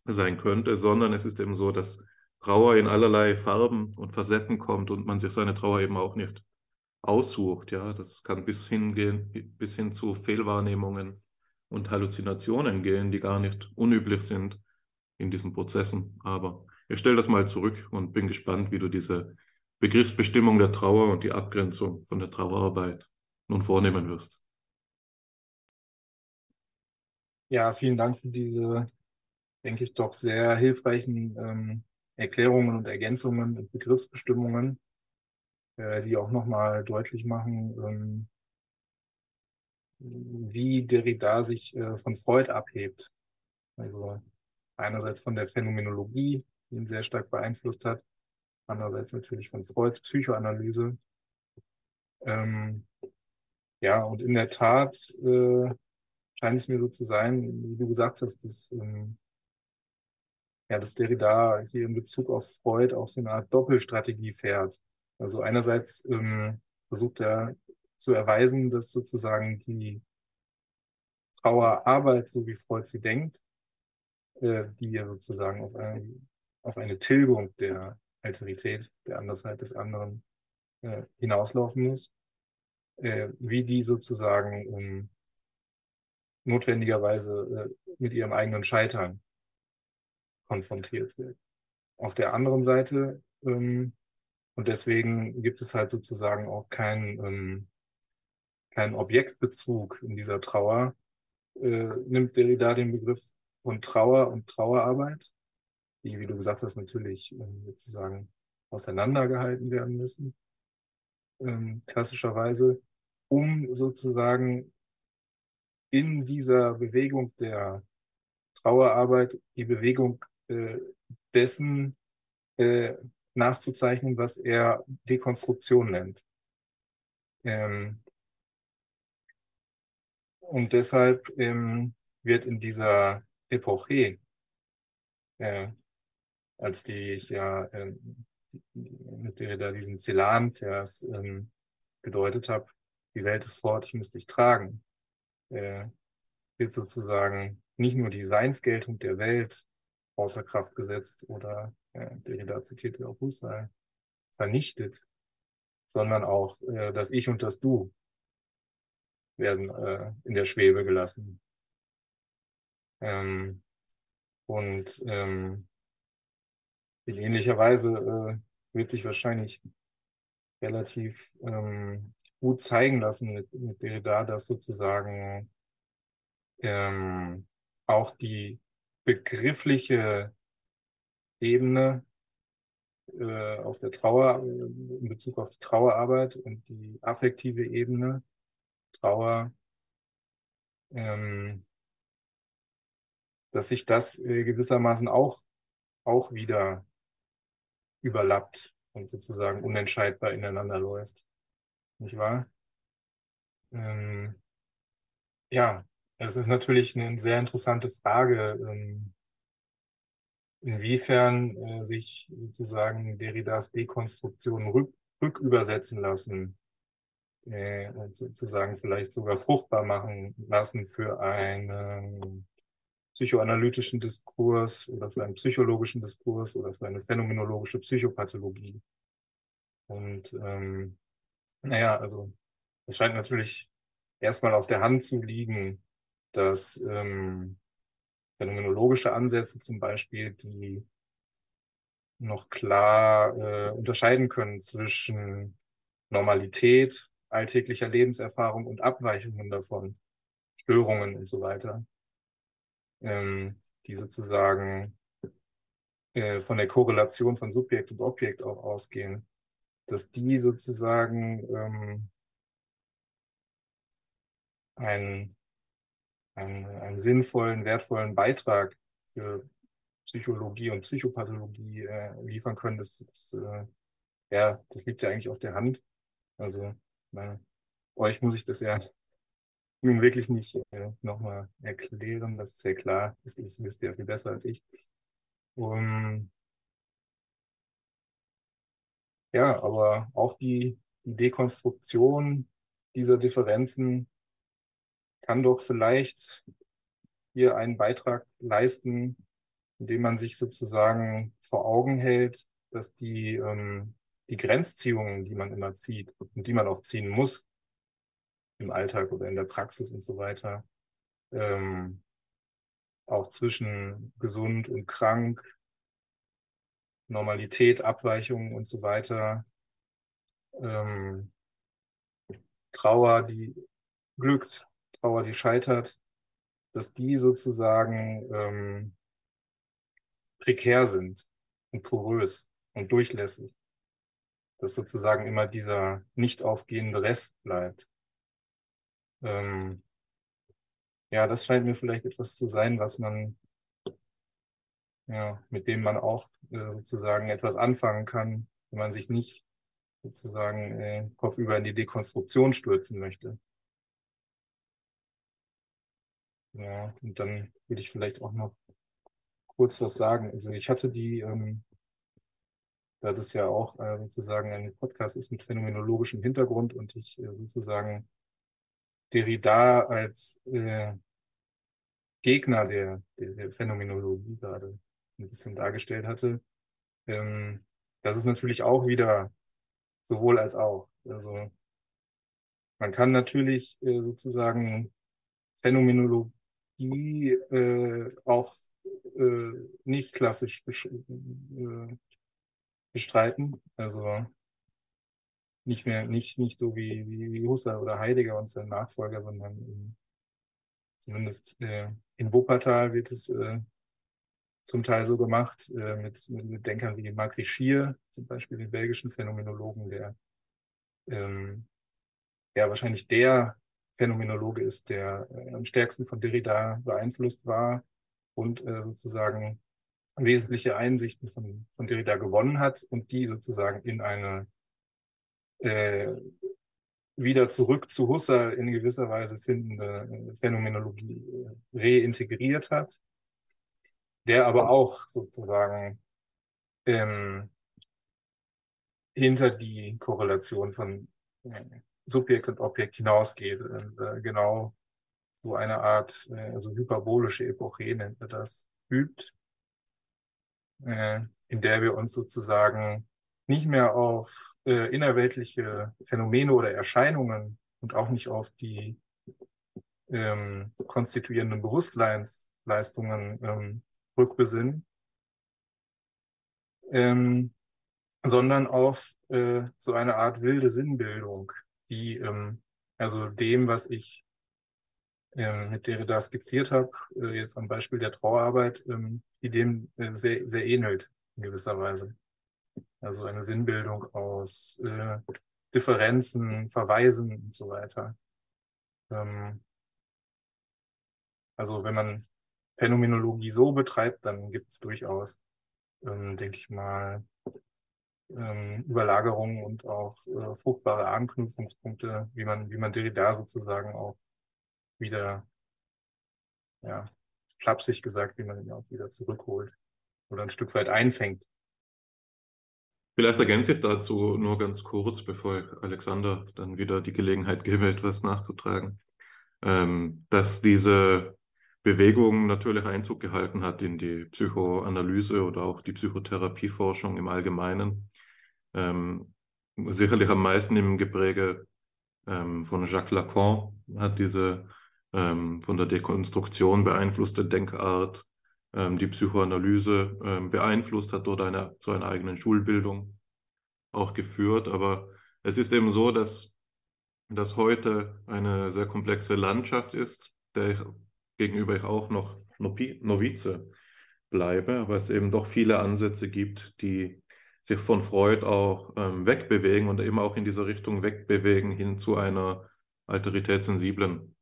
sein könnte, sondern es ist eben so, dass Trauer in allerlei Farben und Facetten kommt und man sich seine Trauer eben auch nicht aussucht. Ja, das kann bis hingehen, bis hin zu Fehlwahrnehmungen und Halluzinationen gehen, die gar nicht unüblich sind in diesen Prozessen. Aber ich stelle das mal zurück und bin gespannt, wie du diese Begriffsbestimmung der Trauer und die Abgrenzung von der Trauerarbeit nun vornehmen wirst. Ja, vielen Dank für diese, denke ich, doch sehr hilfreichen ähm, Erklärungen und Ergänzungen und Begriffsbestimmungen, äh, die auch nochmal deutlich machen, ähm, wie Derrida sich äh, von Freud abhebt. Also einerseits von der Phänomenologie, die ihn sehr stark beeinflusst hat, andererseits natürlich von Freuds Psychoanalyse. Ähm, ja, und in der Tat äh, scheint es mir so zu sein, wie du gesagt hast, dass, ähm, ja, dass Derrida hier in Bezug auf Freud auch so eine Art Doppelstrategie fährt. Also einerseits ähm, versucht er zu erweisen, dass sozusagen die Trauerarbeit, so wie Freud sie denkt, äh, die ja sozusagen auf eine, auf eine Tilgung der Alterität, der Andersheit des anderen äh, hinauslaufen muss, äh, wie die sozusagen ähm, notwendigerweise äh, mit ihrem eigenen Scheitern konfrontiert wird. Auf der anderen Seite, ähm, und deswegen gibt es halt sozusagen auch keinen ähm, keinen Objektbezug in dieser Trauer, äh, nimmt Derrida den Begriff von Trauer und Trauerarbeit, die, wie du gesagt hast, natürlich äh, sozusagen auseinandergehalten werden müssen, ähm, klassischerweise, um sozusagen in dieser Bewegung der Trauerarbeit die Bewegung äh, dessen äh, nachzuzeichnen, was er Dekonstruktion nennt. Ähm, und deshalb ähm, wird in dieser Epoche, äh, als die ich ja äh, mit der da diesen Celan-Vers ähm, gedeutet habe, die Welt ist fort, ich muss dich tragen, äh, wird sozusagen nicht nur die Seinsgeltung der Welt außer Kraft gesetzt oder äh, Derrida zitierte auch Husserl, vernichtet, sondern auch äh, das Ich und das Du werden äh, in der Schwebe gelassen. Ähm, und ähm, in ähnlicher Weise äh, wird sich wahrscheinlich relativ ähm, gut zeigen lassen mit, mit Derrida, dass sozusagen ähm, auch die begriffliche Ebene äh, auf der Trauer, in Bezug auf die Trauerarbeit und die affektive Ebene, Trauer, ähm, dass sich das äh, gewissermaßen auch, auch wieder überlappt und sozusagen unentscheidbar ineinander läuft. Nicht wahr? Ähm, ja, es ist natürlich eine sehr interessante Frage, ähm, inwiefern äh, sich sozusagen Derridas Dekonstruktionen rück, rückübersetzen lassen äh, sozusagen vielleicht sogar fruchtbar machen lassen für einen psychoanalytischen Diskurs oder für einen psychologischen Diskurs oder für eine phänomenologische Psychopathologie. Und ähm, naja, also es scheint natürlich erstmal auf der Hand zu liegen, dass ähm, phänomenologische Ansätze zum Beispiel, die noch klar äh, unterscheiden können zwischen Normalität, alltäglicher Lebenserfahrung und Abweichungen davon, Störungen und so weiter, ähm, die sozusagen äh, von der Korrelation von Subjekt und Objekt auch ausgehen, dass die sozusagen ähm, ein einen, einen sinnvollen, wertvollen Beitrag für Psychologie und Psychopathologie äh, liefern können, das, das, äh, ja, das liegt ja eigentlich auf der Hand. Also meine, euch muss ich das ja nun wirklich nicht äh, nochmal erklären, das ist ja klar, das, das wisst ihr ja viel besser als ich. Um, ja, aber auch die, die Dekonstruktion dieser Differenzen kann doch vielleicht hier einen Beitrag leisten, indem man sich sozusagen vor Augen hält, dass die, ähm, die Grenzziehungen, die man immer zieht und die man auch ziehen muss im Alltag oder in der Praxis und so weiter, ähm, auch zwischen gesund und krank, Normalität, Abweichungen und so weiter, ähm, Trauer, die glückt, Trauer, die scheitert, dass die sozusagen ähm, prekär sind und porös und durchlässig. Dass sozusagen immer dieser nicht aufgehende Rest bleibt. Ähm, ja, das scheint mir vielleicht etwas zu sein, was man, ja, mit dem man auch äh, sozusagen etwas anfangen kann, wenn man sich nicht sozusagen äh, kopfüber in die Dekonstruktion stürzen möchte. Ja, und dann würde ich vielleicht auch noch kurz was sagen. Also ich hatte die, ähm, da das ja auch äh, sozusagen ein Podcast ist mit phänomenologischem Hintergrund und ich äh, sozusagen Derrida als äh, Gegner der, der, der Phänomenologie gerade ein bisschen dargestellt hatte, ähm, das ist natürlich auch wieder sowohl als auch. Also man kann natürlich äh, sozusagen Phänomenologie äh, auch äh, nicht klassisch äh, bestreiten. Also nicht mehr, nicht, nicht so wie, wie, wie Husserl oder Heidegger und sein Nachfolger, sondern in, zumindest äh, in Wuppertal wird es äh, zum Teil so gemacht, äh, mit, mit Denkern wie Marc Richier, zum Beispiel den belgischen Phänomenologen, der ähm, ja wahrscheinlich der Phänomenologe ist, der äh, am stärksten von Derrida beeinflusst war und äh, sozusagen wesentliche Einsichten von, von Derrida gewonnen hat und die sozusagen in eine äh, wieder zurück zu Husserl in gewisser Weise findende äh, Phänomenologie äh, reintegriert hat, der aber auch sozusagen ähm, hinter die Korrelation von äh, Subjekt und Objekt hinausgeht. Und, äh, genau so eine Art, äh, also hyperbolische Epoche nennt er das, übt, äh, in der wir uns sozusagen nicht mehr auf äh, innerweltliche Phänomene oder Erscheinungen und auch nicht auf die ähm, konstituierenden Bewusstseinsleistungen ähm, rückbesinnen, ähm, sondern auf äh, so eine Art wilde Sinnbildung, die ähm, also dem, was ich ähm, mit Derrida skizziert habe, äh, jetzt am Beispiel der Trauerarbeit, ähm, die dem äh, sehr, sehr ähnelt in gewisser Weise. Also eine Sinnbildung aus äh, Differenzen, Verweisen und so weiter. Ähm, also wenn man Phänomenologie so betreibt, dann gibt es durchaus, ähm, denke ich mal, Überlagerungen und auch äh, fruchtbare Anknüpfungspunkte, wie man, wie man Derrida sozusagen auch wieder, ja, flapsig gesagt, wie man ihn auch wieder zurückholt oder ein Stück weit einfängt. Vielleicht ergänze ich dazu nur ganz kurz, bevor ich Alexander dann wieder die Gelegenheit gebe, etwas nachzutragen, ähm, dass diese Bewegung natürlich Einzug gehalten hat in die Psychoanalyse oder auch die Psychotherapieforschung im Allgemeinen. Ähm, sicherlich am meisten im Gepräge ähm, von Jacques Lacan hat diese ähm, von der Dekonstruktion beeinflusste Denkart ähm, die Psychoanalyse ähm, beeinflusst, hat dort eine, zu einer eigenen Schulbildung auch geführt. Aber es ist eben so, dass das heute eine sehr komplexe Landschaft ist, der ich, gegenüber ich auch noch Novize bleibe, aber es eben doch viele Ansätze gibt, die sich von Freud auch ähm, wegbewegen und immer auch in dieser Richtung wegbewegen hin zu einer alteritätssensiblen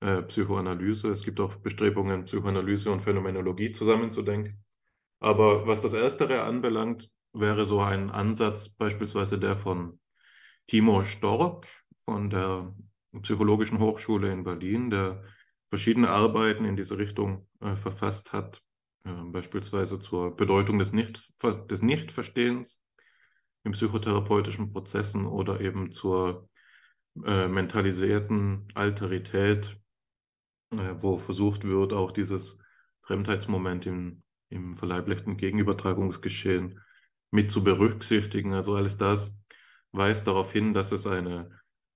äh, Psychoanalyse. Es gibt auch Bestrebungen, Psychoanalyse und Phänomenologie zusammenzudenken. Aber was das Erstere anbelangt, wäre so ein Ansatz beispielsweise der von Timo Stork von der Psychologischen Hochschule in Berlin, der verschiedene Arbeiten in diese Richtung äh, verfasst hat, äh, beispielsweise zur Bedeutung des, Nicht des Nichtverstehens in psychotherapeutischen Prozessen oder eben zur äh, mentalisierten Alterität wo versucht wird, auch dieses Fremdheitsmoment im, im verleiblichten Gegenübertragungsgeschehen mit zu berücksichtigen. Also alles das weist darauf hin, dass es eine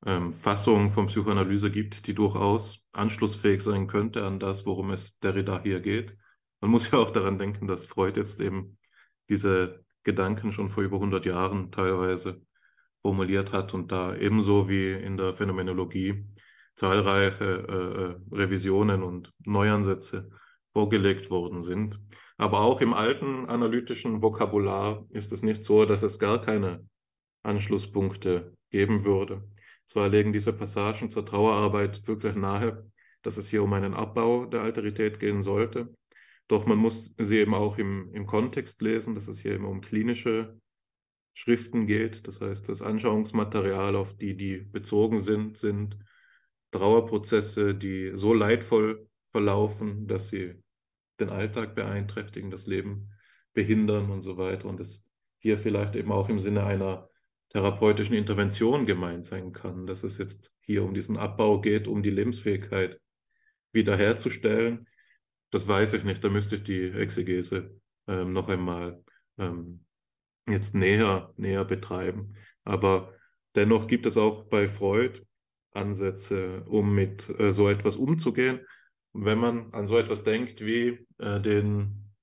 ähm, Fassung von Psychoanalyse gibt, die durchaus anschlussfähig sein könnte an das, worum es Derrida hier geht. Man muss ja auch daran denken, dass Freud jetzt eben diese Gedanken schon vor über 100 Jahren teilweise formuliert hat und da ebenso wie in der Phänomenologie zahlreiche äh, äh, Revisionen und Neuansätze vorgelegt worden sind. Aber auch im alten analytischen Vokabular ist es nicht so, dass es gar keine Anschlusspunkte geben würde. Zwar legen diese Passagen zur Trauerarbeit wirklich nahe, dass es hier um einen Abbau der Alterität gehen sollte. Doch man muss sie eben auch im, im Kontext lesen, dass es hier immer um klinische Schriften geht. Das heißt, das Anschauungsmaterial, auf die die bezogen sind, sind Trauerprozesse, die so leidvoll verlaufen, dass sie den Alltag beeinträchtigen, das Leben behindern und so weiter. Und es hier vielleicht eben auch im Sinne einer therapeutischen Intervention gemeint sein kann, dass es jetzt hier um diesen Abbau geht, um die Lebensfähigkeit wiederherzustellen. Das weiß ich nicht, da müsste ich die Exegese ähm, noch einmal ähm, jetzt näher, näher betreiben. Aber dennoch gibt es auch bei Freud Ansätze, um mit äh, so etwas umzugehen. Wenn man an so etwas denkt wie äh, den,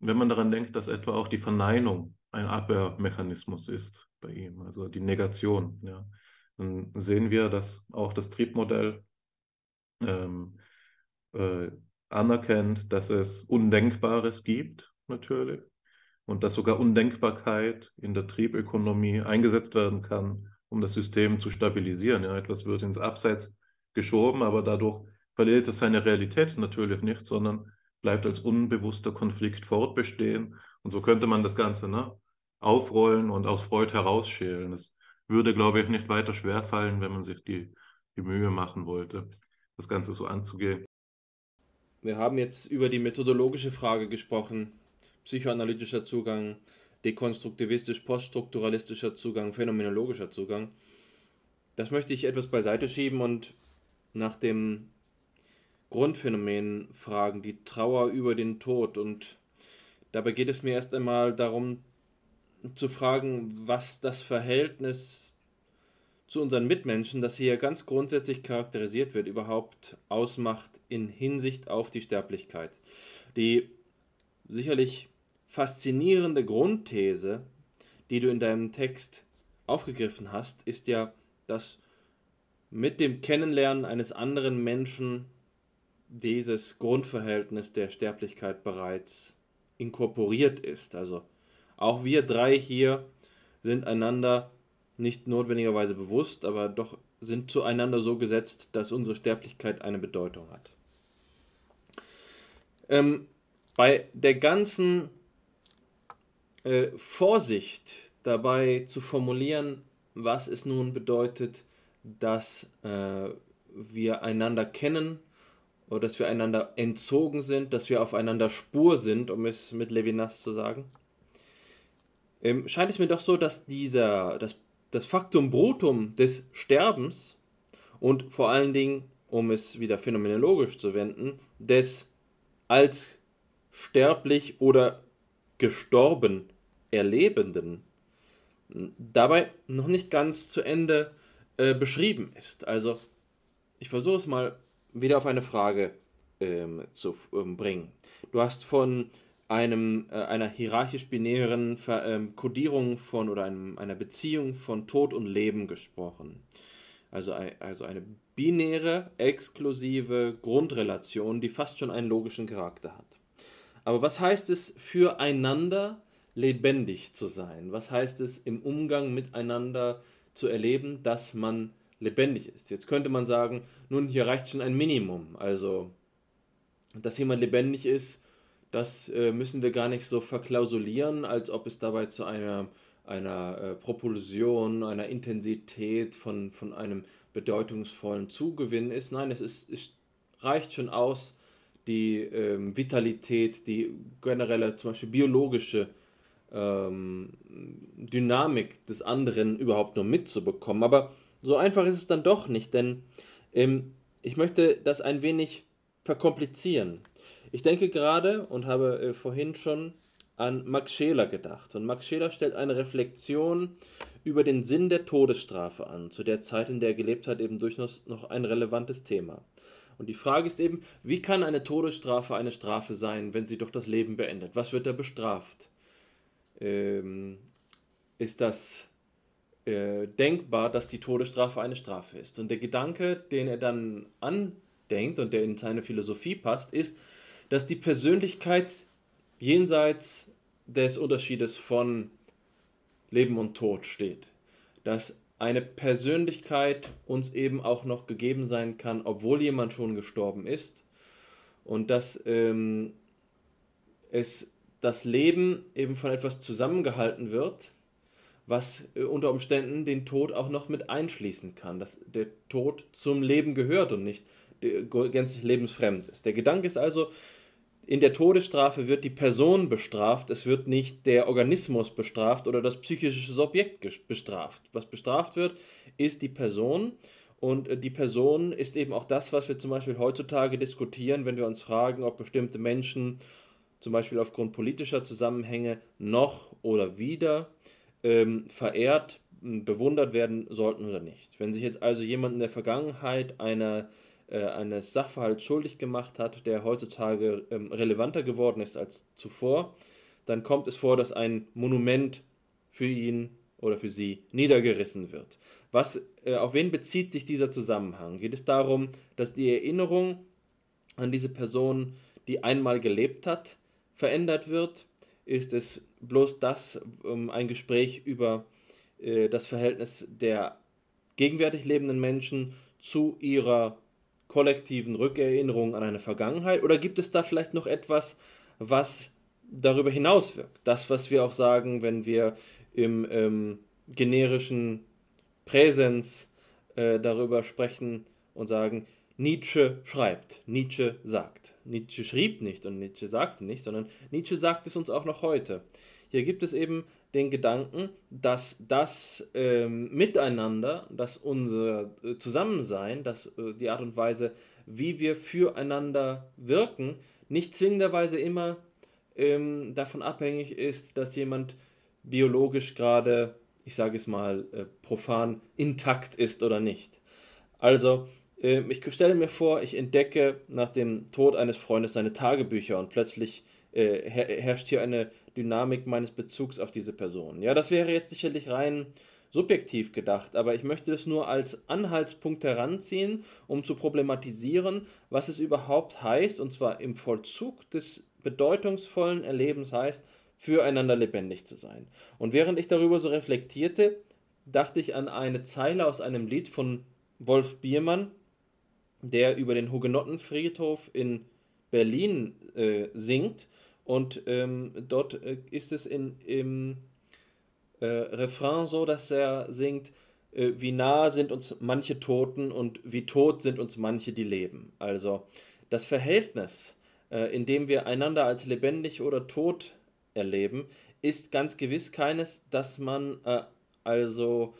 wenn man daran denkt, dass etwa auch die Verneinung ein Abwehrmechanismus ist bei ihm, also die Negation, ja, dann sehen wir, dass auch das Triebmodell ähm, äh, anerkennt, dass es Undenkbares gibt, natürlich, und dass sogar Undenkbarkeit in der Triebökonomie eingesetzt werden kann, um das System zu stabilisieren. Ja, etwas wird ins Abseits geschoben, aber dadurch verliert es seine Realität natürlich nicht, sondern bleibt als unbewusster Konflikt fortbestehen. Und so könnte man das Ganze ne, aufrollen und aus Freud herausschälen. Es würde, glaube ich, nicht weiter schwerfallen, wenn man sich die, die Mühe machen wollte, das Ganze so anzugehen. Wir haben jetzt über die methodologische Frage gesprochen, psychoanalytischer Zugang, dekonstruktivistisch-poststrukturalistischer Zugang, phänomenologischer Zugang. Das möchte ich etwas beiseite schieben und nach dem Grundphänomen fragen, die Trauer über den Tod. Und dabei geht es mir erst einmal darum zu fragen, was das Verhältnis zu unseren Mitmenschen, das hier ganz grundsätzlich charakterisiert wird, überhaupt ausmacht in Hinsicht auf die Sterblichkeit. Die sicherlich faszinierende Grundthese, die du in deinem Text aufgegriffen hast, ist ja, dass mit dem Kennenlernen eines anderen Menschen dieses Grundverhältnis der Sterblichkeit bereits inkorporiert ist. Also auch wir drei hier sind einander nicht notwendigerweise bewusst, aber doch sind zueinander so gesetzt, dass unsere Sterblichkeit eine Bedeutung hat. Ähm, bei der ganzen äh, Vorsicht dabei zu formulieren, was es nun bedeutet, dass äh, wir einander kennen oder dass wir einander entzogen sind, dass wir aufeinander Spur sind, um es mit Levinas zu sagen, ähm, scheint es mir doch so, dass dieser, das, das Faktum Brutum des Sterbens und vor allen Dingen, um es wieder phänomenologisch zu wenden, des als sterblich oder gestorben Erlebenden dabei noch nicht ganz zu Ende äh, beschrieben ist. Also ich versuche es mal wieder auf eine Frage ähm, zu ähm, bringen. Du hast von einem, äh, einer hierarchisch-binären ähm, Kodierung von oder einem, einer Beziehung von Tod und Leben gesprochen. Also, also eine binäre, exklusive Grundrelation, die fast schon einen logischen Charakter hat. Aber was heißt es füreinander lebendig zu sein? Was heißt es im Umgang miteinander zu erleben, dass man lebendig ist? Jetzt könnte man sagen, nun hier reicht schon ein Minimum. Also, dass jemand lebendig ist, das äh, müssen wir gar nicht so verklausulieren, als ob es dabei zu einer, einer äh, Propulsion, einer Intensität von, von einem bedeutungsvollen Zugewinn ist. Nein, es, ist, es reicht schon aus, die ähm, Vitalität, die generelle, zum Beispiel biologische ähm, Dynamik des anderen überhaupt nur mitzubekommen. Aber so einfach ist es dann doch nicht, denn ähm, ich möchte das ein wenig verkomplizieren. Ich denke gerade und habe äh, vorhin schon an Max Scheler gedacht. Und Max Scheler stellt eine Reflexion über den Sinn der Todesstrafe an, zu der Zeit, in der er gelebt hat, eben durchaus noch ein relevantes Thema. Und die Frage ist eben, wie kann eine Todesstrafe eine Strafe sein, wenn sie doch das Leben beendet? Was wird da bestraft? Ähm, ist das äh, denkbar, dass die Todesstrafe eine Strafe ist. Und der Gedanke, den er dann andenkt und der in seine Philosophie passt, ist, dass die Persönlichkeit jenseits des Unterschiedes von Leben und Tod steht. Dass eine Persönlichkeit uns eben auch noch gegeben sein kann, obwohl jemand schon gestorben ist. Und dass ähm, es das Leben eben von etwas zusammengehalten wird, was äh, unter Umständen den Tod auch noch mit einschließen kann, dass der Tod zum Leben gehört und nicht gänzlich lebensfremd ist. Der Gedanke ist also, in der Todesstrafe wird die Person bestraft, es wird nicht der Organismus bestraft oder das psychische Subjekt bestraft. Was bestraft wird, ist die Person und äh, die Person ist eben auch das, was wir zum Beispiel heutzutage diskutieren, wenn wir uns fragen, ob bestimmte Menschen zum Beispiel aufgrund politischer Zusammenhänge, noch oder wieder ähm, verehrt, bewundert werden sollten oder nicht. Wenn sich jetzt also jemand in der Vergangenheit einer, äh, eines Sachverhalts schuldig gemacht hat, der heutzutage ähm, relevanter geworden ist als zuvor, dann kommt es vor, dass ein Monument für ihn oder für sie niedergerissen wird. Was, äh, auf wen bezieht sich dieser Zusammenhang? Geht es darum, dass die Erinnerung an diese Person, die einmal gelebt hat, verändert wird? Ist es bloß das, ähm, ein Gespräch über äh, das Verhältnis der gegenwärtig lebenden Menschen zu ihrer kollektiven Rückerinnerung an eine Vergangenheit? Oder gibt es da vielleicht noch etwas, was darüber hinaus wirkt? Das, was wir auch sagen, wenn wir im ähm, generischen Präsens äh, darüber sprechen und sagen, Nietzsche schreibt, Nietzsche sagt. Nietzsche schrieb nicht und Nietzsche sagte nicht, sondern Nietzsche sagt es uns auch noch heute. Hier gibt es eben den Gedanken, dass das ähm, Miteinander, dass unser äh, Zusammensein, dass äh, die Art und Weise, wie wir füreinander wirken, nicht zwingenderweise immer ähm, davon abhängig ist, dass jemand biologisch gerade, ich sage es mal, äh, profan intakt ist oder nicht. Also, ich stelle mir vor, ich entdecke nach dem Tod eines Freundes seine Tagebücher und plötzlich äh, herrscht hier eine Dynamik meines Bezugs auf diese Person. Ja, das wäre jetzt sicherlich rein subjektiv gedacht, aber ich möchte es nur als Anhaltspunkt heranziehen, um zu problematisieren, was es überhaupt heißt, und zwar im Vollzug des bedeutungsvollen Erlebens heißt, füreinander lebendig zu sein. Und während ich darüber so reflektierte, dachte ich an eine Zeile aus einem Lied von Wolf Biermann, der über den Hugenottenfriedhof in Berlin äh, singt. Und ähm, dort äh, ist es in, im äh, Refrain so, dass er singt, äh, wie nah sind uns manche Toten und wie tot sind uns manche, die leben. Also das Verhältnis, äh, in dem wir einander als lebendig oder tot erleben, ist ganz gewiss keines, dass man äh, also,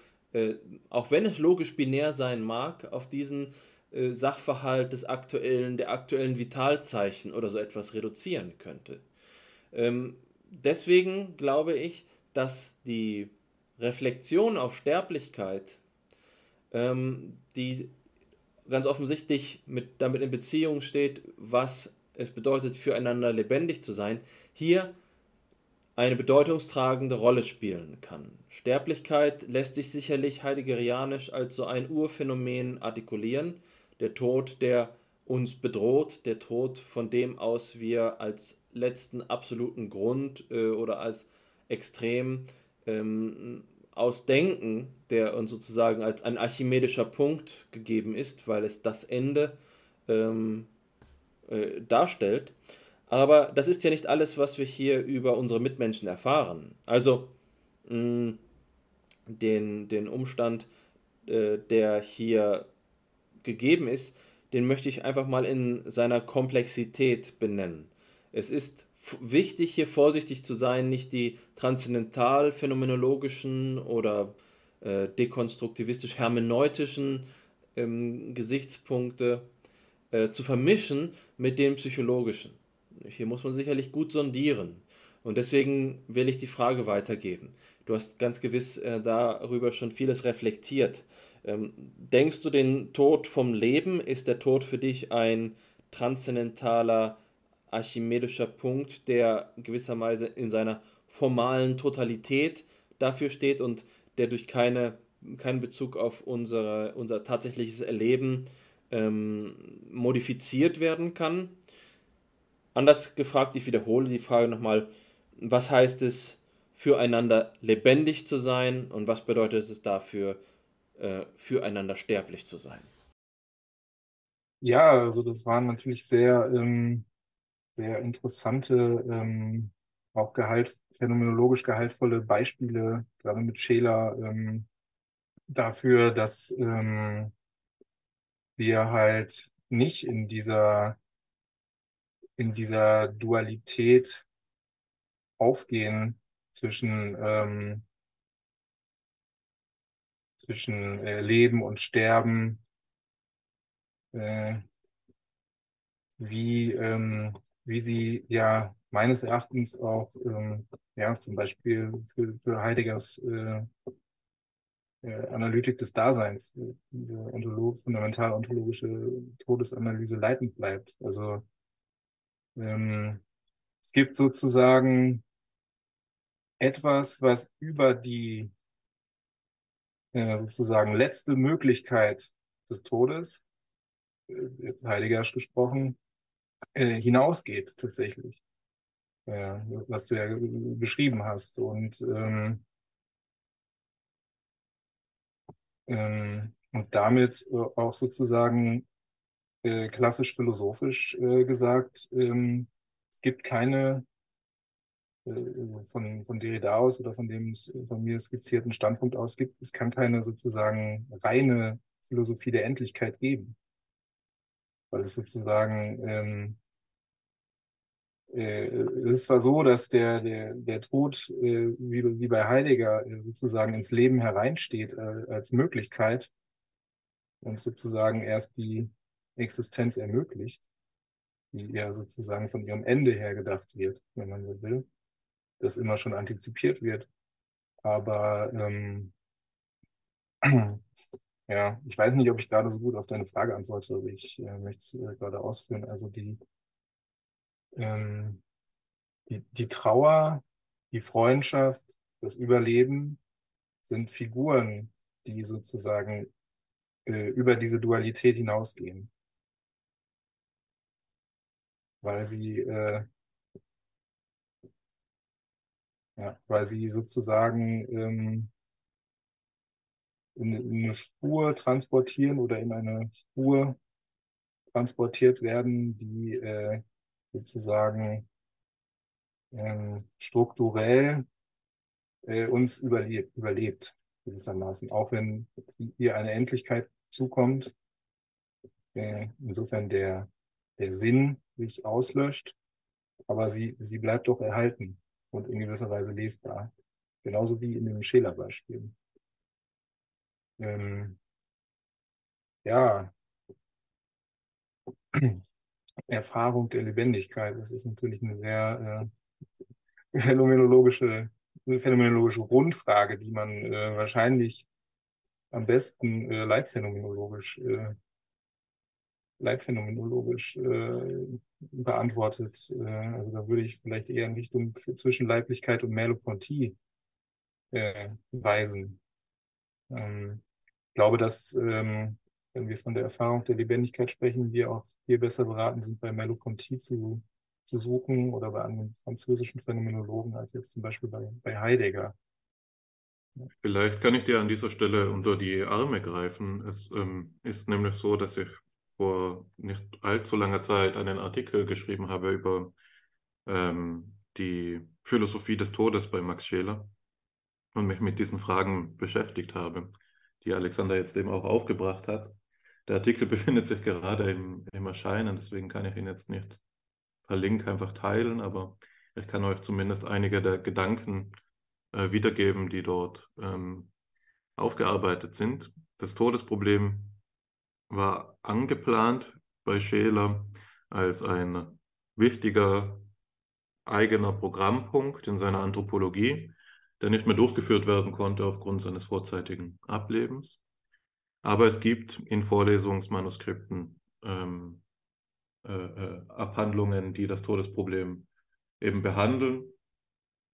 auch wenn es logisch binär sein mag, auf diesen äh, Sachverhalt des aktuellen, der aktuellen Vitalzeichen oder so etwas reduzieren könnte. Ähm, deswegen glaube ich, dass die Reflexion auf Sterblichkeit, ähm, die ganz offensichtlich mit, damit in Beziehung steht, was es bedeutet, füreinander lebendig zu sein, hier eine bedeutungstragende Rolle spielen kann. Sterblichkeit lässt sich sicherlich heideggerianisch als so ein Urphänomen artikulieren, der Tod, der uns bedroht, der Tod, von dem aus wir als letzten absoluten Grund äh, oder als extrem ähm, ausdenken, der uns sozusagen als ein archimedischer Punkt gegeben ist, weil es das Ende ähm, äh, darstellt. Aber das ist ja nicht alles, was wir hier über unsere Mitmenschen erfahren. Also mh, den, den Umstand, äh, der hier gegeben ist, den möchte ich einfach mal in seiner Komplexität benennen. Es ist wichtig, hier vorsichtig zu sein, nicht die transzendental-phänomenologischen oder äh, dekonstruktivistisch-hermeneutischen ähm, Gesichtspunkte äh, zu vermischen mit den psychologischen. Hier muss man sicherlich gut sondieren. Und deswegen will ich die Frage weitergeben. Du hast ganz gewiss äh, darüber schon vieles reflektiert. Ähm, denkst du den Tod vom Leben? Ist der Tod für dich ein transzendentaler, archimedischer Punkt, der gewisserweise in seiner formalen Totalität dafür steht und der durch keine, keinen Bezug auf unsere, unser tatsächliches Erleben ähm, modifiziert werden kann? Anders gefragt, ich wiederhole die Frage nochmal, was heißt es, füreinander lebendig zu sein und was bedeutet es dafür, äh, füreinander sterblich zu sein? Ja, also das waren natürlich sehr, ähm, sehr interessante, ähm, auch gehalt, phänomenologisch gehaltvolle Beispiele, gerade mit Scheler, ähm, dafür, dass ähm, wir halt nicht in dieser in dieser Dualität aufgehen zwischen, ähm, zwischen äh, Leben und Sterben, äh, wie, ähm, wie sie ja meines Erachtens auch ähm, ja zum Beispiel für, für Heideggers äh, äh, Analytik des Daseins, äh, diese ontolo fundamental ontologische Todesanalyse leitend bleibt. Also ähm, es gibt sozusagen etwas, was über die äh, sozusagen letzte Möglichkeit des Todes, äh, jetzt Heideggers gesprochen, äh, hinausgeht tatsächlich, was du ja beschrieben hast. Und ähm, ähm, und damit auch sozusagen klassisch philosophisch gesagt, ähm, es gibt keine von, von Derrida aus oder von dem von mir skizzierten Standpunkt aus gibt, es kann keine sozusagen reine Philosophie der Endlichkeit geben. Weil es sozusagen ähm, äh, es ist zwar so, dass der, der, der Tod, äh, wie, wie bei Heidegger, äh, sozusagen ins Leben hereinsteht äh, als Möglichkeit und sozusagen erst die Existenz ermöglicht, die ja sozusagen von ihrem Ende her gedacht wird, wenn man so will, das immer schon antizipiert wird. Aber ähm, ja, ich weiß nicht, ob ich gerade so gut auf deine Frage antworte, aber ich äh, möchte es äh, gerade ausführen. Also die ähm, die, die Trauer, die Freundschaft, das Überleben sind Figuren, die sozusagen äh, über diese Dualität hinausgehen. Weil sie, äh, ja, weil sie sozusagen ähm, in, in eine Spur transportieren oder in eine Spur transportiert werden, die äh, sozusagen ähm, strukturell äh, uns überlebt, überlebt, gewissermaßen. Auch wenn hier eine Endlichkeit zukommt, äh, insofern der, der Sinn sich auslöscht, aber sie, sie bleibt doch erhalten und in gewisser Weise lesbar. Genauso wie in dem Scheler-Beispiel. Ähm, ja, Erfahrung der Lebendigkeit. Das ist natürlich eine sehr äh, phänomenologische, eine phänomenologische Grundfrage, die man äh, wahrscheinlich am besten äh, leitphänomenologisch, äh, leitphänomenologisch äh, beantwortet. Äh, also da würde ich vielleicht eher in Richtung zwischen Leiblichkeit und Merleau-Ponty äh, weisen. Ähm, ich glaube, dass ähm, wenn wir von der Erfahrung der Lebendigkeit sprechen, wir auch hier besser beraten sind, bei Merleau-Ponty zu, zu suchen oder bei anderen französischen Phänomenologen als jetzt zum Beispiel bei, bei Heidegger. Vielleicht kann ich dir an dieser Stelle unter die Arme greifen. Es ähm, ist nämlich so, dass ich vor nicht allzu langer Zeit einen Artikel geschrieben habe über ähm, die Philosophie des Todes bei Max Scheler und mich mit diesen Fragen beschäftigt habe, die Alexander jetzt eben auch aufgebracht hat. Der Artikel befindet sich gerade im, im Erscheinen, deswegen kann ich ihn jetzt nicht per Link einfach teilen, aber ich kann euch zumindest einige der Gedanken äh, wiedergeben, die dort ähm, aufgearbeitet sind. Das Todesproblem war angeplant bei Scheler als ein wichtiger eigener Programmpunkt in seiner Anthropologie, der nicht mehr durchgeführt werden konnte aufgrund seines vorzeitigen Ablebens. Aber es gibt in Vorlesungsmanuskripten ähm, äh, äh, Abhandlungen, die das Todesproblem eben behandeln.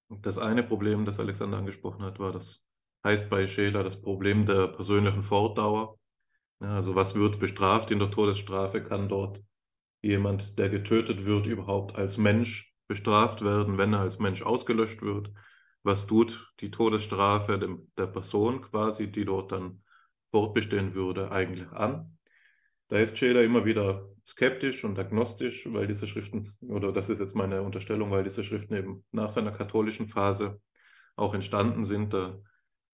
Das eine Problem, das Alexander angesprochen hat, war das heißt bei Scheler das Problem der persönlichen Fortdauer. Also was wird bestraft in der Todesstrafe? Kann dort jemand, der getötet wird, überhaupt als Mensch bestraft werden, wenn er als Mensch ausgelöscht wird? Was tut die Todesstrafe dem, der Person quasi, die dort dann fortbestehen würde, eigentlich an. Da ist Scheler immer wieder skeptisch und agnostisch, weil diese Schriften, oder das ist jetzt meine Unterstellung, weil diese Schriften eben nach seiner katholischen Phase auch entstanden sind. Da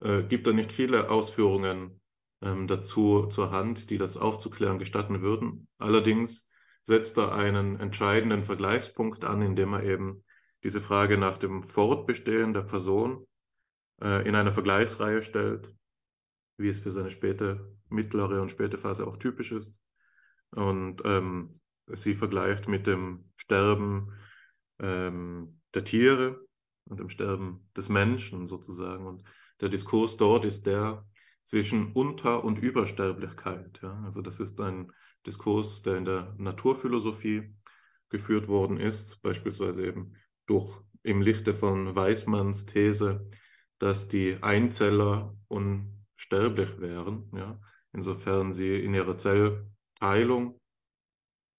äh, gibt er nicht viele Ausführungen ähm, dazu zur Hand, die das aufzuklären gestatten würden. Allerdings setzt er einen entscheidenden Vergleichspunkt an, indem er eben diese Frage nach dem Fortbestehen der Person äh, in einer Vergleichsreihe stellt wie es für seine späte, mittlere und späte Phase auch typisch ist. Und ähm, sie vergleicht mit dem Sterben ähm, der Tiere und dem Sterben des Menschen sozusagen. Und der Diskurs dort ist der zwischen Unter- und Übersterblichkeit. Ja? Also das ist ein Diskurs, der in der Naturphilosophie geführt worden ist, beispielsweise eben durch im Lichte von Weismanns These, dass die Einzeller unsterblich wären, ja? insofern sie in ihrer Zellteilung,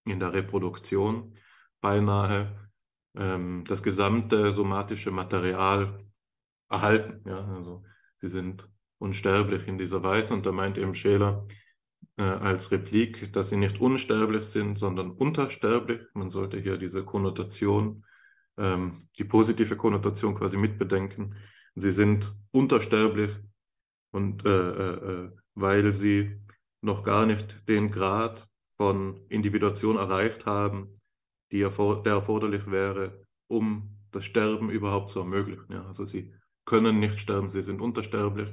in der Reproduktion beinahe ähm, das gesamte somatische Material erhalten. Ja? Also sie sind unsterblich in dieser Weise und da meint eben Scheler äh, als Replik, dass sie nicht unsterblich sind, sondern untersterblich. Man sollte hier diese Konnotation, ähm, die positive Konnotation quasi mitbedenken. Sie sind untersterblich und äh, äh, äh weil sie noch gar nicht den Grad von Individuation erreicht haben, die erfor der erforderlich wäre, um das Sterben überhaupt zu ermöglichen. Ja, also sie können nicht sterben, sie sind unsterblich.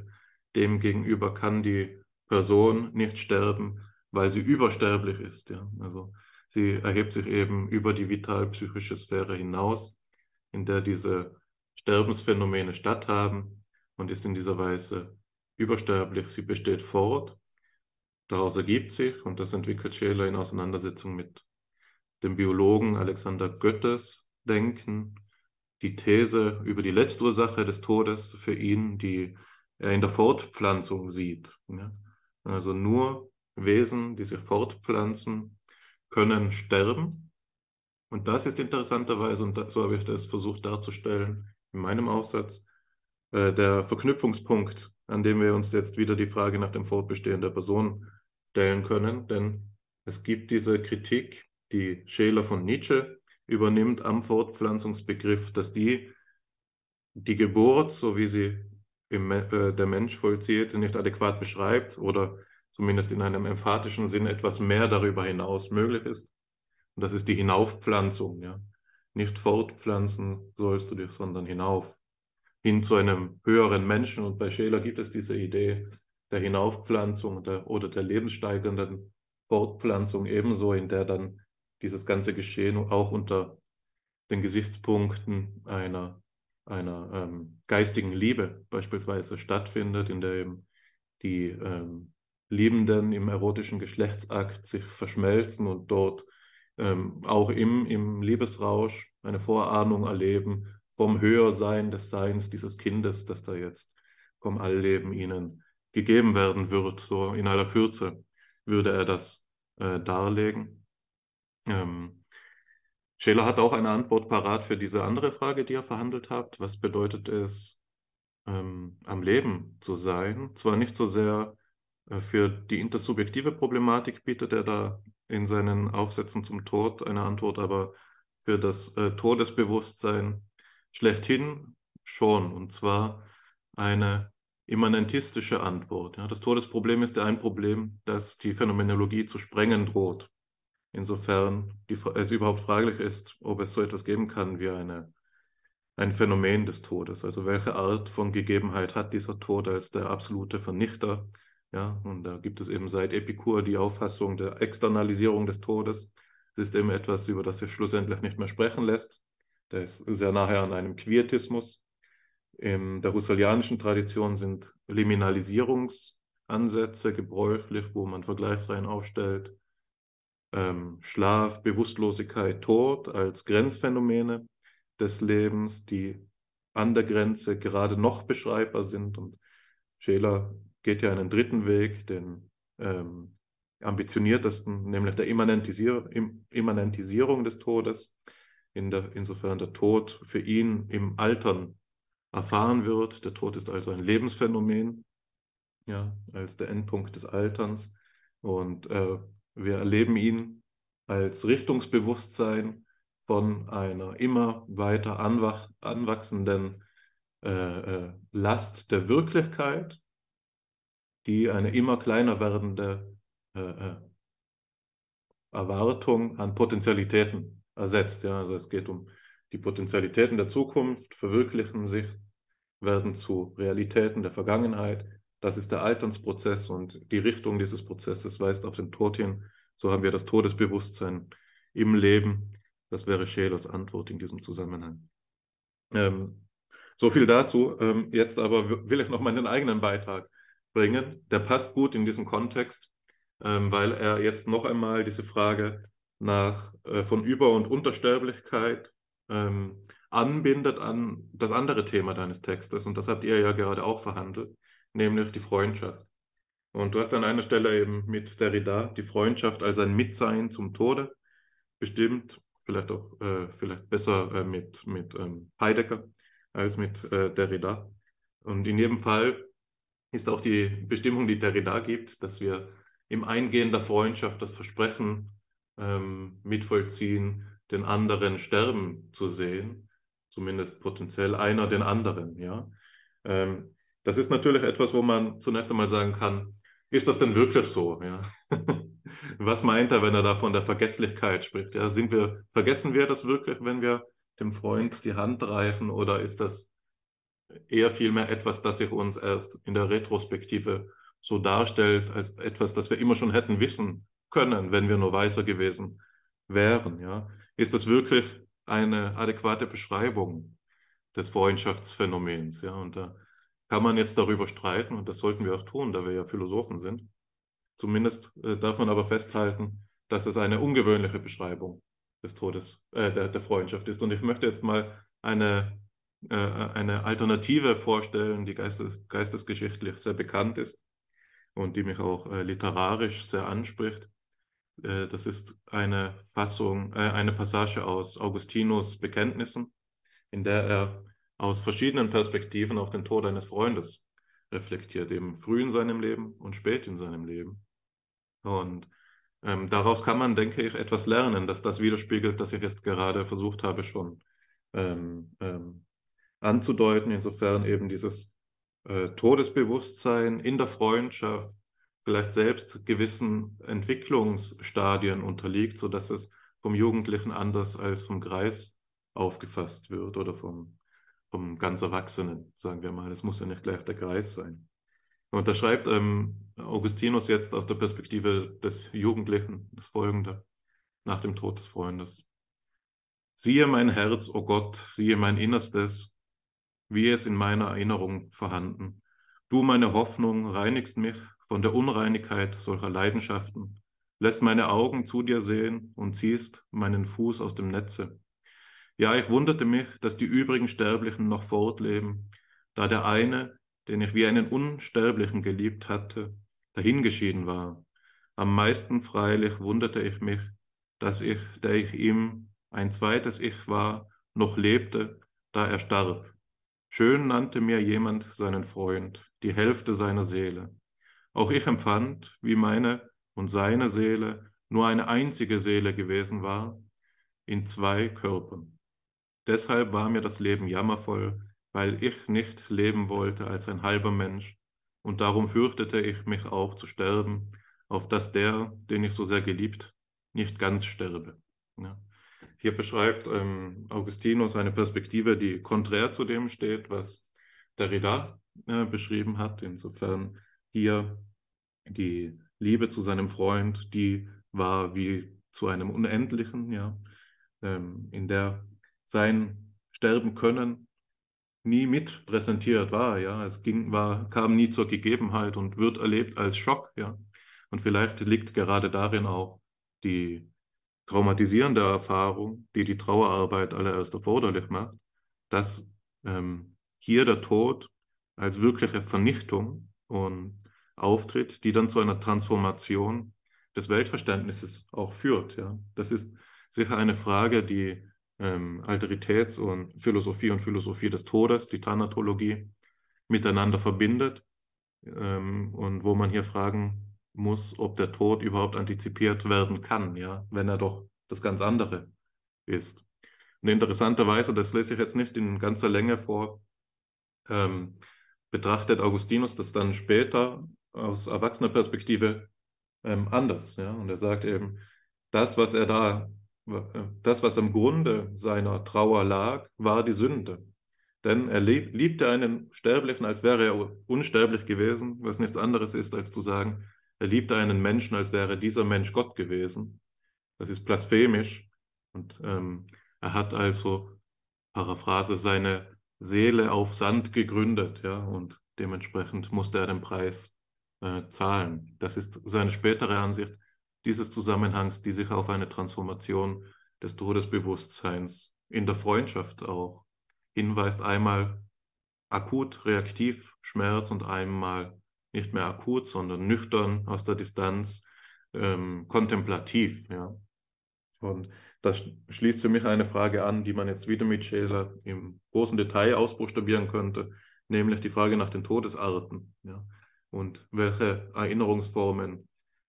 Demgegenüber kann die Person nicht sterben, weil sie übersterblich ist. Ja. Also sie erhebt sich eben über die vital-psychische Sphäre hinaus, in der diese Sterbensphänomene statthaben und ist in dieser Weise übersterblich. Sie besteht fort. Daraus ergibt sich, und das entwickelt Scheler in Auseinandersetzung mit dem Biologen Alexander Goethes denken, die These über die Letztursache des Todes für ihn, die in der Fortpflanzung sieht. Ja? Also nur Wesen, die sich fortpflanzen, können sterben. Und das ist interessanterweise, und so habe ich das versucht darzustellen in meinem Aufsatz, äh, der Verknüpfungspunkt, an dem wir uns jetzt wieder die Frage nach dem Fortbestehen der Person stellen können. Denn es gibt diese Kritik die Scheler von Nietzsche übernimmt am Fortpflanzungsbegriff, dass die die Geburt, so wie sie im, äh, der Mensch vollzieht, nicht adäquat beschreibt oder zumindest in einem emphatischen Sinn etwas mehr darüber hinaus möglich ist. Und das ist die Hinaufpflanzung. Ja? Nicht fortpflanzen sollst du dich, sondern hinauf, hin zu einem höheren Menschen. Und bei Scheler gibt es diese Idee der Hinaufpflanzung der, oder der lebenssteigernden Fortpflanzung ebenso, in der dann dieses ganze Geschehen auch unter den Gesichtspunkten einer, einer ähm, geistigen Liebe beispielsweise stattfindet, in der eben die ähm, Liebenden im erotischen Geschlechtsakt sich verschmelzen und dort ähm, auch im, im Liebesrausch eine Vorahnung erleben vom Höhersein des Seins dieses Kindes, das da jetzt vom Allleben ihnen gegeben werden wird. So in aller Kürze würde er das äh, darlegen. Ähm, Scheler hat auch eine Antwort parat für diese andere Frage, die ihr verhandelt habt. Was bedeutet es, ähm, am Leben zu sein? Zwar nicht so sehr äh, für die intersubjektive Problematik bietet er da in seinen Aufsätzen zum Tod eine Antwort, aber für das äh, Todesbewusstsein schlechthin schon. Und zwar eine immanentistische Antwort. Ja, das Todesproblem ist ja ein Problem, das die Phänomenologie zu sprengen droht. Insofern die, es überhaupt fraglich ist, ob es so etwas geben kann wie eine, ein Phänomen des Todes. Also welche Art von Gegebenheit hat dieser Tod als der absolute Vernichter? Ja, und da gibt es eben seit Epikur die Auffassung der Externalisierung des Todes. Es ist eben etwas, über das sich schlussendlich nicht mehr sprechen lässt. Der ist sehr nahe an einem Quietismus. In der husserlianischen Tradition sind Liminalisierungsansätze gebräuchlich, wo man Vergleichsreihen aufstellt ähm, Schlaf, Bewusstlosigkeit, Tod als Grenzphänomene des Lebens, die an der Grenze gerade noch beschreibbar sind. Und Scheler geht ja einen dritten Weg, den ähm, ambitioniertesten, nämlich der Immanentisier Immanentisierung des Todes, in der, insofern der Tod für ihn im Altern erfahren wird. Der Tod ist also ein Lebensphänomen, ja, als der Endpunkt des Alterns. Und äh, wir erleben ihn als Richtungsbewusstsein von einer immer weiter anwach anwachsenden äh, äh, Last der Wirklichkeit, die eine immer kleiner werdende äh, äh Erwartung an Potentialitäten ersetzt. Ja? Also es geht um die Potentialitäten der Zukunft, verwirklichen sich, werden zu Realitäten der Vergangenheit das ist der Alternsprozess und die Richtung dieses Prozesses weist auf den Tod hin. So haben wir das Todesbewusstsein im Leben. Das wäre Schelers Antwort in diesem Zusammenhang. Ähm, so viel dazu. Ähm, jetzt aber will ich noch meinen eigenen Beitrag bringen. Der passt gut in diesem Kontext, ähm, weil er jetzt noch einmal diese Frage nach, äh, von Über- und Untersterblichkeit ähm, anbindet an das andere Thema deines Textes. Und das habt ihr ja gerade auch verhandelt, nämlich die Freundschaft. Und du hast an einer Stelle eben mit Derrida die Freundschaft als ein Mitsein zum Tode bestimmt, vielleicht auch äh, vielleicht besser äh, mit, mit ähm, Heidegger als mit äh, Derrida. Und in jedem Fall ist auch die Bestimmung, die Derrida gibt, dass wir im Eingehen der Freundschaft das Versprechen ähm, mitvollziehen, den anderen sterben zu sehen, zumindest potenziell einer den anderen. Ja, ähm, das ist natürlich etwas, wo man zunächst einmal sagen kann, ist das denn wirklich so? Ja? Was meint er, wenn er da von der Vergesslichkeit spricht? Ja, sind wir, vergessen wir das wirklich, wenn wir dem Freund die Hand reichen, oder ist das eher vielmehr etwas, das sich uns erst in der Retrospektive so darstellt, als etwas, das wir immer schon hätten wissen können, wenn wir nur weiser gewesen wären? Ja? Ist das wirklich eine adäquate Beschreibung des Freundschaftsphänomens? Ja? Und da kann man jetzt darüber streiten, und das sollten wir auch tun, da wir ja Philosophen sind. Zumindest äh, darf man aber festhalten, dass es eine ungewöhnliche Beschreibung des Todes, äh, der, der, Freundschaft ist. Und ich möchte jetzt mal eine, äh, eine Alternative vorstellen, die geistes, geistesgeschichtlich sehr bekannt ist und die mich auch äh, literarisch sehr anspricht. Äh, das ist eine Fassung, äh, eine Passage aus Augustinus Bekenntnissen, in der er aus verschiedenen Perspektiven auf den Tod eines Freundes reflektiert, eben früh in seinem Leben und spät in seinem Leben. Und ähm, daraus kann man, denke ich, etwas lernen, dass das widerspiegelt, dass ich jetzt gerade versucht habe, schon ähm, ähm, anzudeuten, insofern eben dieses äh, Todesbewusstsein in der Freundschaft vielleicht selbst gewissen Entwicklungsstadien unterliegt, sodass es vom Jugendlichen anders als vom Greis aufgefasst wird oder vom vom ganz Erwachsenen, sagen wir mal. Es muss ja nicht gleich der Kreis sein. Und da schreibt ähm, Augustinus jetzt aus der Perspektive des Jugendlichen das Folgende nach dem Tod des Freundes. Siehe mein Herz, o oh Gott, siehe mein Innerstes, wie es in meiner Erinnerung vorhanden. Du, meine Hoffnung, reinigst mich von der Unreinigkeit solcher Leidenschaften, lässt meine Augen zu dir sehen und ziehst meinen Fuß aus dem Netze. Ja, ich wunderte mich, dass die übrigen Sterblichen noch fortleben, da der eine, den ich wie einen Unsterblichen geliebt hatte, dahingeschieden war. Am meisten freilich wunderte ich mich, dass ich, der ich ihm ein zweites Ich war, noch lebte, da er starb. Schön nannte mir jemand seinen Freund, die Hälfte seiner Seele. Auch ich empfand, wie meine und seine Seele nur eine einzige Seele gewesen war, in zwei Körpern. Deshalb war mir das Leben jammervoll, weil ich nicht leben wollte als ein halber Mensch, und darum fürchtete ich mich auch zu sterben, auf dass der, den ich so sehr geliebt, nicht ganz sterbe. Ja. Hier beschreibt ähm, Augustinus eine Perspektive, die konträr zu dem steht, was Derrida äh, beschrieben hat. Insofern hier die Liebe zu seinem Freund, die war wie zu einem Unendlichen, ja, ähm, in der sein Sterben können nie mit präsentiert war. Ja, es ging, war, kam nie zur Gegebenheit und wird erlebt als Schock. Ja, und vielleicht liegt gerade darin auch die traumatisierende Erfahrung, die die Trauerarbeit allererst erforderlich macht, dass ähm, hier der Tod als wirkliche Vernichtung und auftritt, die dann zu einer Transformation des Weltverständnisses auch führt. Ja, das ist sicher eine Frage, die ähm, Alteritäts- und Philosophie und Philosophie des Todes, die Thanatologie, miteinander verbindet ähm, und wo man hier fragen muss, ob der Tod überhaupt antizipiert werden kann, ja, wenn er doch das ganz andere ist. Und interessanterweise, das lese ich jetzt nicht in ganzer Länge vor, ähm, betrachtet Augustinus das dann später aus erwachsener Perspektive ähm, anders. Ja? Und er sagt eben, das, was er da das, was am Grunde seiner Trauer lag, war die Sünde. Denn er liebte einen Sterblichen, als wäre er unsterblich gewesen, was nichts anderes ist, als zu sagen, er liebte einen Menschen, als wäre dieser Mensch Gott gewesen. Das ist blasphemisch, Und ähm, er hat also, Paraphrase, seine Seele auf Sand gegründet, ja, und dementsprechend musste er den Preis äh, zahlen. Das ist seine spätere Ansicht dieses Zusammenhangs, die sich auf eine Transformation des Todesbewusstseins in der Freundschaft auch hinweist. Einmal akut, reaktiv, Schmerz und einmal nicht mehr akut, sondern nüchtern aus der Distanz, ähm, kontemplativ. Ja. Und das schließt für mich eine Frage an, die man jetzt wieder mit Scheler im großen Detail ausbuchstabieren könnte, nämlich die Frage nach den Todesarten ja, und welche Erinnerungsformen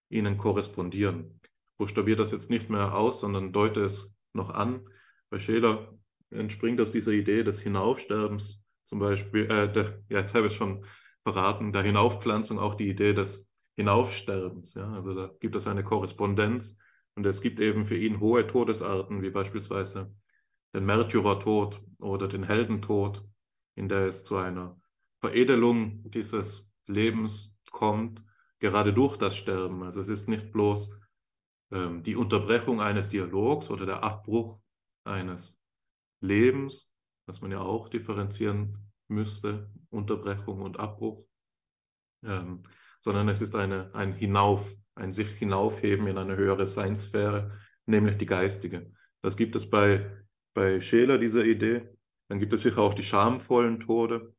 ihnen korrespondieren. Buchstabiere das jetzt nicht mehr aus, sondern deute es noch an. Bei Scheler entspringt aus dieser Idee des Hinaufsterbens zum Beispiel, äh, der, ja, jetzt habe ich schon verraten, der Hinaufpflanzung auch die Idee des Hinaufsterbens. Ja? Also da gibt es eine Korrespondenz und es gibt eben für ihn hohe Todesarten, wie beispielsweise den Märtyrertod oder den Heldentod, in der es zu einer Veredelung dieses Lebens kommt, gerade durch das Sterben. Also es ist nicht bloß ähm, die Unterbrechung eines Dialogs oder der Abbruch eines Lebens, was man ja auch differenzieren müsste, Unterbrechung und Abbruch, ähm, sondern es ist eine, ein Hinauf, ein sich hinaufheben in eine höhere Seinssphäre, nämlich die geistige. Das gibt es bei, bei Scheler, diese Idee. Dann gibt es sicher auch die schamvollen Tode.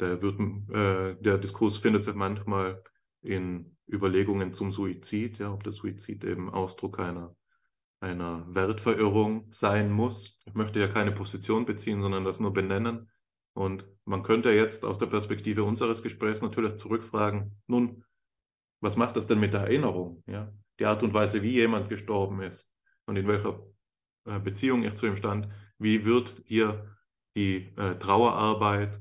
Der, wird, äh, der Diskurs findet sich manchmal in Überlegungen zum Suizid, ja, ob der Suizid eben Ausdruck einer, einer Wertverirrung sein muss. Ich möchte ja keine Position beziehen, sondern das nur benennen. Und man könnte jetzt aus der Perspektive unseres Gesprächs natürlich zurückfragen, nun, was macht das denn mit der Erinnerung? Ja? Die Art und Weise, wie jemand gestorben ist und in welcher äh, Beziehung ich zu ihm stand, wie wird hier die äh, Trauerarbeit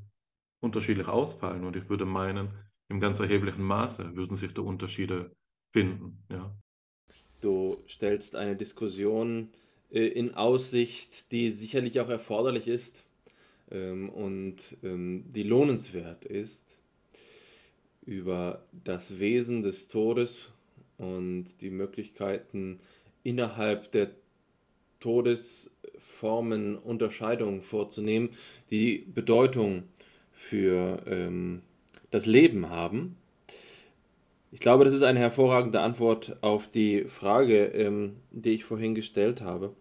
unterschiedlich ausfallen? Und ich würde meinen, im ganz erheblichen Maße würden sich da Unterschiede finden. Ja. Du stellst eine Diskussion äh, in Aussicht, die sicherlich auch erforderlich ist ähm, und ähm, die lohnenswert ist, über das Wesen des Todes und die Möglichkeiten innerhalb der Todesformen Unterscheidungen vorzunehmen, die Bedeutung für ähm, das Leben haben. Ich glaube, das ist eine hervorragende Antwort auf die Frage, ähm, die ich vorhin gestellt habe.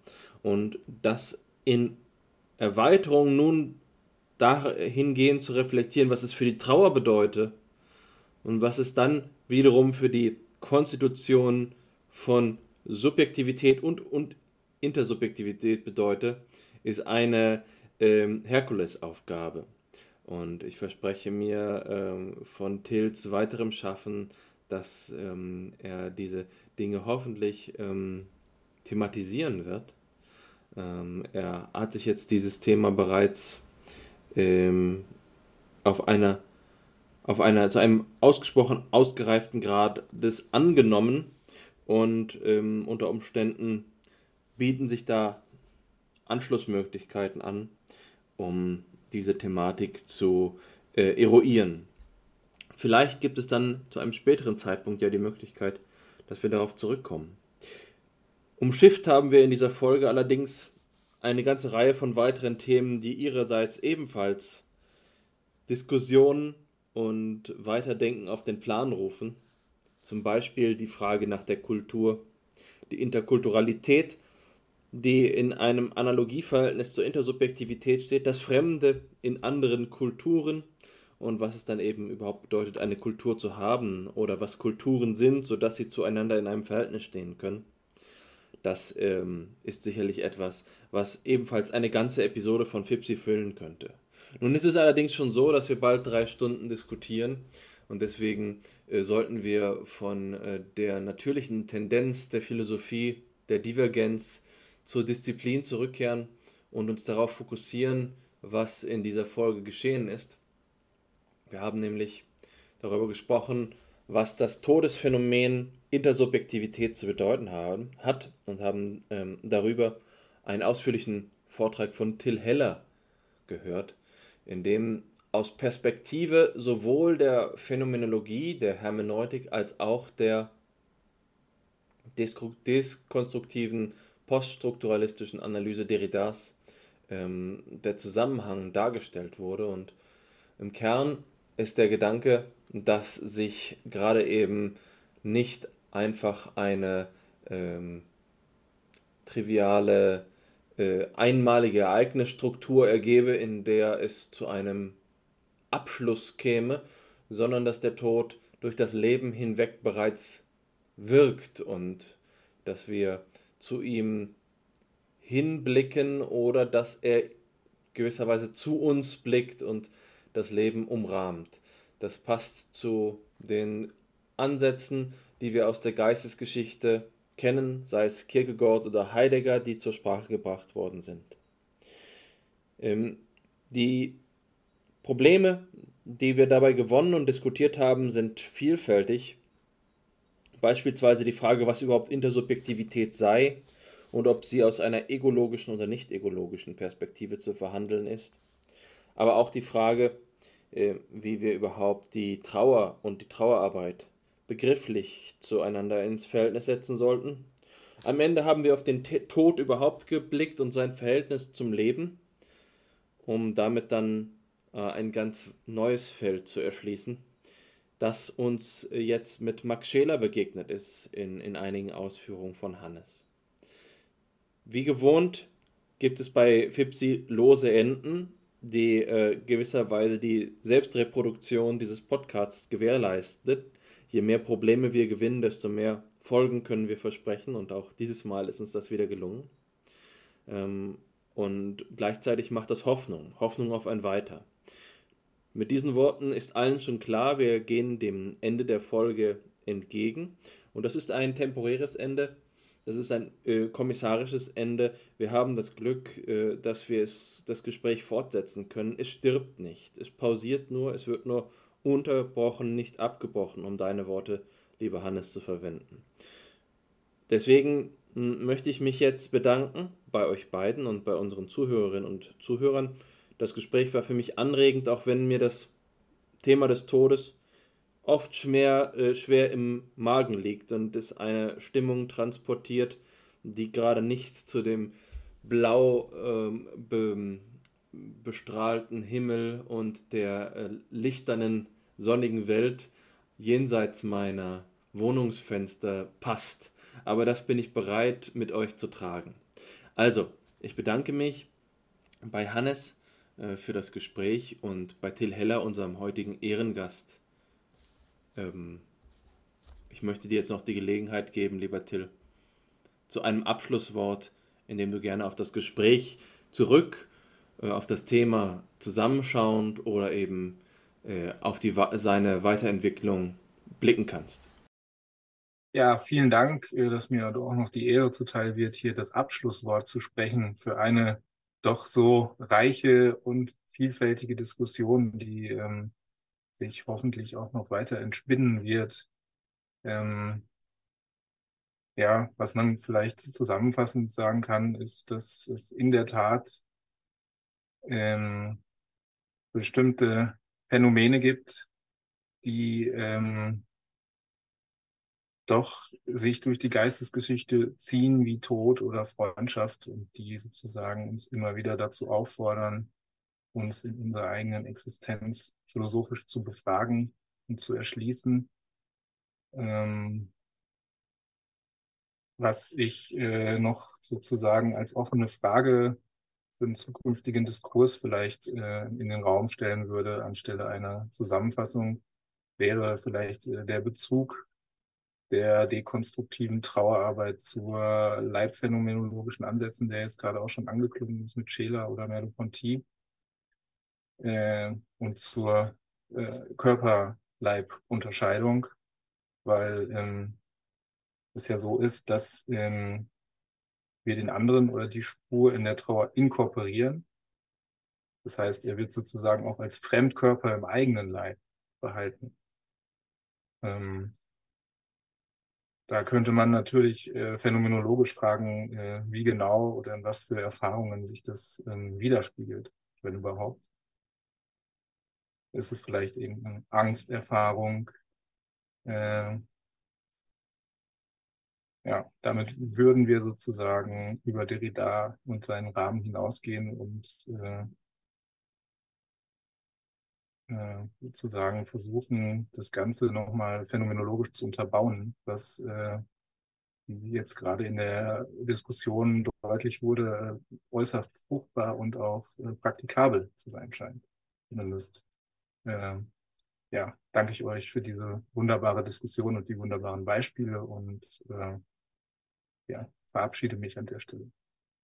Und das in Erweiterung nun dahingehend zu reflektieren, was es für die Trauer bedeutet und was es dann wiederum für die Konstitution von Subjektivität und, und Intersubjektivität bedeutet, ist eine ähm, Herkulesaufgabe. Und ich verspreche mir ähm, von Tils weiterem Schaffen, dass ähm, er diese Dinge hoffentlich ähm, thematisieren wird. Ähm, er hat sich jetzt dieses Thema bereits ähm, auf einer auf einer zu einem ausgesprochen ausgereiften Grad des angenommen und ähm, unter Umständen bieten sich da Anschlussmöglichkeiten an, um diese Thematik zu äh, eruieren. Vielleicht gibt es dann zu einem späteren Zeitpunkt ja die Möglichkeit, dass wir darauf zurückkommen. Umschifft haben wir in dieser Folge allerdings eine ganze Reihe von weiteren Themen, die ihrerseits ebenfalls Diskussionen und Weiterdenken auf den Plan rufen. Zum Beispiel die Frage nach der Kultur, die Interkulturalität die in einem Analogieverhältnis zur Intersubjektivität steht, das Fremde in anderen Kulturen und was es dann eben überhaupt bedeutet, eine Kultur zu haben oder was Kulturen sind, sodass sie zueinander in einem Verhältnis stehen können. Das ähm, ist sicherlich etwas, was ebenfalls eine ganze Episode von Fipsi füllen könnte. Nun ist es allerdings schon so, dass wir bald drei Stunden diskutieren und deswegen äh, sollten wir von äh, der natürlichen Tendenz der Philosophie, der Divergenz, zur Disziplin zurückkehren und uns darauf fokussieren, was in dieser Folge geschehen ist. Wir haben nämlich darüber gesprochen, was das Todesphänomen Intersubjektivität zu bedeuten haben, hat und haben ähm, darüber einen ausführlichen Vortrag von Till Heller gehört, in dem aus Perspektive sowohl der Phänomenologie, der Hermeneutik als auch der deskonstruktiven poststrukturalistischen Analyse Derridas ähm, der Zusammenhang dargestellt wurde. Und im Kern ist der Gedanke, dass sich gerade eben nicht einfach eine ähm, triviale, äh, einmalige Ereignisstruktur ergebe, in der es zu einem Abschluss käme, sondern dass der Tod durch das Leben hinweg bereits wirkt und dass wir zu ihm hinblicken oder dass er gewisserweise zu uns blickt und das Leben umrahmt. Das passt zu den Ansätzen, die wir aus der Geistesgeschichte kennen, sei es Kierkegaard oder Heidegger, die zur Sprache gebracht worden sind. Ähm, die Probleme, die wir dabei gewonnen und diskutiert haben, sind vielfältig. Beispielsweise die Frage, was überhaupt Intersubjektivität sei und ob sie aus einer egologischen oder nicht egologischen Perspektive zu verhandeln ist. Aber auch die Frage, äh, wie wir überhaupt die Trauer und die Trauerarbeit begrifflich zueinander ins Verhältnis setzen sollten. Am Ende haben wir auf den Tod überhaupt geblickt und sein Verhältnis zum Leben, um damit dann äh, ein ganz neues Feld zu erschließen, das uns jetzt mit Max Scheler begegnet ist in, in einigen Ausführungen von Hannes. Wie gewohnt gibt es bei Fipsi lose Enden, die äh, gewisserweise die Selbstreproduktion dieses Podcasts gewährleistet. Je mehr Probleme wir gewinnen, desto mehr Folgen können wir versprechen und auch dieses Mal ist uns das wieder gelungen. Ähm, und gleichzeitig macht das Hoffnung, Hoffnung auf ein Weiter. Mit diesen Worten ist allen schon klar, wir gehen dem Ende der Folge entgegen und das ist ein temporäres Ende, das ist ein äh, kommissarisches Ende. Wir haben das Glück, äh, dass wir es, das Gespräch fortsetzen können. Es stirbt nicht. Es pausiert nur. Es wird nur unterbrochen, nicht abgebrochen, um deine Worte, lieber Hannes, zu verwenden. Deswegen möchte ich mich jetzt bedanken bei euch beiden und bei unseren Zuhörerinnen und Zuhörern. Das Gespräch war für mich anregend, auch wenn mir das Thema des Todes oft schwer, äh, schwer im Magen liegt und es eine Stimmung transportiert, die gerade nicht zu dem blau ähm, be, bestrahlten Himmel und der äh, lichternen sonnigen Welt jenseits meiner Wohnungsfenster passt. Aber das bin ich bereit mit euch zu tragen. Also, ich bedanke mich bei Hannes für das Gespräch und bei Till Heller, unserem heutigen Ehrengast. Ähm, ich möchte dir jetzt noch die Gelegenheit geben, lieber Till, zu einem Abschlusswort, in dem du gerne auf das Gespräch zurück, äh, auf das Thema zusammenschauend oder eben äh, auf die, seine Weiterentwicklung blicken kannst. Ja, vielen Dank, äh, dass mir auch noch die Ehre zuteil wird, hier das Abschlusswort zu sprechen für eine doch so reiche und vielfältige Diskussion, die ähm, sich hoffentlich auch noch weiter entspinnen wird. Ähm, ja, was man vielleicht zusammenfassend sagen kann, ist, dass es in der Tat ähm, bestimmte Phänomene gibt, die ähm, doch sich durch die Geistesgeschichte ziehen wie Tod oder Freundschaft und die sozusagen uns immer wieder dazu auffordern, uns in unserer eigenen Existenz philosophisch zu befragen und zu erschließen. Ähm, was ich äh, noch sozusagen als offene Frage für einen zukünftigen Diskurs vielleicht äh, in den Raum stellen würde, anstelle einer Zusammenfassung, wäre vielleicht äh, der Bezug der dekonstruktiven Trauerarbeit zur leibphänomenologischen Ansätzen, der jetzt gerade auch schon angeklungen ist mit Scheler oder Merleau-Ponty äh, und zur äh, Körper-Leib-Unterscheidung, weil ähm, es ja so ist, dass ähm, wir den anderen oder die Spur in der Trauer inkorporieren. Das heißt, er wird sozusagen auch als Fremdkörper im eigenen Leib behalten. Ähm, da könnte man natürlich äh, phänomenologisch fragen, äh, wie genau oder in was für Erfahrungen sich das ähm, widerspiegelt, wenn überhaupt. Ist es vielleicht irgendeine Angsterfahrung? Äh, ja, damit würden wir sozusagen über Derrida und seinen Rahmen hinausgehen und äh, sozusagen versuchen, das Ganze nochmal phänomenologisch zu unterbauen, was äh, jetzt gerade in der Diskussion deutlich wurde, äußerst fruchtbar und auch äh, praktikabel zu sein scheint. Zumindest äh, ja, danke ich euch für diese wunderbare Diskussion und die wunderbaren Beispiele und äh, ja, verabschiede mich an der Stelle.